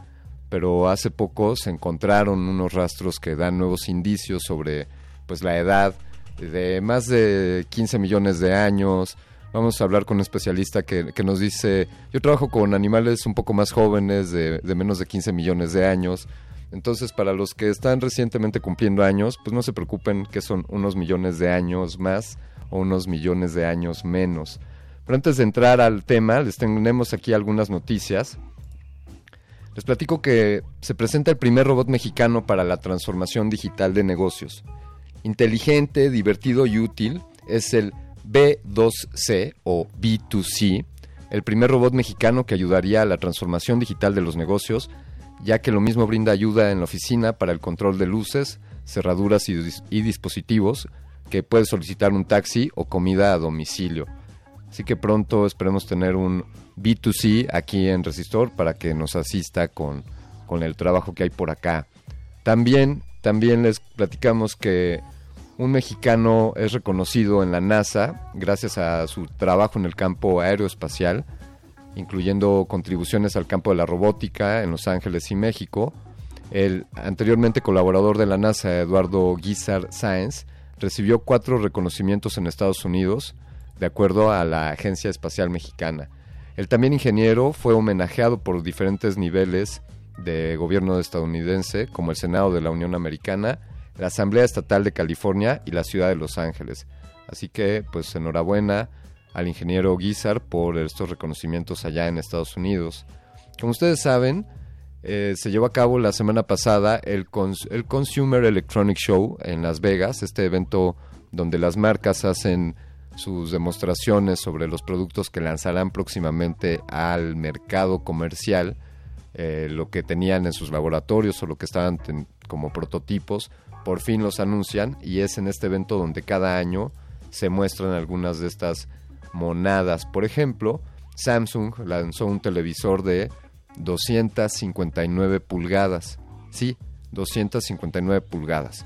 pero hace poco se encontraron unos rastros que dan nuevos indicios sobre pues la edad de más de 15 millones de años, Vamos a hablar con un especialista que, que nos dice, yo trabajo con animales un poco más jóvenes, de, de, menos de 15 millones de años. Entonces, para los que están recientemente cumpliendo años, pues no se preocupen que son unos millones de años más o unos millones de años menos. Pero antes de entrar al tema, les tenemos aquí algunas noticias. Les platico que se presenta el primer robot mexicano para la transformación digital de negocios. Inteligente, divertido y útil, es el B2C o B2C, el primer robot mexicano que ayudaría a la transformación digital de los negocios, ya que lo mismo brinda ayuda en la oficina para el control de luces, cerraduras y, dis y dispositivos, que puedes solicitar un taxi o comida a domicilio. Así que pronto esperemos tener un B2C aquí en Resistor para que nos asista con, con el trabajo que hay por acá. También, también les platicamos que un mexicano es reconocido en la NASA gracias a su trabajo en el campo aeroespacial, incluyendo contribuciones al campo de la robótica en Los Ángeles y México. El anteriormente colaborador de la NASA, Eduardo Guizar Sáenz, recibió cuatro reconocimientos en Estados Unidos, de acuerdo a la Agencia Espacial Mexicana. El también ingeniero fue homenajeado por diferentes niveles de gobierno estadounidense, como el Senado de la Unión Americana, la Asamblea Estatal de California y la Ciudad de Los Ángeles. Así que, pues enhorabuena al ingeniero Guizar por estos reconocimientos allá en Estados Unidos. Como ustedes saben, eh, se llevó a cabo la semana pasada el, el Consumer Electronic Show en Las Vegas, este evento donde las marcas hacen sus demostraciones sobre los productos que lanzarán próximamente al mercado comercial, eh, lo que tenían en sus laboratorios o lo que estaban como prototipos, por fin los anuncian y es en este evento donde cada año se muestran algunas de estas monadas. Por ejemplo, Samsung lanzó un televisor de 259 pulgadas. Sí, 259 pulgadas.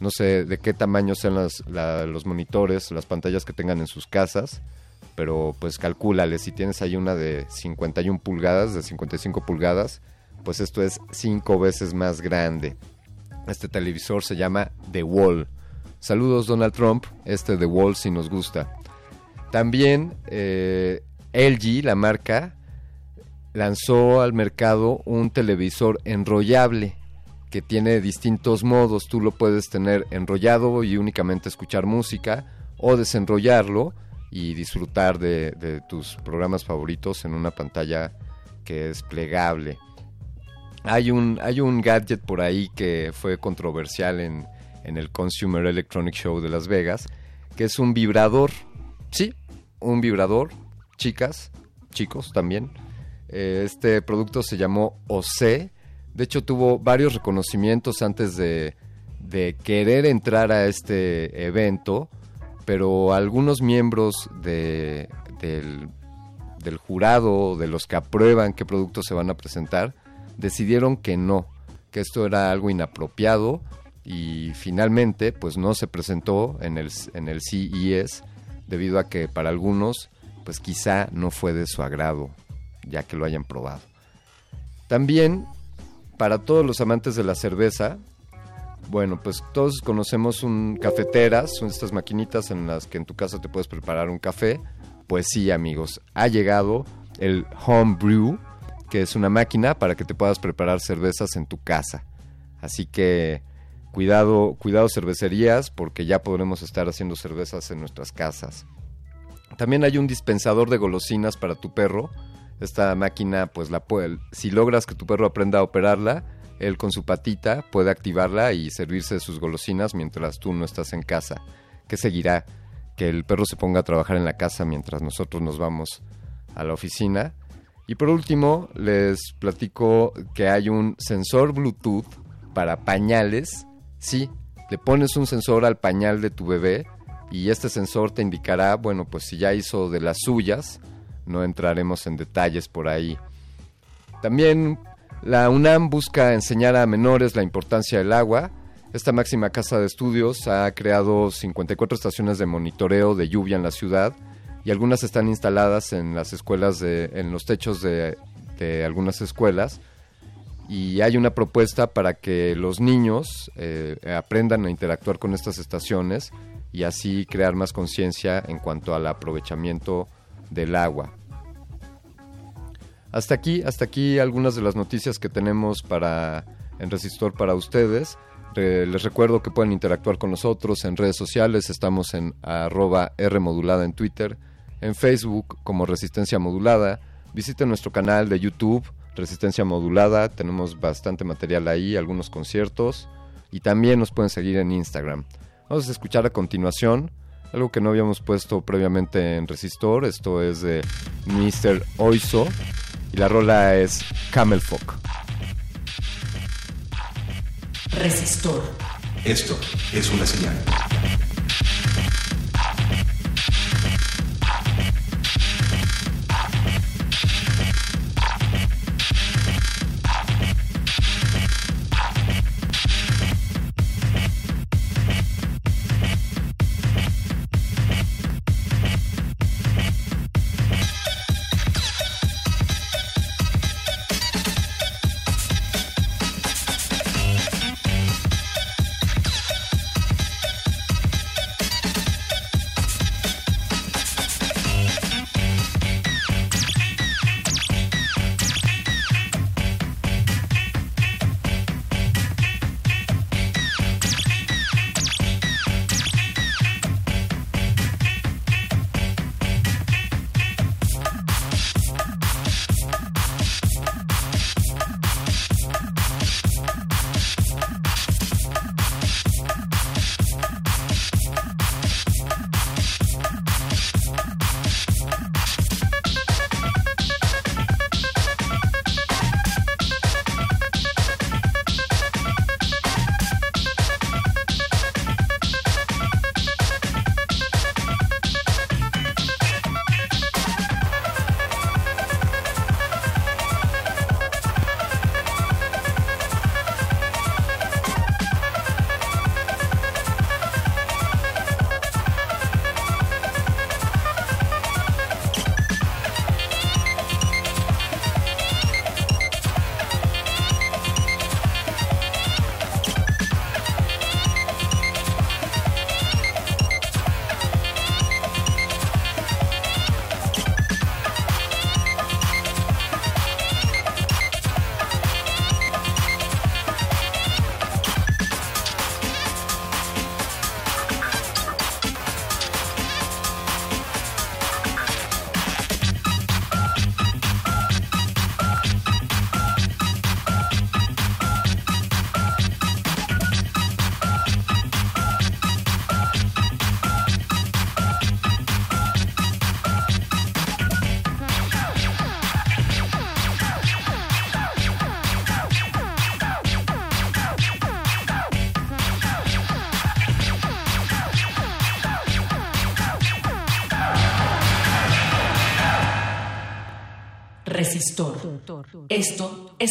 No sé de qué tamaño sean las- la- los monitores, las pantallas que tengan en sus casas, pero pues calcúlale, si tienes ahí una de 51 pulgadas, de 55 pulgadas, pues esto es cinco veces más grande. Este televisor se llama The Wall. Saludos Donald Trump, este The Wall si nos gusta. También eh, LG, la marca, lanzó al mercado un televisor enrollable que tiene distintos modos. Tú lo puedes tener enrollado y únicamente escuchar música o desenrollarlo y disfrutar de, de tus programas favoritos en una pantalla que es plegable. Hay un, hay un gadget por ahí que fue controversial en, en el Consumer Electronic Show de Las Vegas, que es un vibrador. Sí, un vibrador, chicas, chicos también. Eh, este producto se llamó OC. De hecho, tuvo varios reconocimientos antes de, querer entrar a este evento, pero algunos miembros de, del, del jurado, de los que aprueban qué productos se van a presentar, decidieron que no, que esto era algo inapropiado y finalmente pues no se presentó en el, en el CES debido a que para algunos pues quizá no fue de su agrado ya que lo hayan probado. También para todos los amantes de la cerveza, bueno, pues todos conocemos un cafeteras, son estas maquinitas en las que en tu casa te puedes preparar un café. Pues sí, amigos, ha llegado el Home Brew, que es una máquina para que te puedas preparar cervezas en tu casa. Así que cuidado, cuidado cervecerías, porque ya podremos estar haciendo cervezas en nuestras casas. También hay un dispensador de golosinas para tu perro. Esta máquina, pues la puede, si logras que tu perro aprenda a operarla, él con su patita puede activarla y servirse de sus golosinas mientras tú no estás en casa. ¿Qué seguirá? Que el perro se ponga a trabajar en la casa mientras nosotros nos vamos a la oficina. Y por último, les platico que hay un sensor Bluetooth para pañales. Sí, le pones un sensor al pañal de tu bebé y este sensor te indicará, bueno, pues si ya hizo de las suyas, no entraremos en detalles por ahí. También la UNAM busca enseñar a menores la importancia del agua. Esta máxima casa de estudios ha creado 54 estaciones de monitoreo de lluvia en la ciudad y algunas están instaladas en las escuelas de, en los techos de, de algunas escuelas y hay una propuesta para que los niños eh, aprendan a interactuar con estas estaciones y así crear más conciencia en cuanto al aprovechamiento del agua. Hasta aquí, hasta aquí algunas de las noticias que tenemos para en Resistor para ustedes. Les recuerdo que pueden interactuar con nosotros en redes sociales. Estamos en arroba Rmodulada en Twitter, en Facebook como Resistencia Modulada. Visiten nuestro canal de YouTube, Resistencia Modulada. Tenemos bastante material ahí, algunos conciertos. Y también nos pueden seguir en Instagram. Vamos a escuchar a continuación algo que no habíamos puesto previamente en Resistor. Esto es de Mr. Oizo. Y la rola es Camel Fuck. Resistor. Esto es una señal.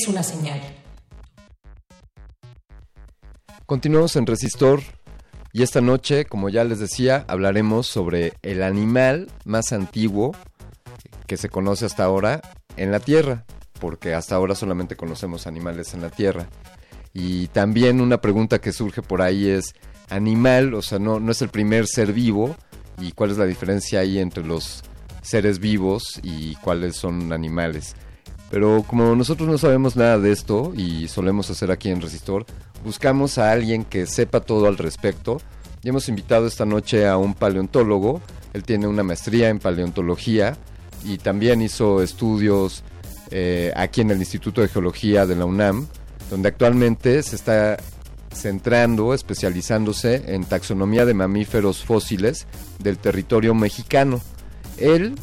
Una señal. Continuamos en Resistor y esta noche, como ya les decía, hablaremos sobre el animal más antiguo que se conoce hasta ahora en la Tierra, porque hasta ahora solamente conocemos animales en la Tierra. Y también una pregunta que surge por ahí es, animal, o sea, no, no es el primer ser vivo, y cuál es la diferencia ahí entre los seres vivos y cuáles son animales. Pero como nosotros no sabemos nada de esto y solemos hacer aquí en Resistor, buscamos a alguien que sepa todo al respecto. Y hemos invitado esta noche a un paleontólogo. Él tiene una maestría en paleontología y también hizo estudios eh, aquí en el Instituto de Geología de la UNAM, donde actualmente se está centrando, especializándose en taxonomía de mamíferos fósiles del territorio mexicano. Él,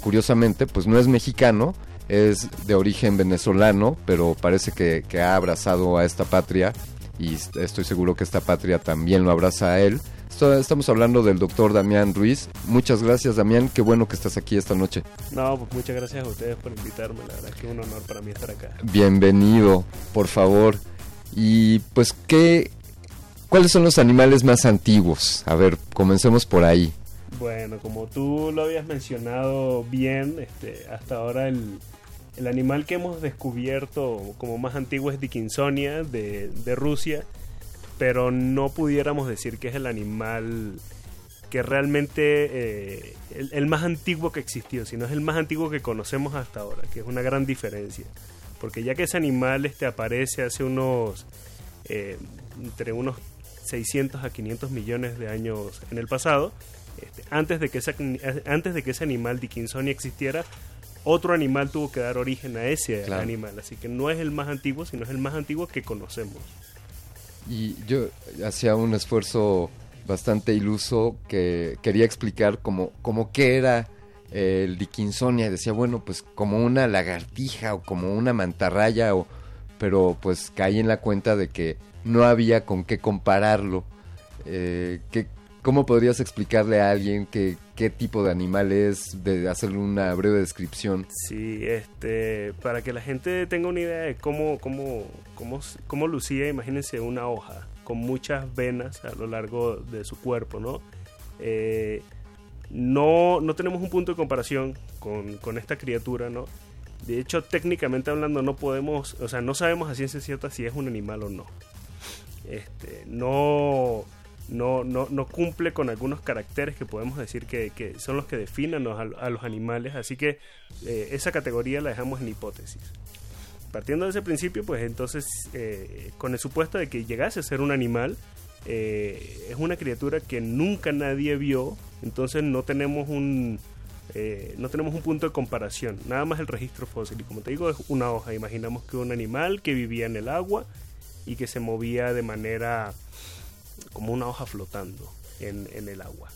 curiosamente, pues no es mexicano, es de origen venezolano, pero parece que, que ha abrazado a esta patria y est- estoy seguro que esta patria también lo abraza a él. Esto- Estamos hablando del doctor Damián Ruiz. Muchas gracias, Damián. Qué bueno que estás aquí esta noche. No, pues muchas gracias a ustedes por invitarme, la verdad que es un honor para mí estar acá. Bienvenido, por favor. Y pues, ¿qué, ¿cuáles son los animales más antiguos? A ver, comencemos por ahí. Bueno, como tú lo habías mencionado bien, este, hasta ahora el, el animal que hemos descubierto como más antiguo es Dickinsonia de, Rusia, pero no pudiéramos decir que es el animal que realmente eh, el, más antiguo que existió, sino es el más antiguo que conocemos hasta ahora, que es una gran diferencia. Porque ya que ese animal este, aparece hace unos, eh, entre unos 600 a 500 millones de años en el pasado, este, antes, de que esa- antes de que ese animal Dickinsonia existiera, otro animal tuvo que dar origen a ese Claro. animal. Así que no es el más antiguo, sino es el más antiguo que conocemos. Y yo hacía un esfuerzo bastante iluso que quería explicar como, como qué era eh, el Dickinsonia. Decía, bueno, pues como una lagartija o como una mantarraya, o, pero pues caí en la cuenta de que no había con qué compararlo. Eh, ¿qué- ¿Cómo podrías explicarle a alguien que, qué tipo de animal es, de hacerle una breve descripción? Sí, este, para que la gente tenga una idea de cómo, cómo, cómo, cómo lucía, imagínense una hoja con muchas venas a lo largo de su cuerpo, ¿no? Eh, no, no tenemos un punto de comparación con, con esta criatura, ¿no? De hecho, técnicamente hablando, no podemos, o sea, no sabemos a ciencia cierta si es un animal o no. Este, no, no, no, no cumple con algunos caracteres que podemos decir que, que son los que definen a, los animales, así que eh, esa categoría la dejamos en hipótesis. Partiendo de ese principio, pues entonces, eh, con el supuesto de que llegase a ser un animal, eh, es una criatura que nunca nadie vio, entonces no tenemos un no tenemos un punto de comparación, nada más el registro fósil. Y como te digo, es una hoja. Imaginamos que un animal que vivía en el agua y que se movía de manera como una hoja flotando en, en el agua.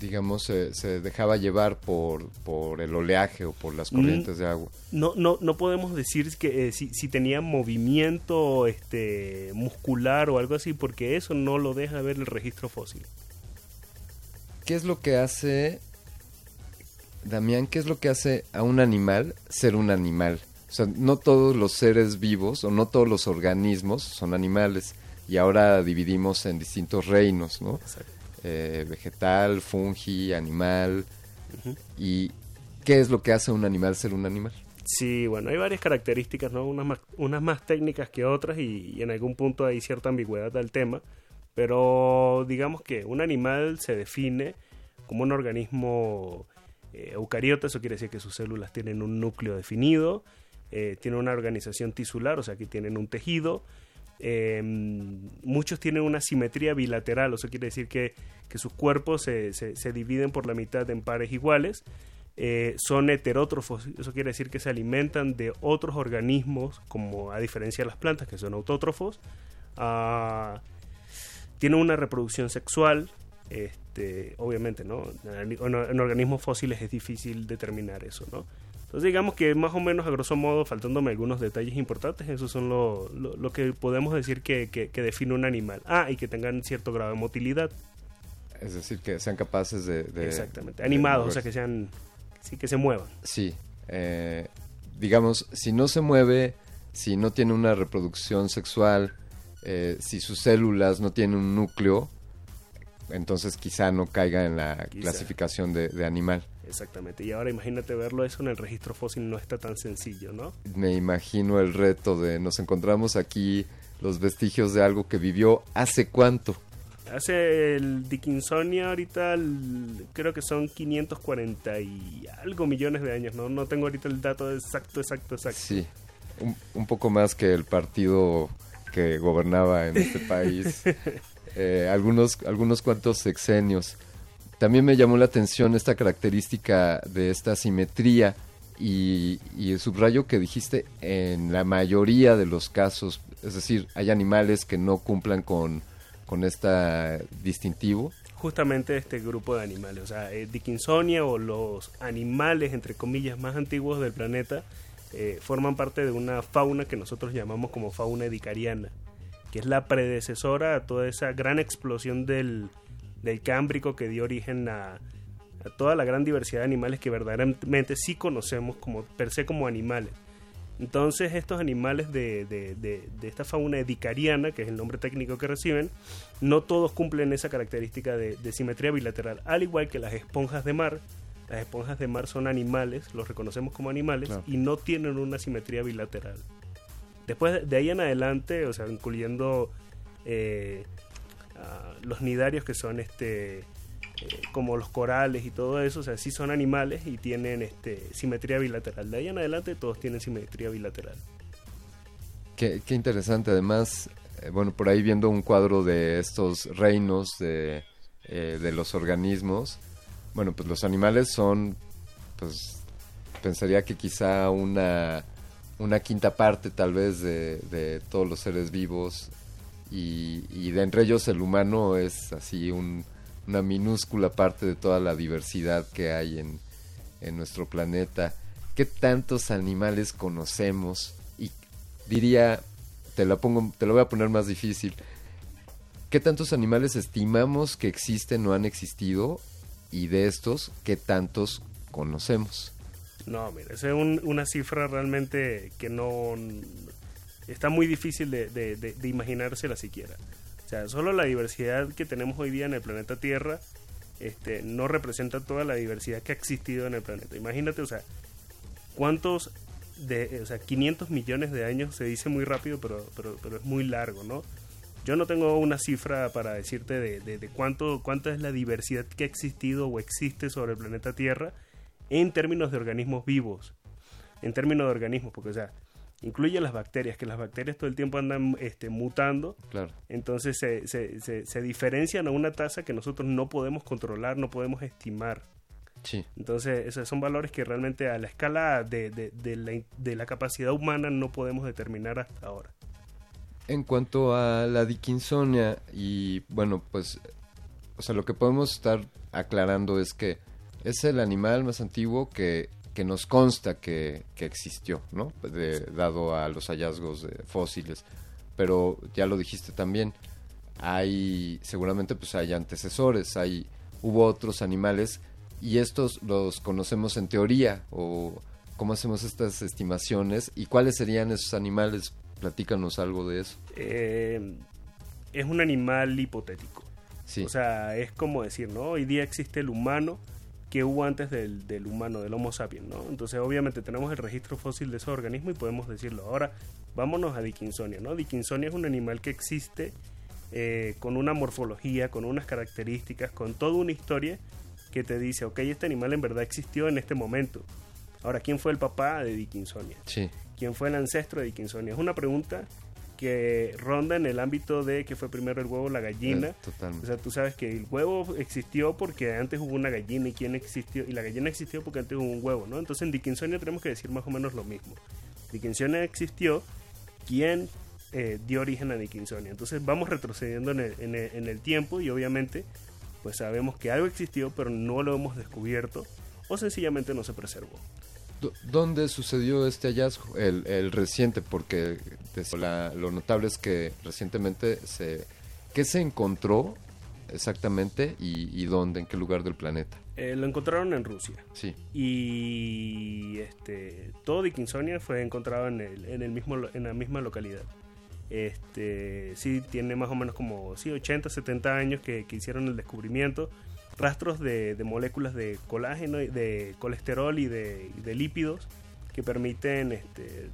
Digamos, se- se dejaba llevar por, por el oleaje o por las corrientes de agua. No, no, no podemos decir que eh, si, si tenía movimiento este, muscular o algo así, porque eso no lo deja ver el registro fósil. ¿Qué es lo que hace, Damián, qué es lo que hace a un animal ser un animal? O sea, no todos los seres vivos o no todos los organismos son animales. Y ahora dividimos en distintos reinos, ¿no? Eh, vegetal, fungi, animal. ¿Y qué es lo que hace un animal ser un animal? Sí, bueno, hay varias características, ¿no? Unas más, unas más técnicas que otras y, y en algún punto hay cierta ambigüedad del tema, pero digamos que un animal se define como un organismo eh, eucariota, eso quiere decir que sus células tienen un núcleo definido, eh, tienen una organización tisular, o sea que tienen un tejido, eh, muchos tienen una simetría bilateral, eso quiere decir que, que sus cuerpos se, se- dividen por la mitad en pares iguales. Eh, son heterótrofos, eso quiere decir que se alimentan de otros organismos, como a diferencia de las plantas que son autótrofos. Ah, tienen una reproducción sexual, este, obviamente, ¿no? En organismos fósiles es difícil determinar eso, ¿no? Entonces digamos que más o menos a grosso modo, faltándome algunos detalles importantes, esos son lo, lo- lo que podemos decir que, que- que define un animal. Ah, y que tengan cierto grado de motilidad. Es decir, que sean capaces de... de- Exactamente. de Animados, o sea, que sean... Sí, que se muevan. Sí. eh, digamos, si no se mueve, si no tiene una reproducción sexual, eh, si sus células no tienen un núcleo, entonces quizá no caiga en la Quizá. clasificación de, de animal. Exactamente. Y ahora imagínate verlo eso en el registro fósil no está tan sencillo, ¿no? Me imagino el reto de nos encontramos aquí los vestigios de algo que vivió hace cuánto. Hace el Dickinsonia ahorita el- creo que son 540 y algo millones de años, ¿no? No tengo ahorita el dato exacto, exacto, exacto. Sí, un, un poco más que el partido que gobernaba en este país. Eh, algunos, algunos cuantos sexenios. También me llamó la atención esta característica de esta simetría y, el subrayo que dijiste en la mayoría de los casos, es decir, hay animales que no cumplan con, con esta distintivo. Justamente este grupo de animales, o sea, eh, Dickinsonia o los animales, entre comillas, más antiguos del planeta, eh, forman parte de una fauna que nosotros llamamos como fauna edicariana, que es la predecesora a toda esa gran explosión del, del cámbrico que dio origen a, a toda la gran diversidad de animales que verdaderamente sí conocemos como per se como animales. Entonces estos animales de, de- de- de esta fauna edicariana, que es el nombre técnico que reciben, no todos cumplen esa característica de, simetría bilateral, al igual que las esponjas de mar. Las esponjas de mar son animales, los reconocemos como animales, Claro. y no tienen una simetría bilateral. Después de- de ahí en adelante, o sea, incluyendo eh, los nidarios que son este eh, como los corales y todo eso, o sea, sí son animales y tienen este simetría bilateral. De ahí en adelante todos tienen simetría bilateral. Qué, qué interesante, además, eh, bueno, por ahí viendo un cuadro de estos reinos de, eh, de los organismos, bueno, pues los animales son, pues, pensaría que quizá una, una quinta parte tal vez de, de todos los seres vivos y, y de entre ellos el humano es así un- una minúscula parte de toda la diversidad que hay en, en nuestro planeta. ¿Qué tantos animales conocemos? Y diría, te la pongo, te lo voy a poner más difícil. ¿Qué tantos animales estimamos que existen o han existido? Y de estos, ¿qué tantos conocemos? No, mira, es un- una cifra realmente que no está muy difícil de, de, de- de imaginársela siquiera. O sea, solo la diversidad que tenemos hoy día en el planeta Tierra este, no representa toda la diversidad que ha existido en el planeta. Imagínate, o sea, cuántos de, o sea, 500 millones de años se dice muy rápido, pero, pero, pero es muy largo, ¿no? Yo no tengo una cifra para decirte de, de, de cuánto, cuánta es la diversidad que ha existido o existe sobre el planeta Tierra en términos de organismos vivos. En términos de organismos, porque, o sea, incluye las bacterias, que las bacterias todo el tiempo andan este, mutando. Claro. Entonces se, se, se, se diferencian a una tasa que nosotros no podemos controlar, no podemos estimar. Sí. Entonces, esos son valores que realmente a la escala de, de, de la, de la capacidad humana no podemos determinar hasta ahora. En cuanto a la Dickinsonia, y bueno, pues, o sea, lo que podemos estar aclarando es que es el animal más antiguo que, que nos consta que, que existió, ¿no? De- dado a los hallazgos de fósiles. Pero ya lo dijiste también, hay, seguramente pues hay antecesores, hay, hubo otros animales y estos los conocemos en teoría o cómo hacemos estas estimaciones y cuáles serían esos animales. Platícanos algo de eso. Eh, es un animal hipotético. Sí. O sea, es como decir, ¿no? Hoy día existe el humano que hubo antes del, del humano, del Homo sapiens, ¿no? Entonces, obviamente, tenemos el registro fósil de ese organismo y podemos decirlo. Ahora, vámonos a Dickinsonia, ¿no? Dickinsonia es un animal que existe eh, con una morfología, con unas características, con toda una historia que te dice, ok, este animal en verdad existió en este momento. Ahora, ¿quién fue el papá de Dickinsonia? Sí. ¿Quién fue el ancestro de Dickinsonia? Es una pregunta que ronda en el ámbito de que fue primero el huevo o la gallina. Eh, totalmente. O sea, tú sabes que el huevo existió porque antes hubo una gallina y quién existió y la gallina existió porque antes hubo un huevo, ¿no? Entonces en Dickinsonia tenemos que decir más o menos lo mismo. Dickinsonia existió, ¿quién eh, dio origen a Dickinsonia? Entonces vamos retrocediendo en el, en el- en el tiempo y obviamente pues sabemos que algo existió pero no lo hemos descubierto o sencillamente no se preservó. ¿Dónde sucedió este hallazgo? El, el reciente, porque la- lo notable es que recientemente se... ¿Qué se encontró exactamente y, y dónde? ¿En qué lugar del planeta? Eh, lo encontraron en Rusia. Sí. Y este, todo Dickinsonia fue encontrado en, el, en, el mismo, en la misma localidad. Este, sí, tiene más o menos como sí, 80, 70 años que, que hicieron el descubrimiento. Rastros de, de moléculas de colágeno, de colesterol y de, de lípidos que permiten este,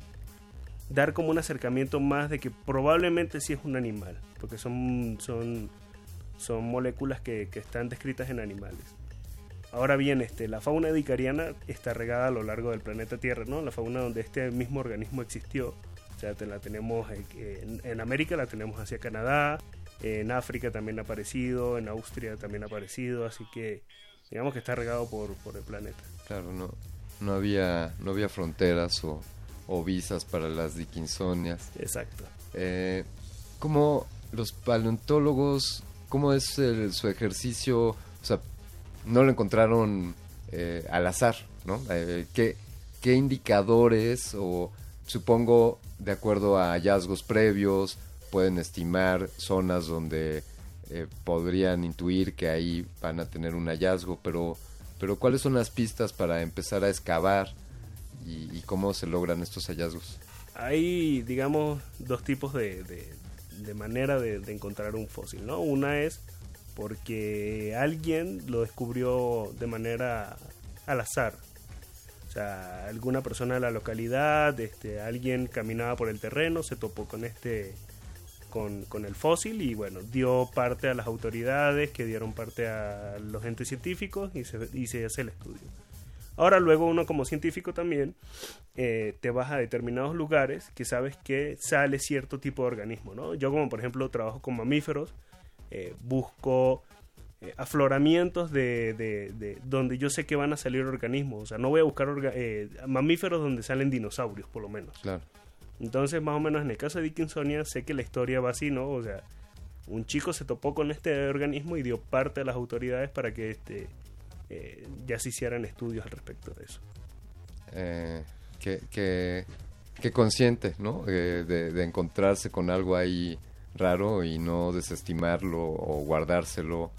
dar como un acercamiento más de que probablemente sí es un animal, porque son, son, son moléculas que, que están descritas en animales. Ahora bien, este, la fauna dicariana está regada a lo largo del planeta Tierra, ¿no? La fauna donde este mismo organismo existió. O sea, la tenemos eh, en, en América, la tenemos hacia Canadá, en África también ha aparecido, en Austria también ha aparecido, así que digamos que está regado por, por el planeta. Claro, no, no había, no había fronteras o, o visas para las Dickinsonias. Exacto. Eh, ¿Cómo los paleontólogos, cómo es el- su ejercicio? O sea, no lo encontraron eh, al azar, ¿no? Eh, ¿qué, ¿Qué indicadores o supongo de acuerdo a hallazgos previos pueden estimar zonas donde eh, podrían intuir que ahí van a tener un hallazgo, pero, pero ¿cuáles son las pistas para empezar a excavar y, cómo se logran estos hallazgos? Hay, digamos, dos tipos de, de- manera de, de encontrar un fósil, ¿no? Una es porque alguien lo descubrió de manera al azar. O sea, alguna persona de la localidad, este, alguien caminaba por el terreno, se topó con este con, con el fósil y bueno, dio parte a las autoridades que dieron parte a los entes científicos y se, y se hace el estudio. Ahora luego uno como científico también eh, te vas a determinados lugares que sabes que sale cierto tipo de organismo, ¿no? Yo como por ejemplo trabajo con mamíferos, eh, busco eh, afloramientos de, de- de donde yo sé que van a salir organismos, o sea, no voy a buscar mamíferos donde salen dinosaurios por lo menos. Claro. Entonces, más o menos en el caso de Dickinsonia, sé que la historia va así, ¿no? O sea, un chico se topó con este organismo y dio parte a las autoridades para que este eh, ya se hicieran estudios al respecto de eso. eh, que, que, que consciente, ¿no? Eh, de, de encontrarse con algo ahí raro y no desestimarlo o guardárselo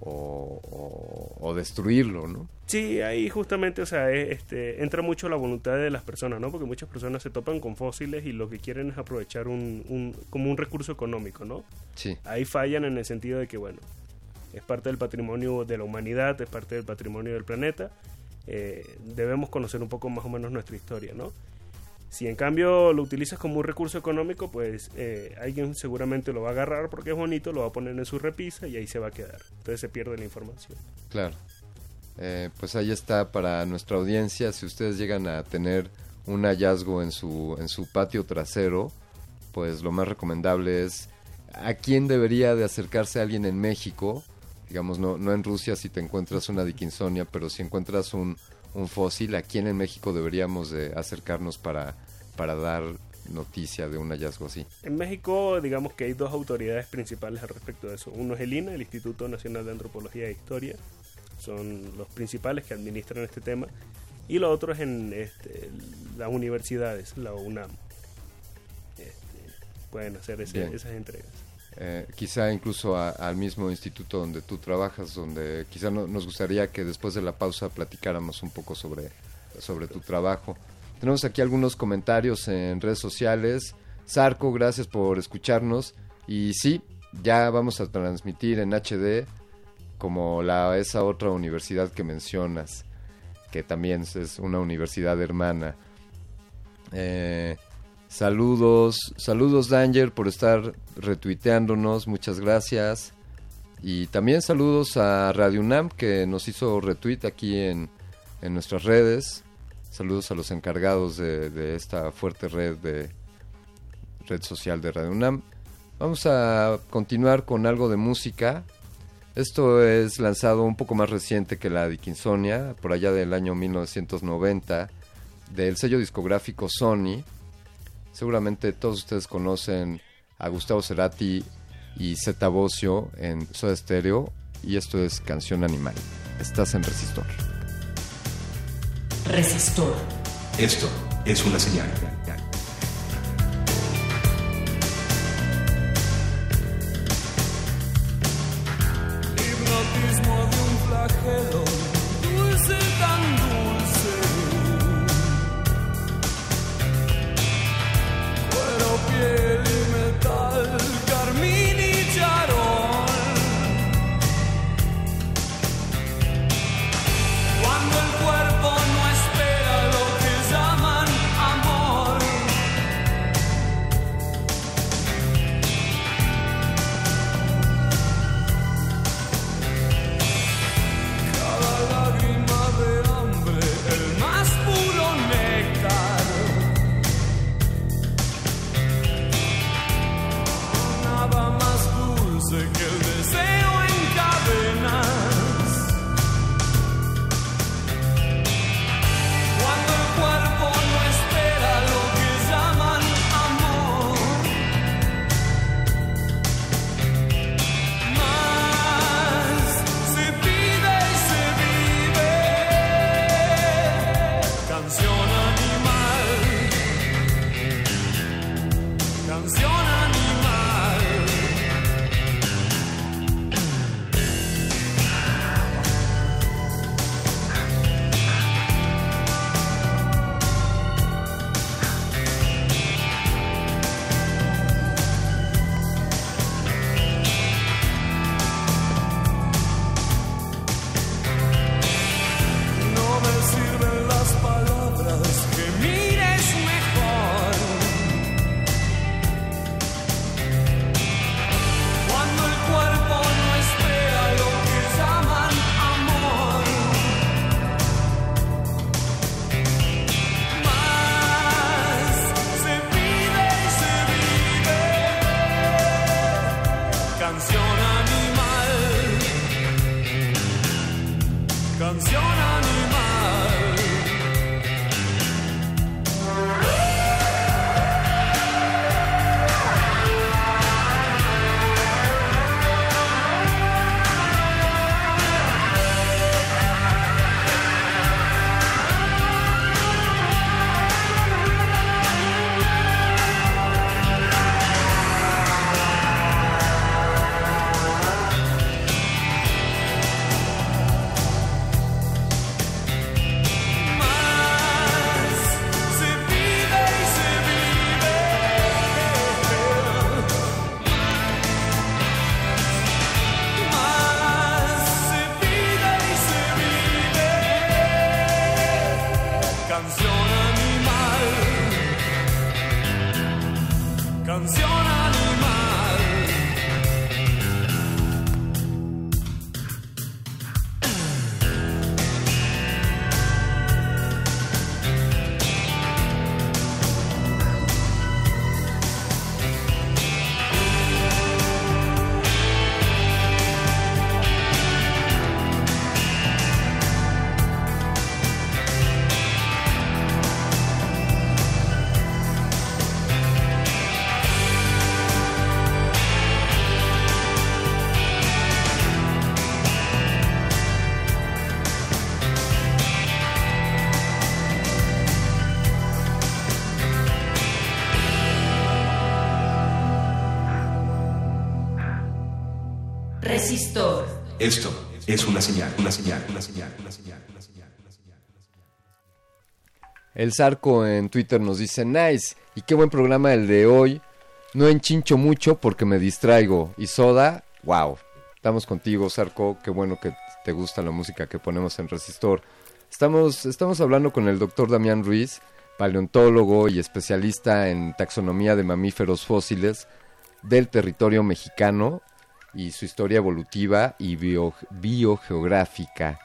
o, o- o destruirlo, ¿no? Sí, ahí justamente, o sea, eh, este, entra mucho la voluntad de las personas, ¿no? Porque muchas personas se topan con fósiles y lo que quieren es aprovechar un, un- como un recurso económico, ¿no? Sí. Ahí fallan en el sentido de que, bueno, es parte del patrimonio de la humanidad, es parte del patrimonio del planeta. eh, debemos conocer un poco más o menos nuestra historia, ¿no? Si en cambio lo utilizas como un recurso económico, pues eh, alguien seguramente lo va a agarrar porque es bonito, lo va a poner en su repisa y ahí se va a quedar. Entonces se pierde la información. Claro. Eh, pues ahí está para nuestra audiencia. Si ustedes llegan a tener un hallazgo en su, en su patio trasero, pues lo más recomendable es a quién debería de acercarse alguien en México. Digamos, no, no en Rusia si te encuentras una Dickinsonia, pero si encuentras un, un fósil, ¿a quién en México deberíamos de acercarnos para, para dar noticia de un hallazgo así? En México, digamos que hay dos autoridades principales al respecto de eso. Uno es el INA, el Instituto Nacional de Antropología e Historia. Son los principales que administran este tema. Y lo otro es en este, las universidades, la UNAM. Este, pueden hacer ese- esas entregas. Eh, quizá incluso al mismo instituto donde tú trabajas, donde quizá no- nos gustaría que después de la pausa platicáramos un poco sobre, sobre tu trabajo. Tenemos aquí algunos comentarios en redes sociales. Sarco, gracias por escucharnos. Y sí, ya vamos a transmitir en HD como la, esa otra universidad que mencionas, que también es una universidad hermana. Eh, saludos, saludos Danger por estar retuiteándonos, muchas gracias. Y también saludos a Radio UNAM que nos hizo retweet aquí en, en nuestras redes. Saludos a los encargados de, esta fuerte red de red social de Radio UNAM. Vamos a continuar con algo de música. Esto es lanzado un poco más reciente que la Dickinsonia, por allá del año 1990, del sello discográfico Sony. Seguramente todos ustedes conocen a Gustavo Cerati y Zeta Bosio en Soda Stereo, y esto es Canción Animal. Estás en Resistor. Resistor. Esto es una señal. Es una señal, una señal, una señal, una señal, una señal. El Zarco en Twitter nos dice, nice, y qué buen programa el de hoy. No enchincho mucho porque me distraigo. Y Soda, wow. Estamos contigo, Zarco. Qué bueno que te gusta la música que ponemos en Resistor. Estamos, estamos hablando con el doctor Damián Ruiz, paleontólogo y especialista en taxonomía de mamíferos fósiles del territorio mexicano y su historia evolutiva y bio- biogeográfica.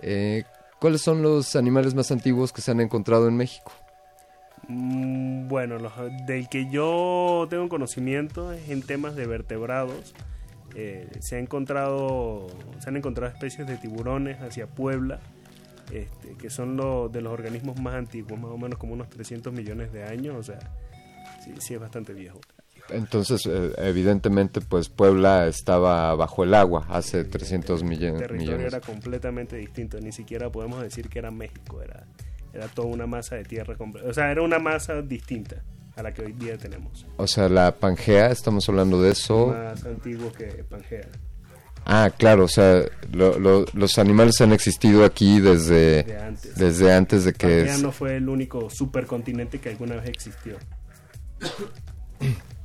Eh, ¿Cuáles son los animales más antiguos que se han encontrado en México? Mm, Bueno, los- del que yo tengo conocimiento es en temas de vertebrados. Eh, se, ha encontrado, se han encontrado especies de tiburones hacia Puebla, este, que son lo- de los organismos más antiguos, más o menos como unos 300 millones de años, o sea, sí, sí es bastante viejo. Entonces, eh, evidentemente, pues Puebla estaba bajo el agua hace 300 El millones. territorio millones. era completamente distinto, ni siquiera podemos decir que era México, era, era toda una masa de tierra, o sea, era una masa distinta a la que hoy día tenemos. O sea, la Pangea, estamos hablando de eso. Más antiguo que Pangea. Ah, claro, o sea, lo- lo- los animales han existido aquí desde, De antes. desde antes de que... Pangea es- no fue el único supercontinente que alguna vez existió.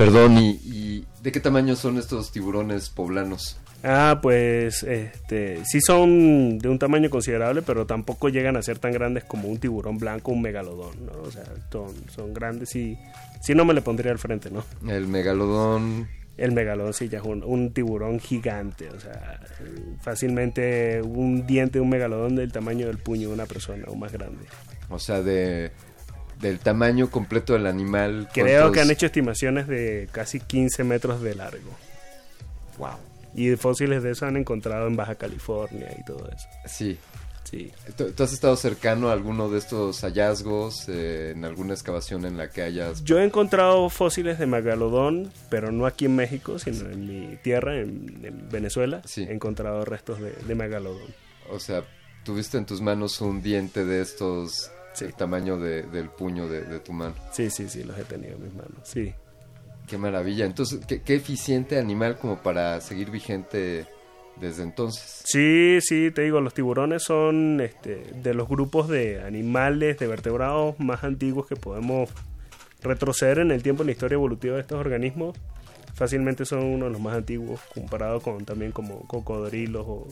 Perdón, y, y ¿de qué tamaño son estos tiburones poblanos? Ah, pues este, sí son de un tamaño considerable, pero tampoco llegan a ser tan grandes como un tiburón blanco, un megalodón, ¿no? O sea, son, son grandes y si no me le pondría al frente, ¿no? El megalodón. El megalodón sí ya es un, un tiburón gigante, o sea, fácilmente un diente de un megalodón del tamaño del puño de una persona o más grande. O sea, de del tamaño completo del animal. Creo ¿cuántos- que han hecho estimaciones de casi 15 metros de largo. Wow. Y fósiles de eso han encontrado en Baja California y todo eso. Sí. Sí. ¿Tú, tú has estado cercano a alguno de estos hallazgos eh, en alguna excavación en la que hayas... Yo he encontrado fósiles de megalodón, pero no aquí en México, sino en mi tierra, en, en Venezuela. He encontrado restos de, de megalodón. O sea, tuviste en tus manos un diente de estos del tamaño de- del puño de, de tu mano. Sí, sí, sí, los he tenido en mis manos. Sí. Qué maravilla. Entonces, qué, qué eficiente animal como para seguir vigente desde entonces. Sí, sí, te digo, los tiburones son este, de los grupos de animales, de vertebrados más antiguos que podemos retroceder en el tiempo en la historia evolutiva de estos organismos. Fácilmente son uno de los más antiguos comparado con también como cocodrilos o,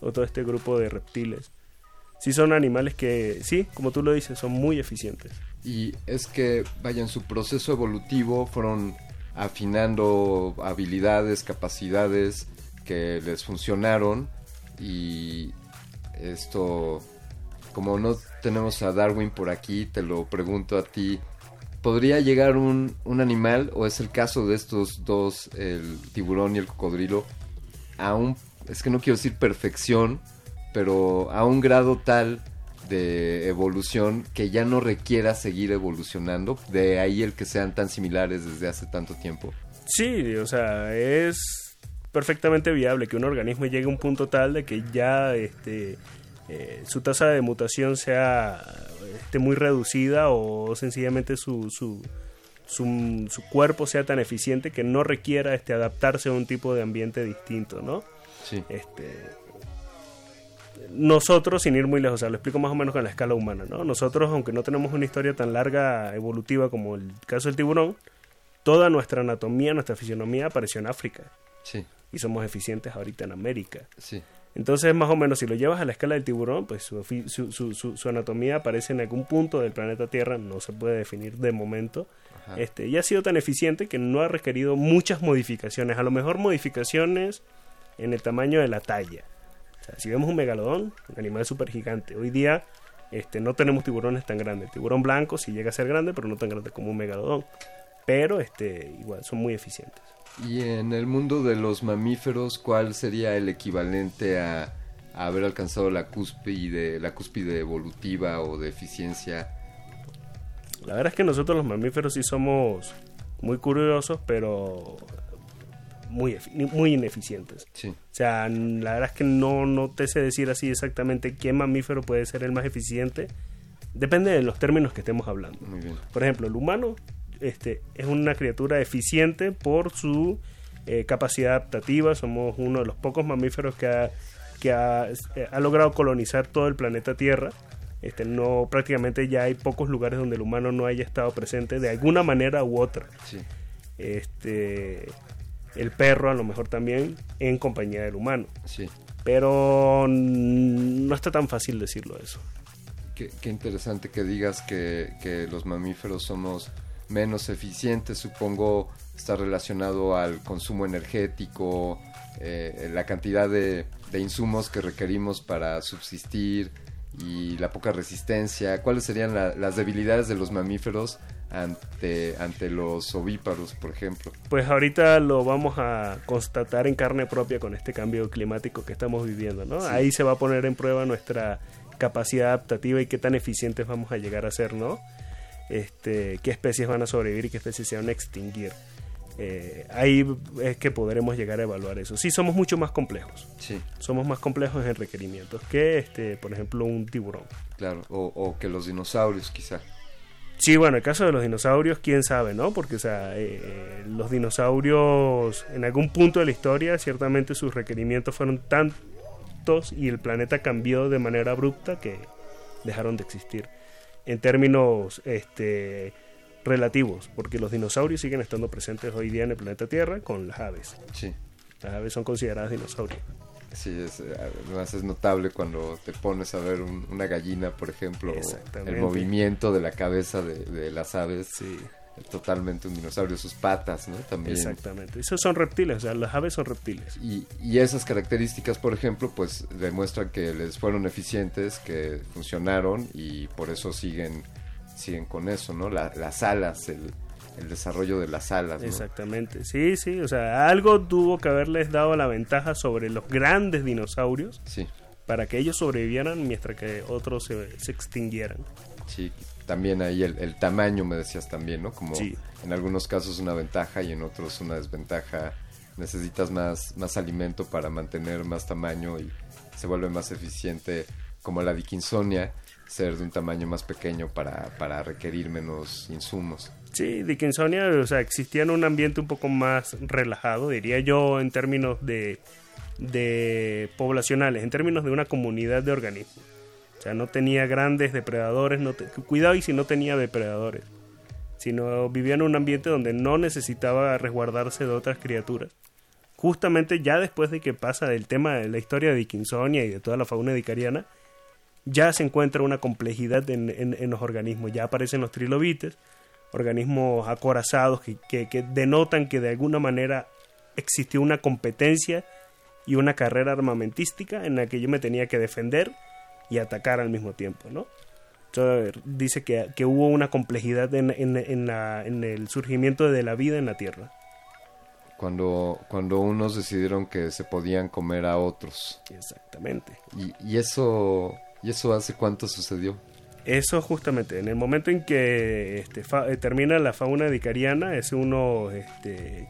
o todo este grupo de reptiles. Sí son animales que, sí, como tú lo dices, son muy eficientes. Y es que, vaya, en su proceso evolutivo fueron afinando habilidades, capacidades que les funcionaron y esto, como no tenemos a Darwin por aquí, te lo pregunto a ti, ¿podría llegar un, un animal, o es el caso de estos dos, el tiburón y el cocodrilo, a un, es que no quiero decir perfección, pero a un grado tal de evolución que ya no requiera seguir evolucionando, de ahí el que sean tan similares desde hace tanto tiempo. Sí, o sea, es perfectamente viable que un organismo llegue a un punto tal de que ya este, eh, su tasa de mutación sea este, muy reducida o sencillamente su, su, su, su cuerpo sea tan eficiente que no requiera este, adaptarse a un tipo de ambiente distinto, ¿no? Sí. Este, nosotros, sin ir muy lejos, o sea, lo explico más o menos con la escala humana, ¿no? Nosotros, aunque no tenemos una historia tan larga evolutiva como el caso del tiburón, toda nuestra anatomía, nuestra fisionomía apareció en África. Sí. Y somos eficientes ahorita en América. Sí. Entonces, más o menos, si lo llevas a la escala del tiburón, pues su, su, su, su- su anatomía aparece en algún punto del planeta Tierra, no se puede definir de momento. Ajá. Este, y ha sido tan eficiente que no ha requerido muchas modificaciones, a lo mejor modificaciones en el tamaño de la talla. O sea, si vemos un megalodón, un animal súper gigante, hoy día este, no tenemos tiburones tan grandes. El tiburón blanco sí llega a ser grande, pero no tan grande como un megalodón. Pero este, igual, son muy eficientes. Y en el mundo de los mamíferos, ¿cuál sería el equivalente a, a haber alcanzado la cúspide, la cúspide evolutiva o de eficiencia? La verdad es que nosotros los mamíferos sí somos muy curiosos, pero muy, muy ineficientes. Sí. O sea, la verdad es que no, no te sé decir así exactamente qué mamífero puede ser el más eficiente. Depende de los términos que estemos hablando. Muy bien. Por ejemplo, el humano este, es una criatura eficiente por su eh, capacidad adaptativa. Somos uno de los pocos mamíferos que ha, que ha, eh, ha logrado colonizar todo el planeta Tierra. Este, no, prácticamente ya hay pocos lugares donde el humano no haya estado presente de alguna manera u otra. Sí. Este, el perro a lo mejor también en compañía del humano. Sí. Pero no está tan fácil decirlo eso. Qué, qué interesante que digas que, que los mamíferos somos menos eficientes. Supongo está relacionado al consumo energético, eh, la cantidad de, de insumos que requerimos para subsistir y la poca resistencia. ¿Cuáles serían la- las debilidades de los mamíferos ante, ante los ovíparos, por ejemplo? Pues ahorita lo vamos a constatar en carne propia con este cambio climático que estamos viviendo, ¿no? Sí. Ahí se va a poner en prueba nuestra capacidad adaptativa y qué tan eficientes vamos a llegar a ser, ¿no? Este, qué especies van a sobrevivir y qué especies se van a extinguir. Eh, ahí es que podremos llegar a evaluar eso. Sí, somos mucho más complejos. Sí. Somos más complejos en requerimientos que, este, por ejemplo, un tiburón. Claro, o, o que los dinosaurios quizá. Sí, bueno, el caso de los dinosaurios, quién sabe, ¿no? Porque, o sea, eh, los dinosaurios en algún punto de la historia, ciertamente sus requerimientos fueron tantos y el planeta cambió de manera abrupta que dejaron de existir. En términos este, relativos, porque los dinosaurios siguen estando presentes hoy día en el planeta Tierra con las aves. Sí. Las aves son consideradas dinosaurios. Sí, es, eh, además es notable cuando te pones a ver un- una gallina, por ejemplo, el movimiento de la cabeza de, de las aves. Totalmente un dinosaurio, sus patas, ¿no? También. Exactamente. Esos son reptiles, o sea, las aves son reptiles. Y, y esas características, por ejemplo, pues demuestran que les fueron eficientes, que funcionaron y por eso siguen siguen con eso, ¿no? La- las alas, el, el desarrollo de las alas, ¿no? Exactamente, sí, sí, o sea, algo tuvo que haberles dado la ventaja sobre los grandes dinosaurios Sí. para que ellos sobrevivieran mientras que otros se, se extinguieran. Sí, también ahí el, el tamaño me decías también, ¿no? Como Sí. en algunos casos una ventaja y en otros una desventaja. Necesitas más, más alimento para mantener más tamaño y se vuelve más eficiente, como la Dickinsonia, ser de un tamaño más pequeño para, para requerir menos insumos. Sí, Dickinsonia, o sea, existía en un ambiente un poco más relajado, diría yo, en términos de, de poblacionales, en términos de una comunidad de organismos. O sea, no tenía grandes depredadores, no te- cuidado y si no tenía depredadores, sino vivía en un ambiente donde no necesitaba resguardarse de otras criaturas. Justamente ya después de que pasa el tema de la historia de Dickinsonia y de toda la fauna dicariana, ya se encuentra una complejidad en- en los organismos. Ya aparecen los trilobites, organismos acorazados que, que- que denotan que de alguna manera existió una competencia y una carrera armamentística en la que yo me tenía que defender y atacar al mismo tiempo, ¿no? Entonces, dice que, que hubo una complejidad en, en- en la- en el surgimiento de la vida en la Tierra. Cuando, cuando unos decidieron que se podían comer a otros. Exactamente. Y, y eso, ¿y eso hace cuánto sucedió? Eso justamente, en el momento en que este, eh, termina la fauna dicariana, es unos este,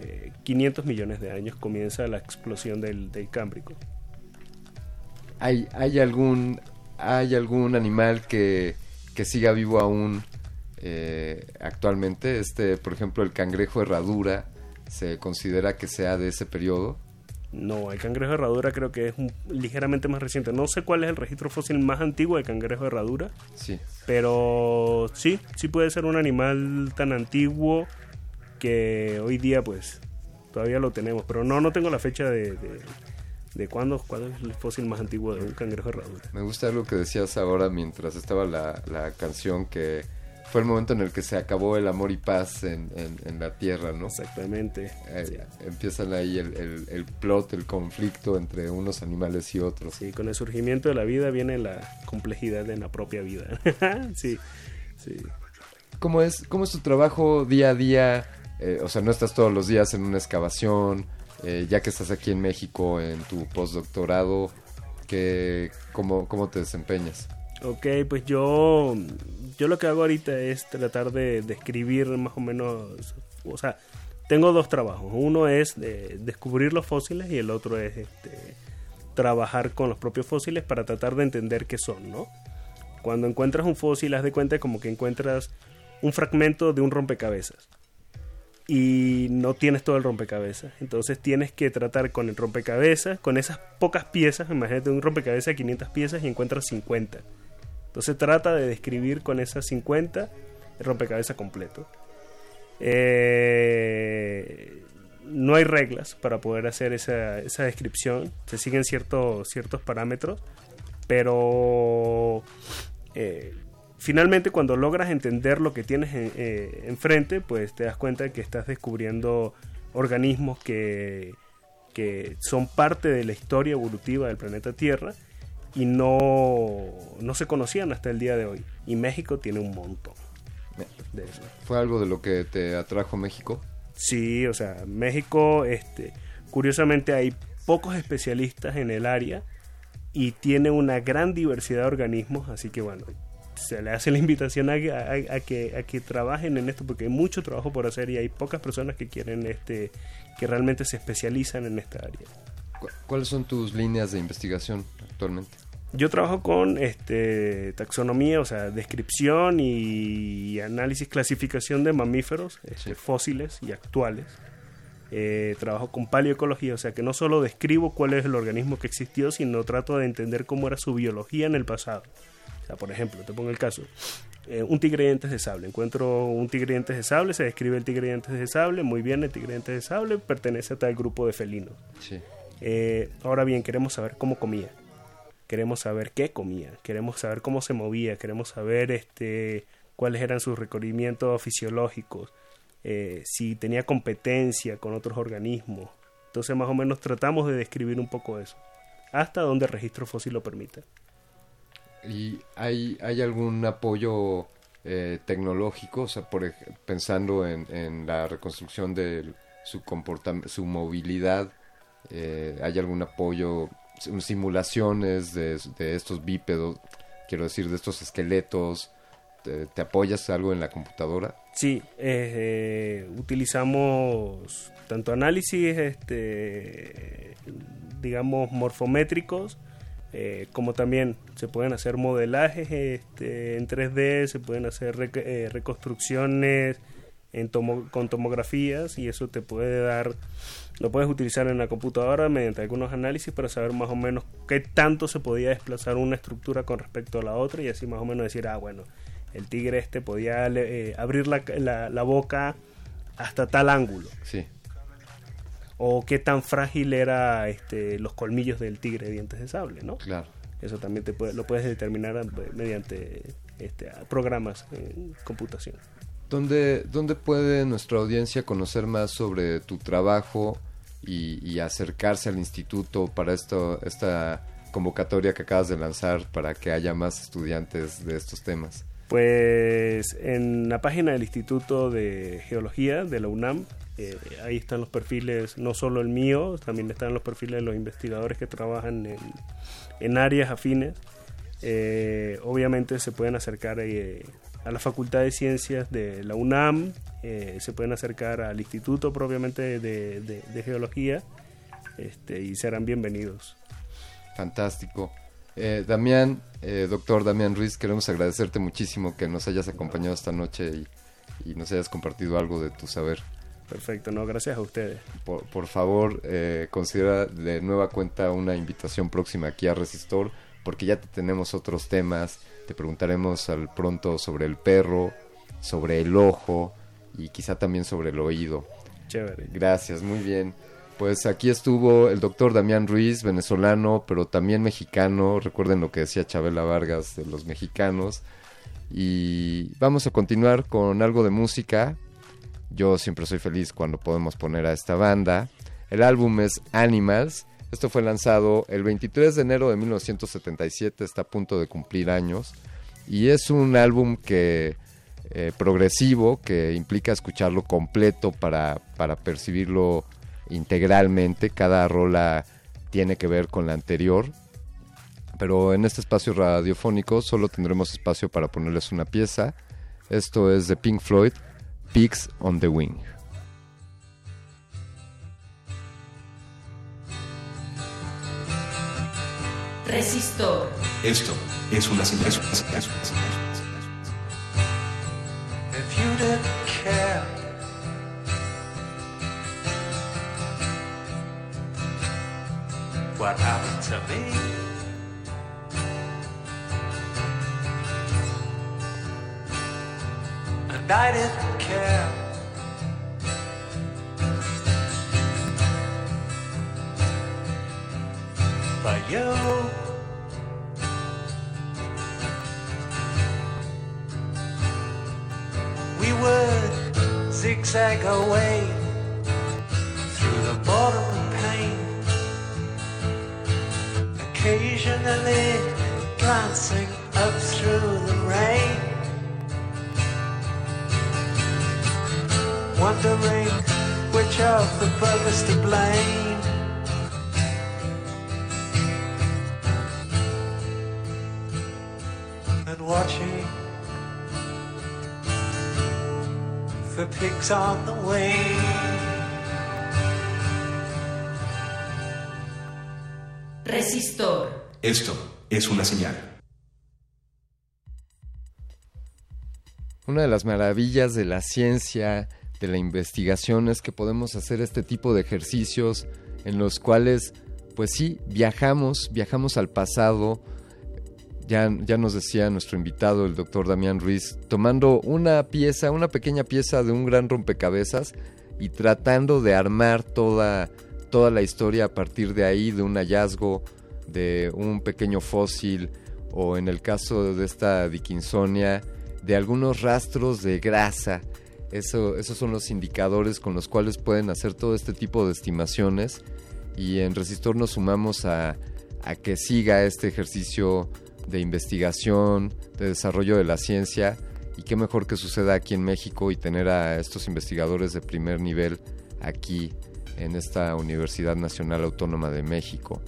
eh, 500 millones de años, comienza la explosión del, del Cámbrico. ¿Hay, hay, algún, ¿Hay algún animal que, que siga vivo aún eh, actualmente? Este, por ejemplo, el cangrejo herradura, ¿se considera que sea de ese periodo? No, el cangrejo herradura creo que es un- ligeramente más reciente. No sé cuál es el registro fósil más antiguo de cangrejo herradura, Sí. pero sí, sí puede ser un animal tan antiguo que hoy día pues todavía lo tenemos. Pero no, no tengo la fecha de, de, de cuándo, cuál es el fósil más antiguo de un cangrejo herradura. Me gusta algo que decías ahora mientras estaba la, la canción, que fue el momento en el que se acabó el amor y paz en, en- en la tierra, ¿no? Exactamente. Eh, Empiezan ahí el, el, el plot, el conflicto entre unos animales y otros. Sí, con el surgimiento de la vida viene la complejidad en la propia vida. sí, sí. ¿Cómo es, cómo es tu trabajo día a día? Eh, o sea, no estás todos los días en una excavación, eh, ya que estás aquí en México en tu postdoctorado, que, ¿cómo, ¿cómo te desempeñas? Ok, pues yo, yo lo que hago ahorita es tratar de describir más o menos, o sea, tengo dos trabajos. Uno es de descubrir los fósiles y el otro es este, trabajar con los propios fósiles para tratar de entender qué son, ¿no? Cuando encuentras un fósil, haz de cuenta como que encuentras un fragmento de un rompecabezas y no tienes todo el rompecabezas. Entonces tienes que tratar con el rompecabezas, con esas pocas piezas, imagínate un rompecabezas de 500 piezas y encuentras 50. Entonces trata de describir con esas 50 el rompecabezas completo. Eh, no hay reglas para poder hacer esa, esa descripción, se siguen ciertos, ciertos parámetros, pero eh, finalmente cuando logras entender lo que tienes en- eh, enfrente, pues te das cuenta de que estás descubriendo organismos que, que son parte de la historia evolutiva del planeta Tierra y no, no se conocían hasta el día de hoy. Y México tiene un montón de eso. ¿Fue algo de lo que te atrajo México? Sí, o sea, México, este, curiosamente hay pocos especialistas en el área y tiene una gran diversidad de organismos, así que bueno, se le hace la invitación a, que- a- a que, a que trabajen en esto porque hay mucho trabajo por hacer y hay pocas personas que quieren este que realmente se especializan en esta área. ¿Cu- ¿Cuáles son tus líneas de investigación actualmente? Yo trabajo con este taxonomía, o sea, descripción y análisis, clasificación de mamíferos, este, fósiles y actuales. Eh, trabajo con paleoecología, o sea que no solo describo cuál es el organismo que existió, sino trato de entender cómo era su biología en el pasado. O sea, por ejemplo, te pongo el caso. eh, un tigre de dientes de sable. Encuentro un tigre de dientes de sable, se describe el tigre de dientes de sable, muy bien, el tigre de dientes de sable pertenece a tal grupo de felinos. Sí. Eh, ahora bien, queremos saber cómo comía. Queremos saber qué comía. Queremos saber cómo se movía. Queremos saber este, cuáles eran sus requerimientos fisiológicos. eh, si tenía competencia con otros organismos. Entonces, más o menos tratamos de describir un poco eso. Hasta donde el registro fósil lo permita. ¿Y hay, algún apoyo eh, tecnológico? O sea, por, pensando en, la reconstrucción de su, su movilidad, eh, ¿hay algún apoyo, simulaciones de, estos bípedos, quiero decir, de estos esqueletos? ¿Te, apoyas algo en la computadora? Sí, eh, utilizamos tanto análisis, este, digamos, morfométricos, eh, como también se pueden hacer modelajes este, en 3D, se pueden hacer rec- eh, reconstrucciones en tomo- con tomografías y eso te puede dar, lo puedes utilizar en la computadora mediante algunos análisis para saber más o menos qué tanto se podía desplazar una estructura con respecto a la otra y así más o menos decir, ah, bueno, el tigre este podía eh, abrir la, la- la boca hasta tal ángulo. Sí. O qué tan frágil era este, los colmillos del tigre de dientes de sable, ¿no? Claro. Eso también te puede- lo puedes determinar eh, mediante este, programas en computación. ¿Dónde, ¿Dónde puede nuestra audiencia conocer más sobre tu trabajo y, acercarse al instituto para esta convocatoria que acabas de lanzar para que haya más estudiantes de estos temas? Pues en la página del Instituto de Geología de la UNAM, eh, ahí están los perfiles, no solo el mío, también están los perfiles de los investigadores que trabajan en, en áreas afines. Eh, obviamente se pueden acercar eh, a la Facultad de Ciencias de la UNAM, eh, se pueden acercar al Instituto propiamente de, de- de Geología este, y serán bienvenidos. Fantástico. Eh, Damián, eh, doctor Damián Ruiz, queremos agradecerte muchísimo que nos hayas acompañado esta noche y, y nos hayas compartido algo de tu saber. Perfecto, no, gracias a ustedes. Por, por favor, eh, considera de nueva cuenta una invitación próxima aquí a Resistor, porque ya te tenemos otros temas. Te preguntaremos al pronto sobre el perro, sobre el ojo y quizá también sobre el oído. Chévere. Gracias, muy bien. Pues aquí estuvo el doctor Damián Ruiz, venezolano, pero también mexicano. Recuerden lo que decía Chabela Vargas de los mexicanos. Y vamos a continuar con algo de música. Yo siempre soy feliz cuando podemos poner a esta banda. El álbum es Animals. Esto fue lanzado el 23 de enero de 1977, está a punto de cumplir años. Y es un álbum que eh, progresivo que implica escucharlo completo para, para percibirlo integralmente. Cada rola tiene que ver con la anterior. Pero en este espacio radiofónico solo tendremos espacio para ponerles una pieza. Esto es de Pink Floyd, Pigs on the Wing. Resistor. Esto es una señal. If you didn't care, what happened to me? And I didn't care. You. We would zigzag away through the bottom pane, occasionally glancing up through the rain, wondering which of the brothers to blame. Watching for pigs on the wing. Resistor. Esto es una señal. Una de las maravillas de la ciencia, de la investigación, es que podemos hacer este tipo de ejercicios en los cuales, pues sí, viajamos, viajamos al pasado, ya, ya nos decía nuestro invitado, el doctor Damián Ruiz, tomando una pieza, una pequeña pieza de un gran rompecabezas y tratando de armar toda, toda la historia a partir de ahí, de un hallazgo, de un pequeño fósil, o en el caso de esta Dickinsonia, de algunos rastros de grasa. Eso, esos son los indicadores con los cuales pueden hacer todo este tipo de estimaciones y en Resistor nos sumamos a, a que siga este ejercicio de investigación, de desarrollo de la ciencia y qué mejor que suceda aquí en México y tener a estos investigadores de primer nivel aquí en esta Universidad Nacional Autónoma de México.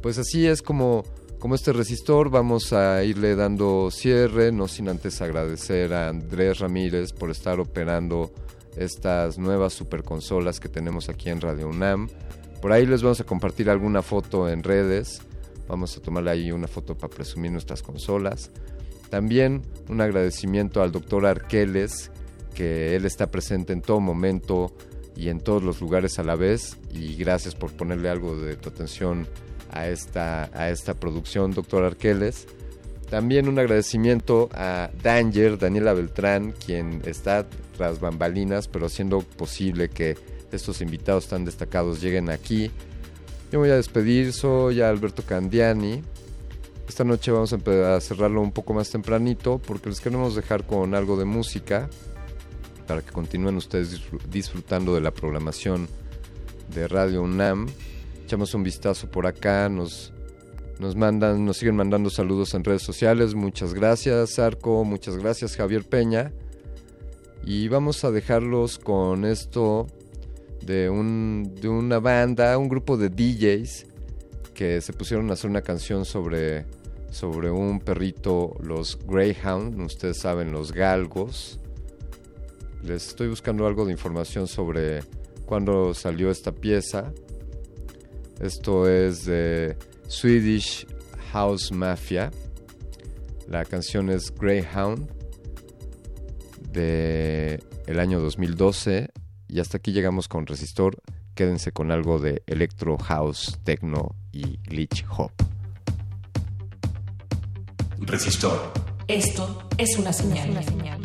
Pues así es como, como este resistor, vamos a irle dando cierre, no sin antes agradecer a Andrés Ramírez por estar operando estas nuevas superconsolas que tenemos aquí en Radio UNAM. Por ahí les vamos a compartir alguna foto en redes. Vamos a tomarle ahí una foto para presumir nuestras consolas. También un agradecimiento al doctor Arqueles, que él está presente en todo momento y en todos los lugares a la vez. Y gracias por ponerle algo de tu atención a esta, a esta producción, doctor Arqueles. También un agradecimiento a Danger, Daniela Beltrán, quien está tras bambalinas, pero haciendo posible que estos invitados tan destacados lleguen aquí. Yo me voy a despedir, soy Alberto Candiani. Esta noche vamos a cerrarlo un poco más tempranito porque les queremos dejar con algo de música para que continúen ustedes disfrutando de la programación de Radio UNAM. Echamos un vistazo por acá, nos, nos mandan, nos siguen mandando saludos en redes sociales. Muchas gracias, Arco, muchas gracias, Javier Peña. Y vamos a dejarlos con esto de, un, de una banda, un grupo de DJs que se pusieron a hacer una canción sobre, sobre un perrito, los Greyhound, ustedes saben, los galgos. Les estoy buscando algo de información sobre cuándo salió esta pieza. Esto es de Swedish House Mafia. La canción es Greyhound de el año 2012 y hasta aquí llegamos con Resistor. Quédense con algo de Electro House, Techno y Glitch Hop. Resistor. Esto es una señal. Una señal.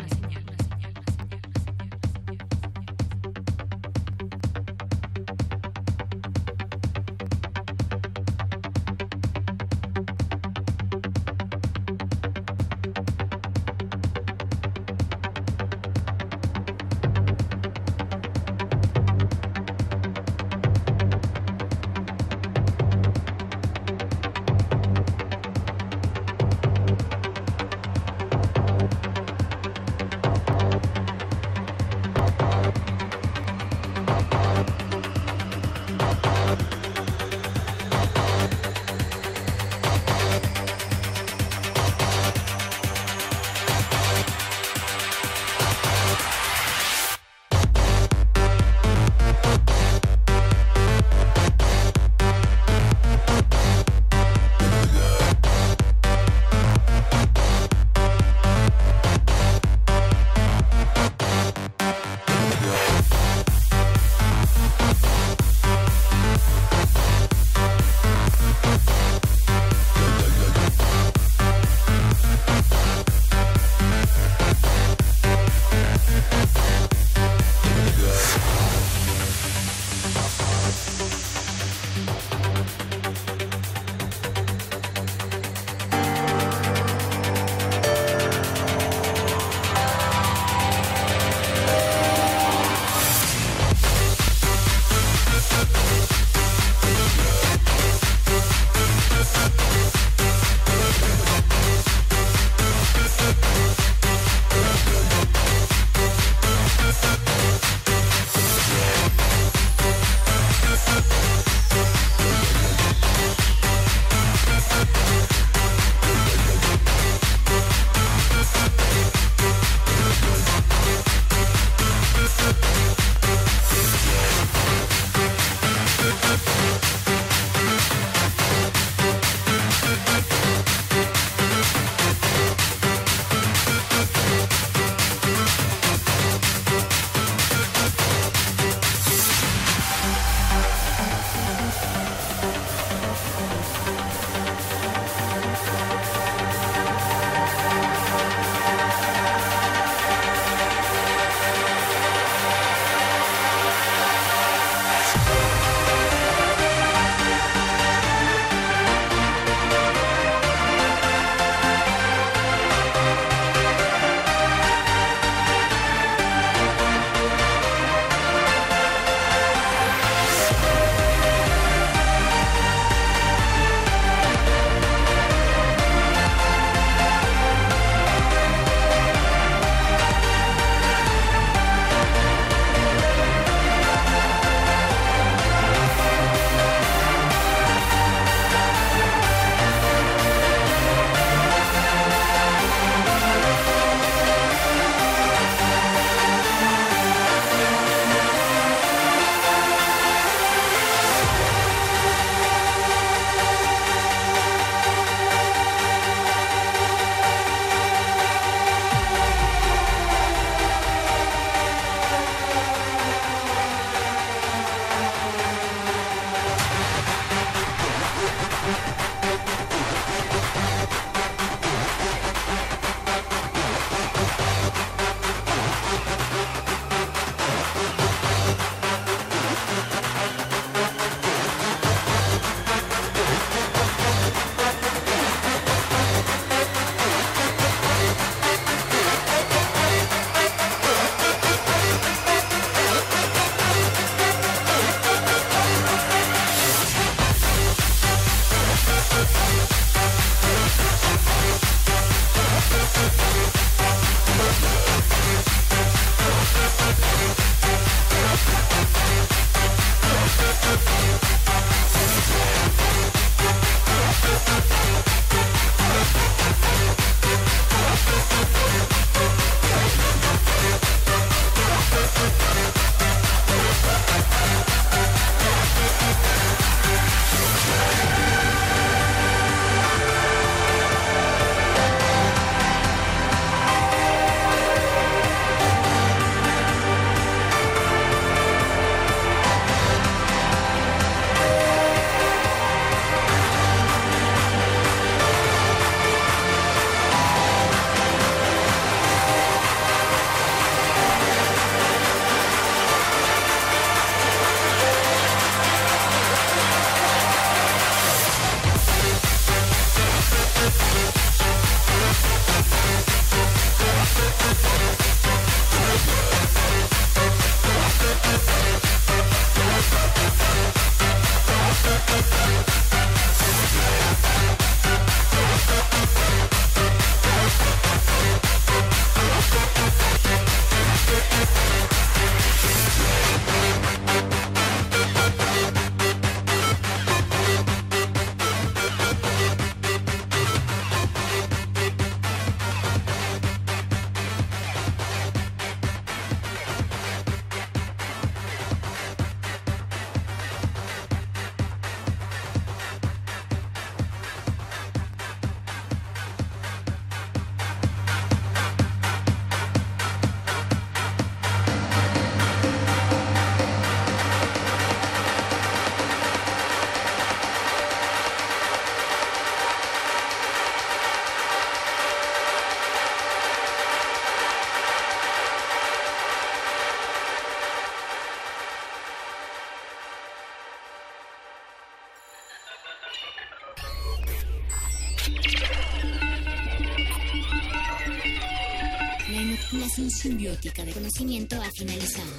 Relación simbiótica de conocimiento ha finalizado.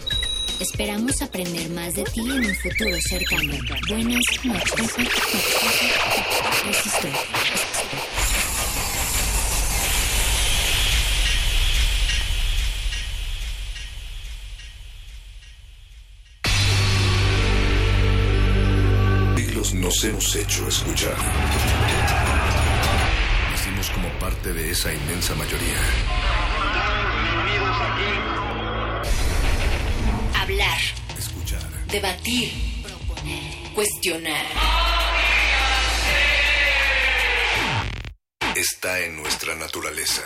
Esperamos aprender más de ti en un futuro cercano. Buenas noches. Resistor. Nos hemos hecho escuchar. Nacimos como parte de esa inmensa mayoría. Debatir. Cuestionar. Está en nuestra naturaleza.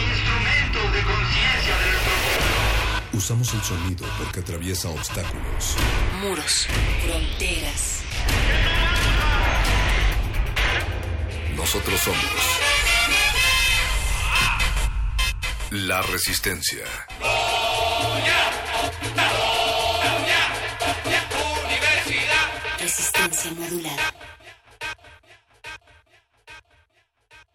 Instrumentos de conciencia de nuestro Usamos el sonido porque atraviesa obstáculos. Muros. Fronteras. Nosotros somos la resistencia. pueblo.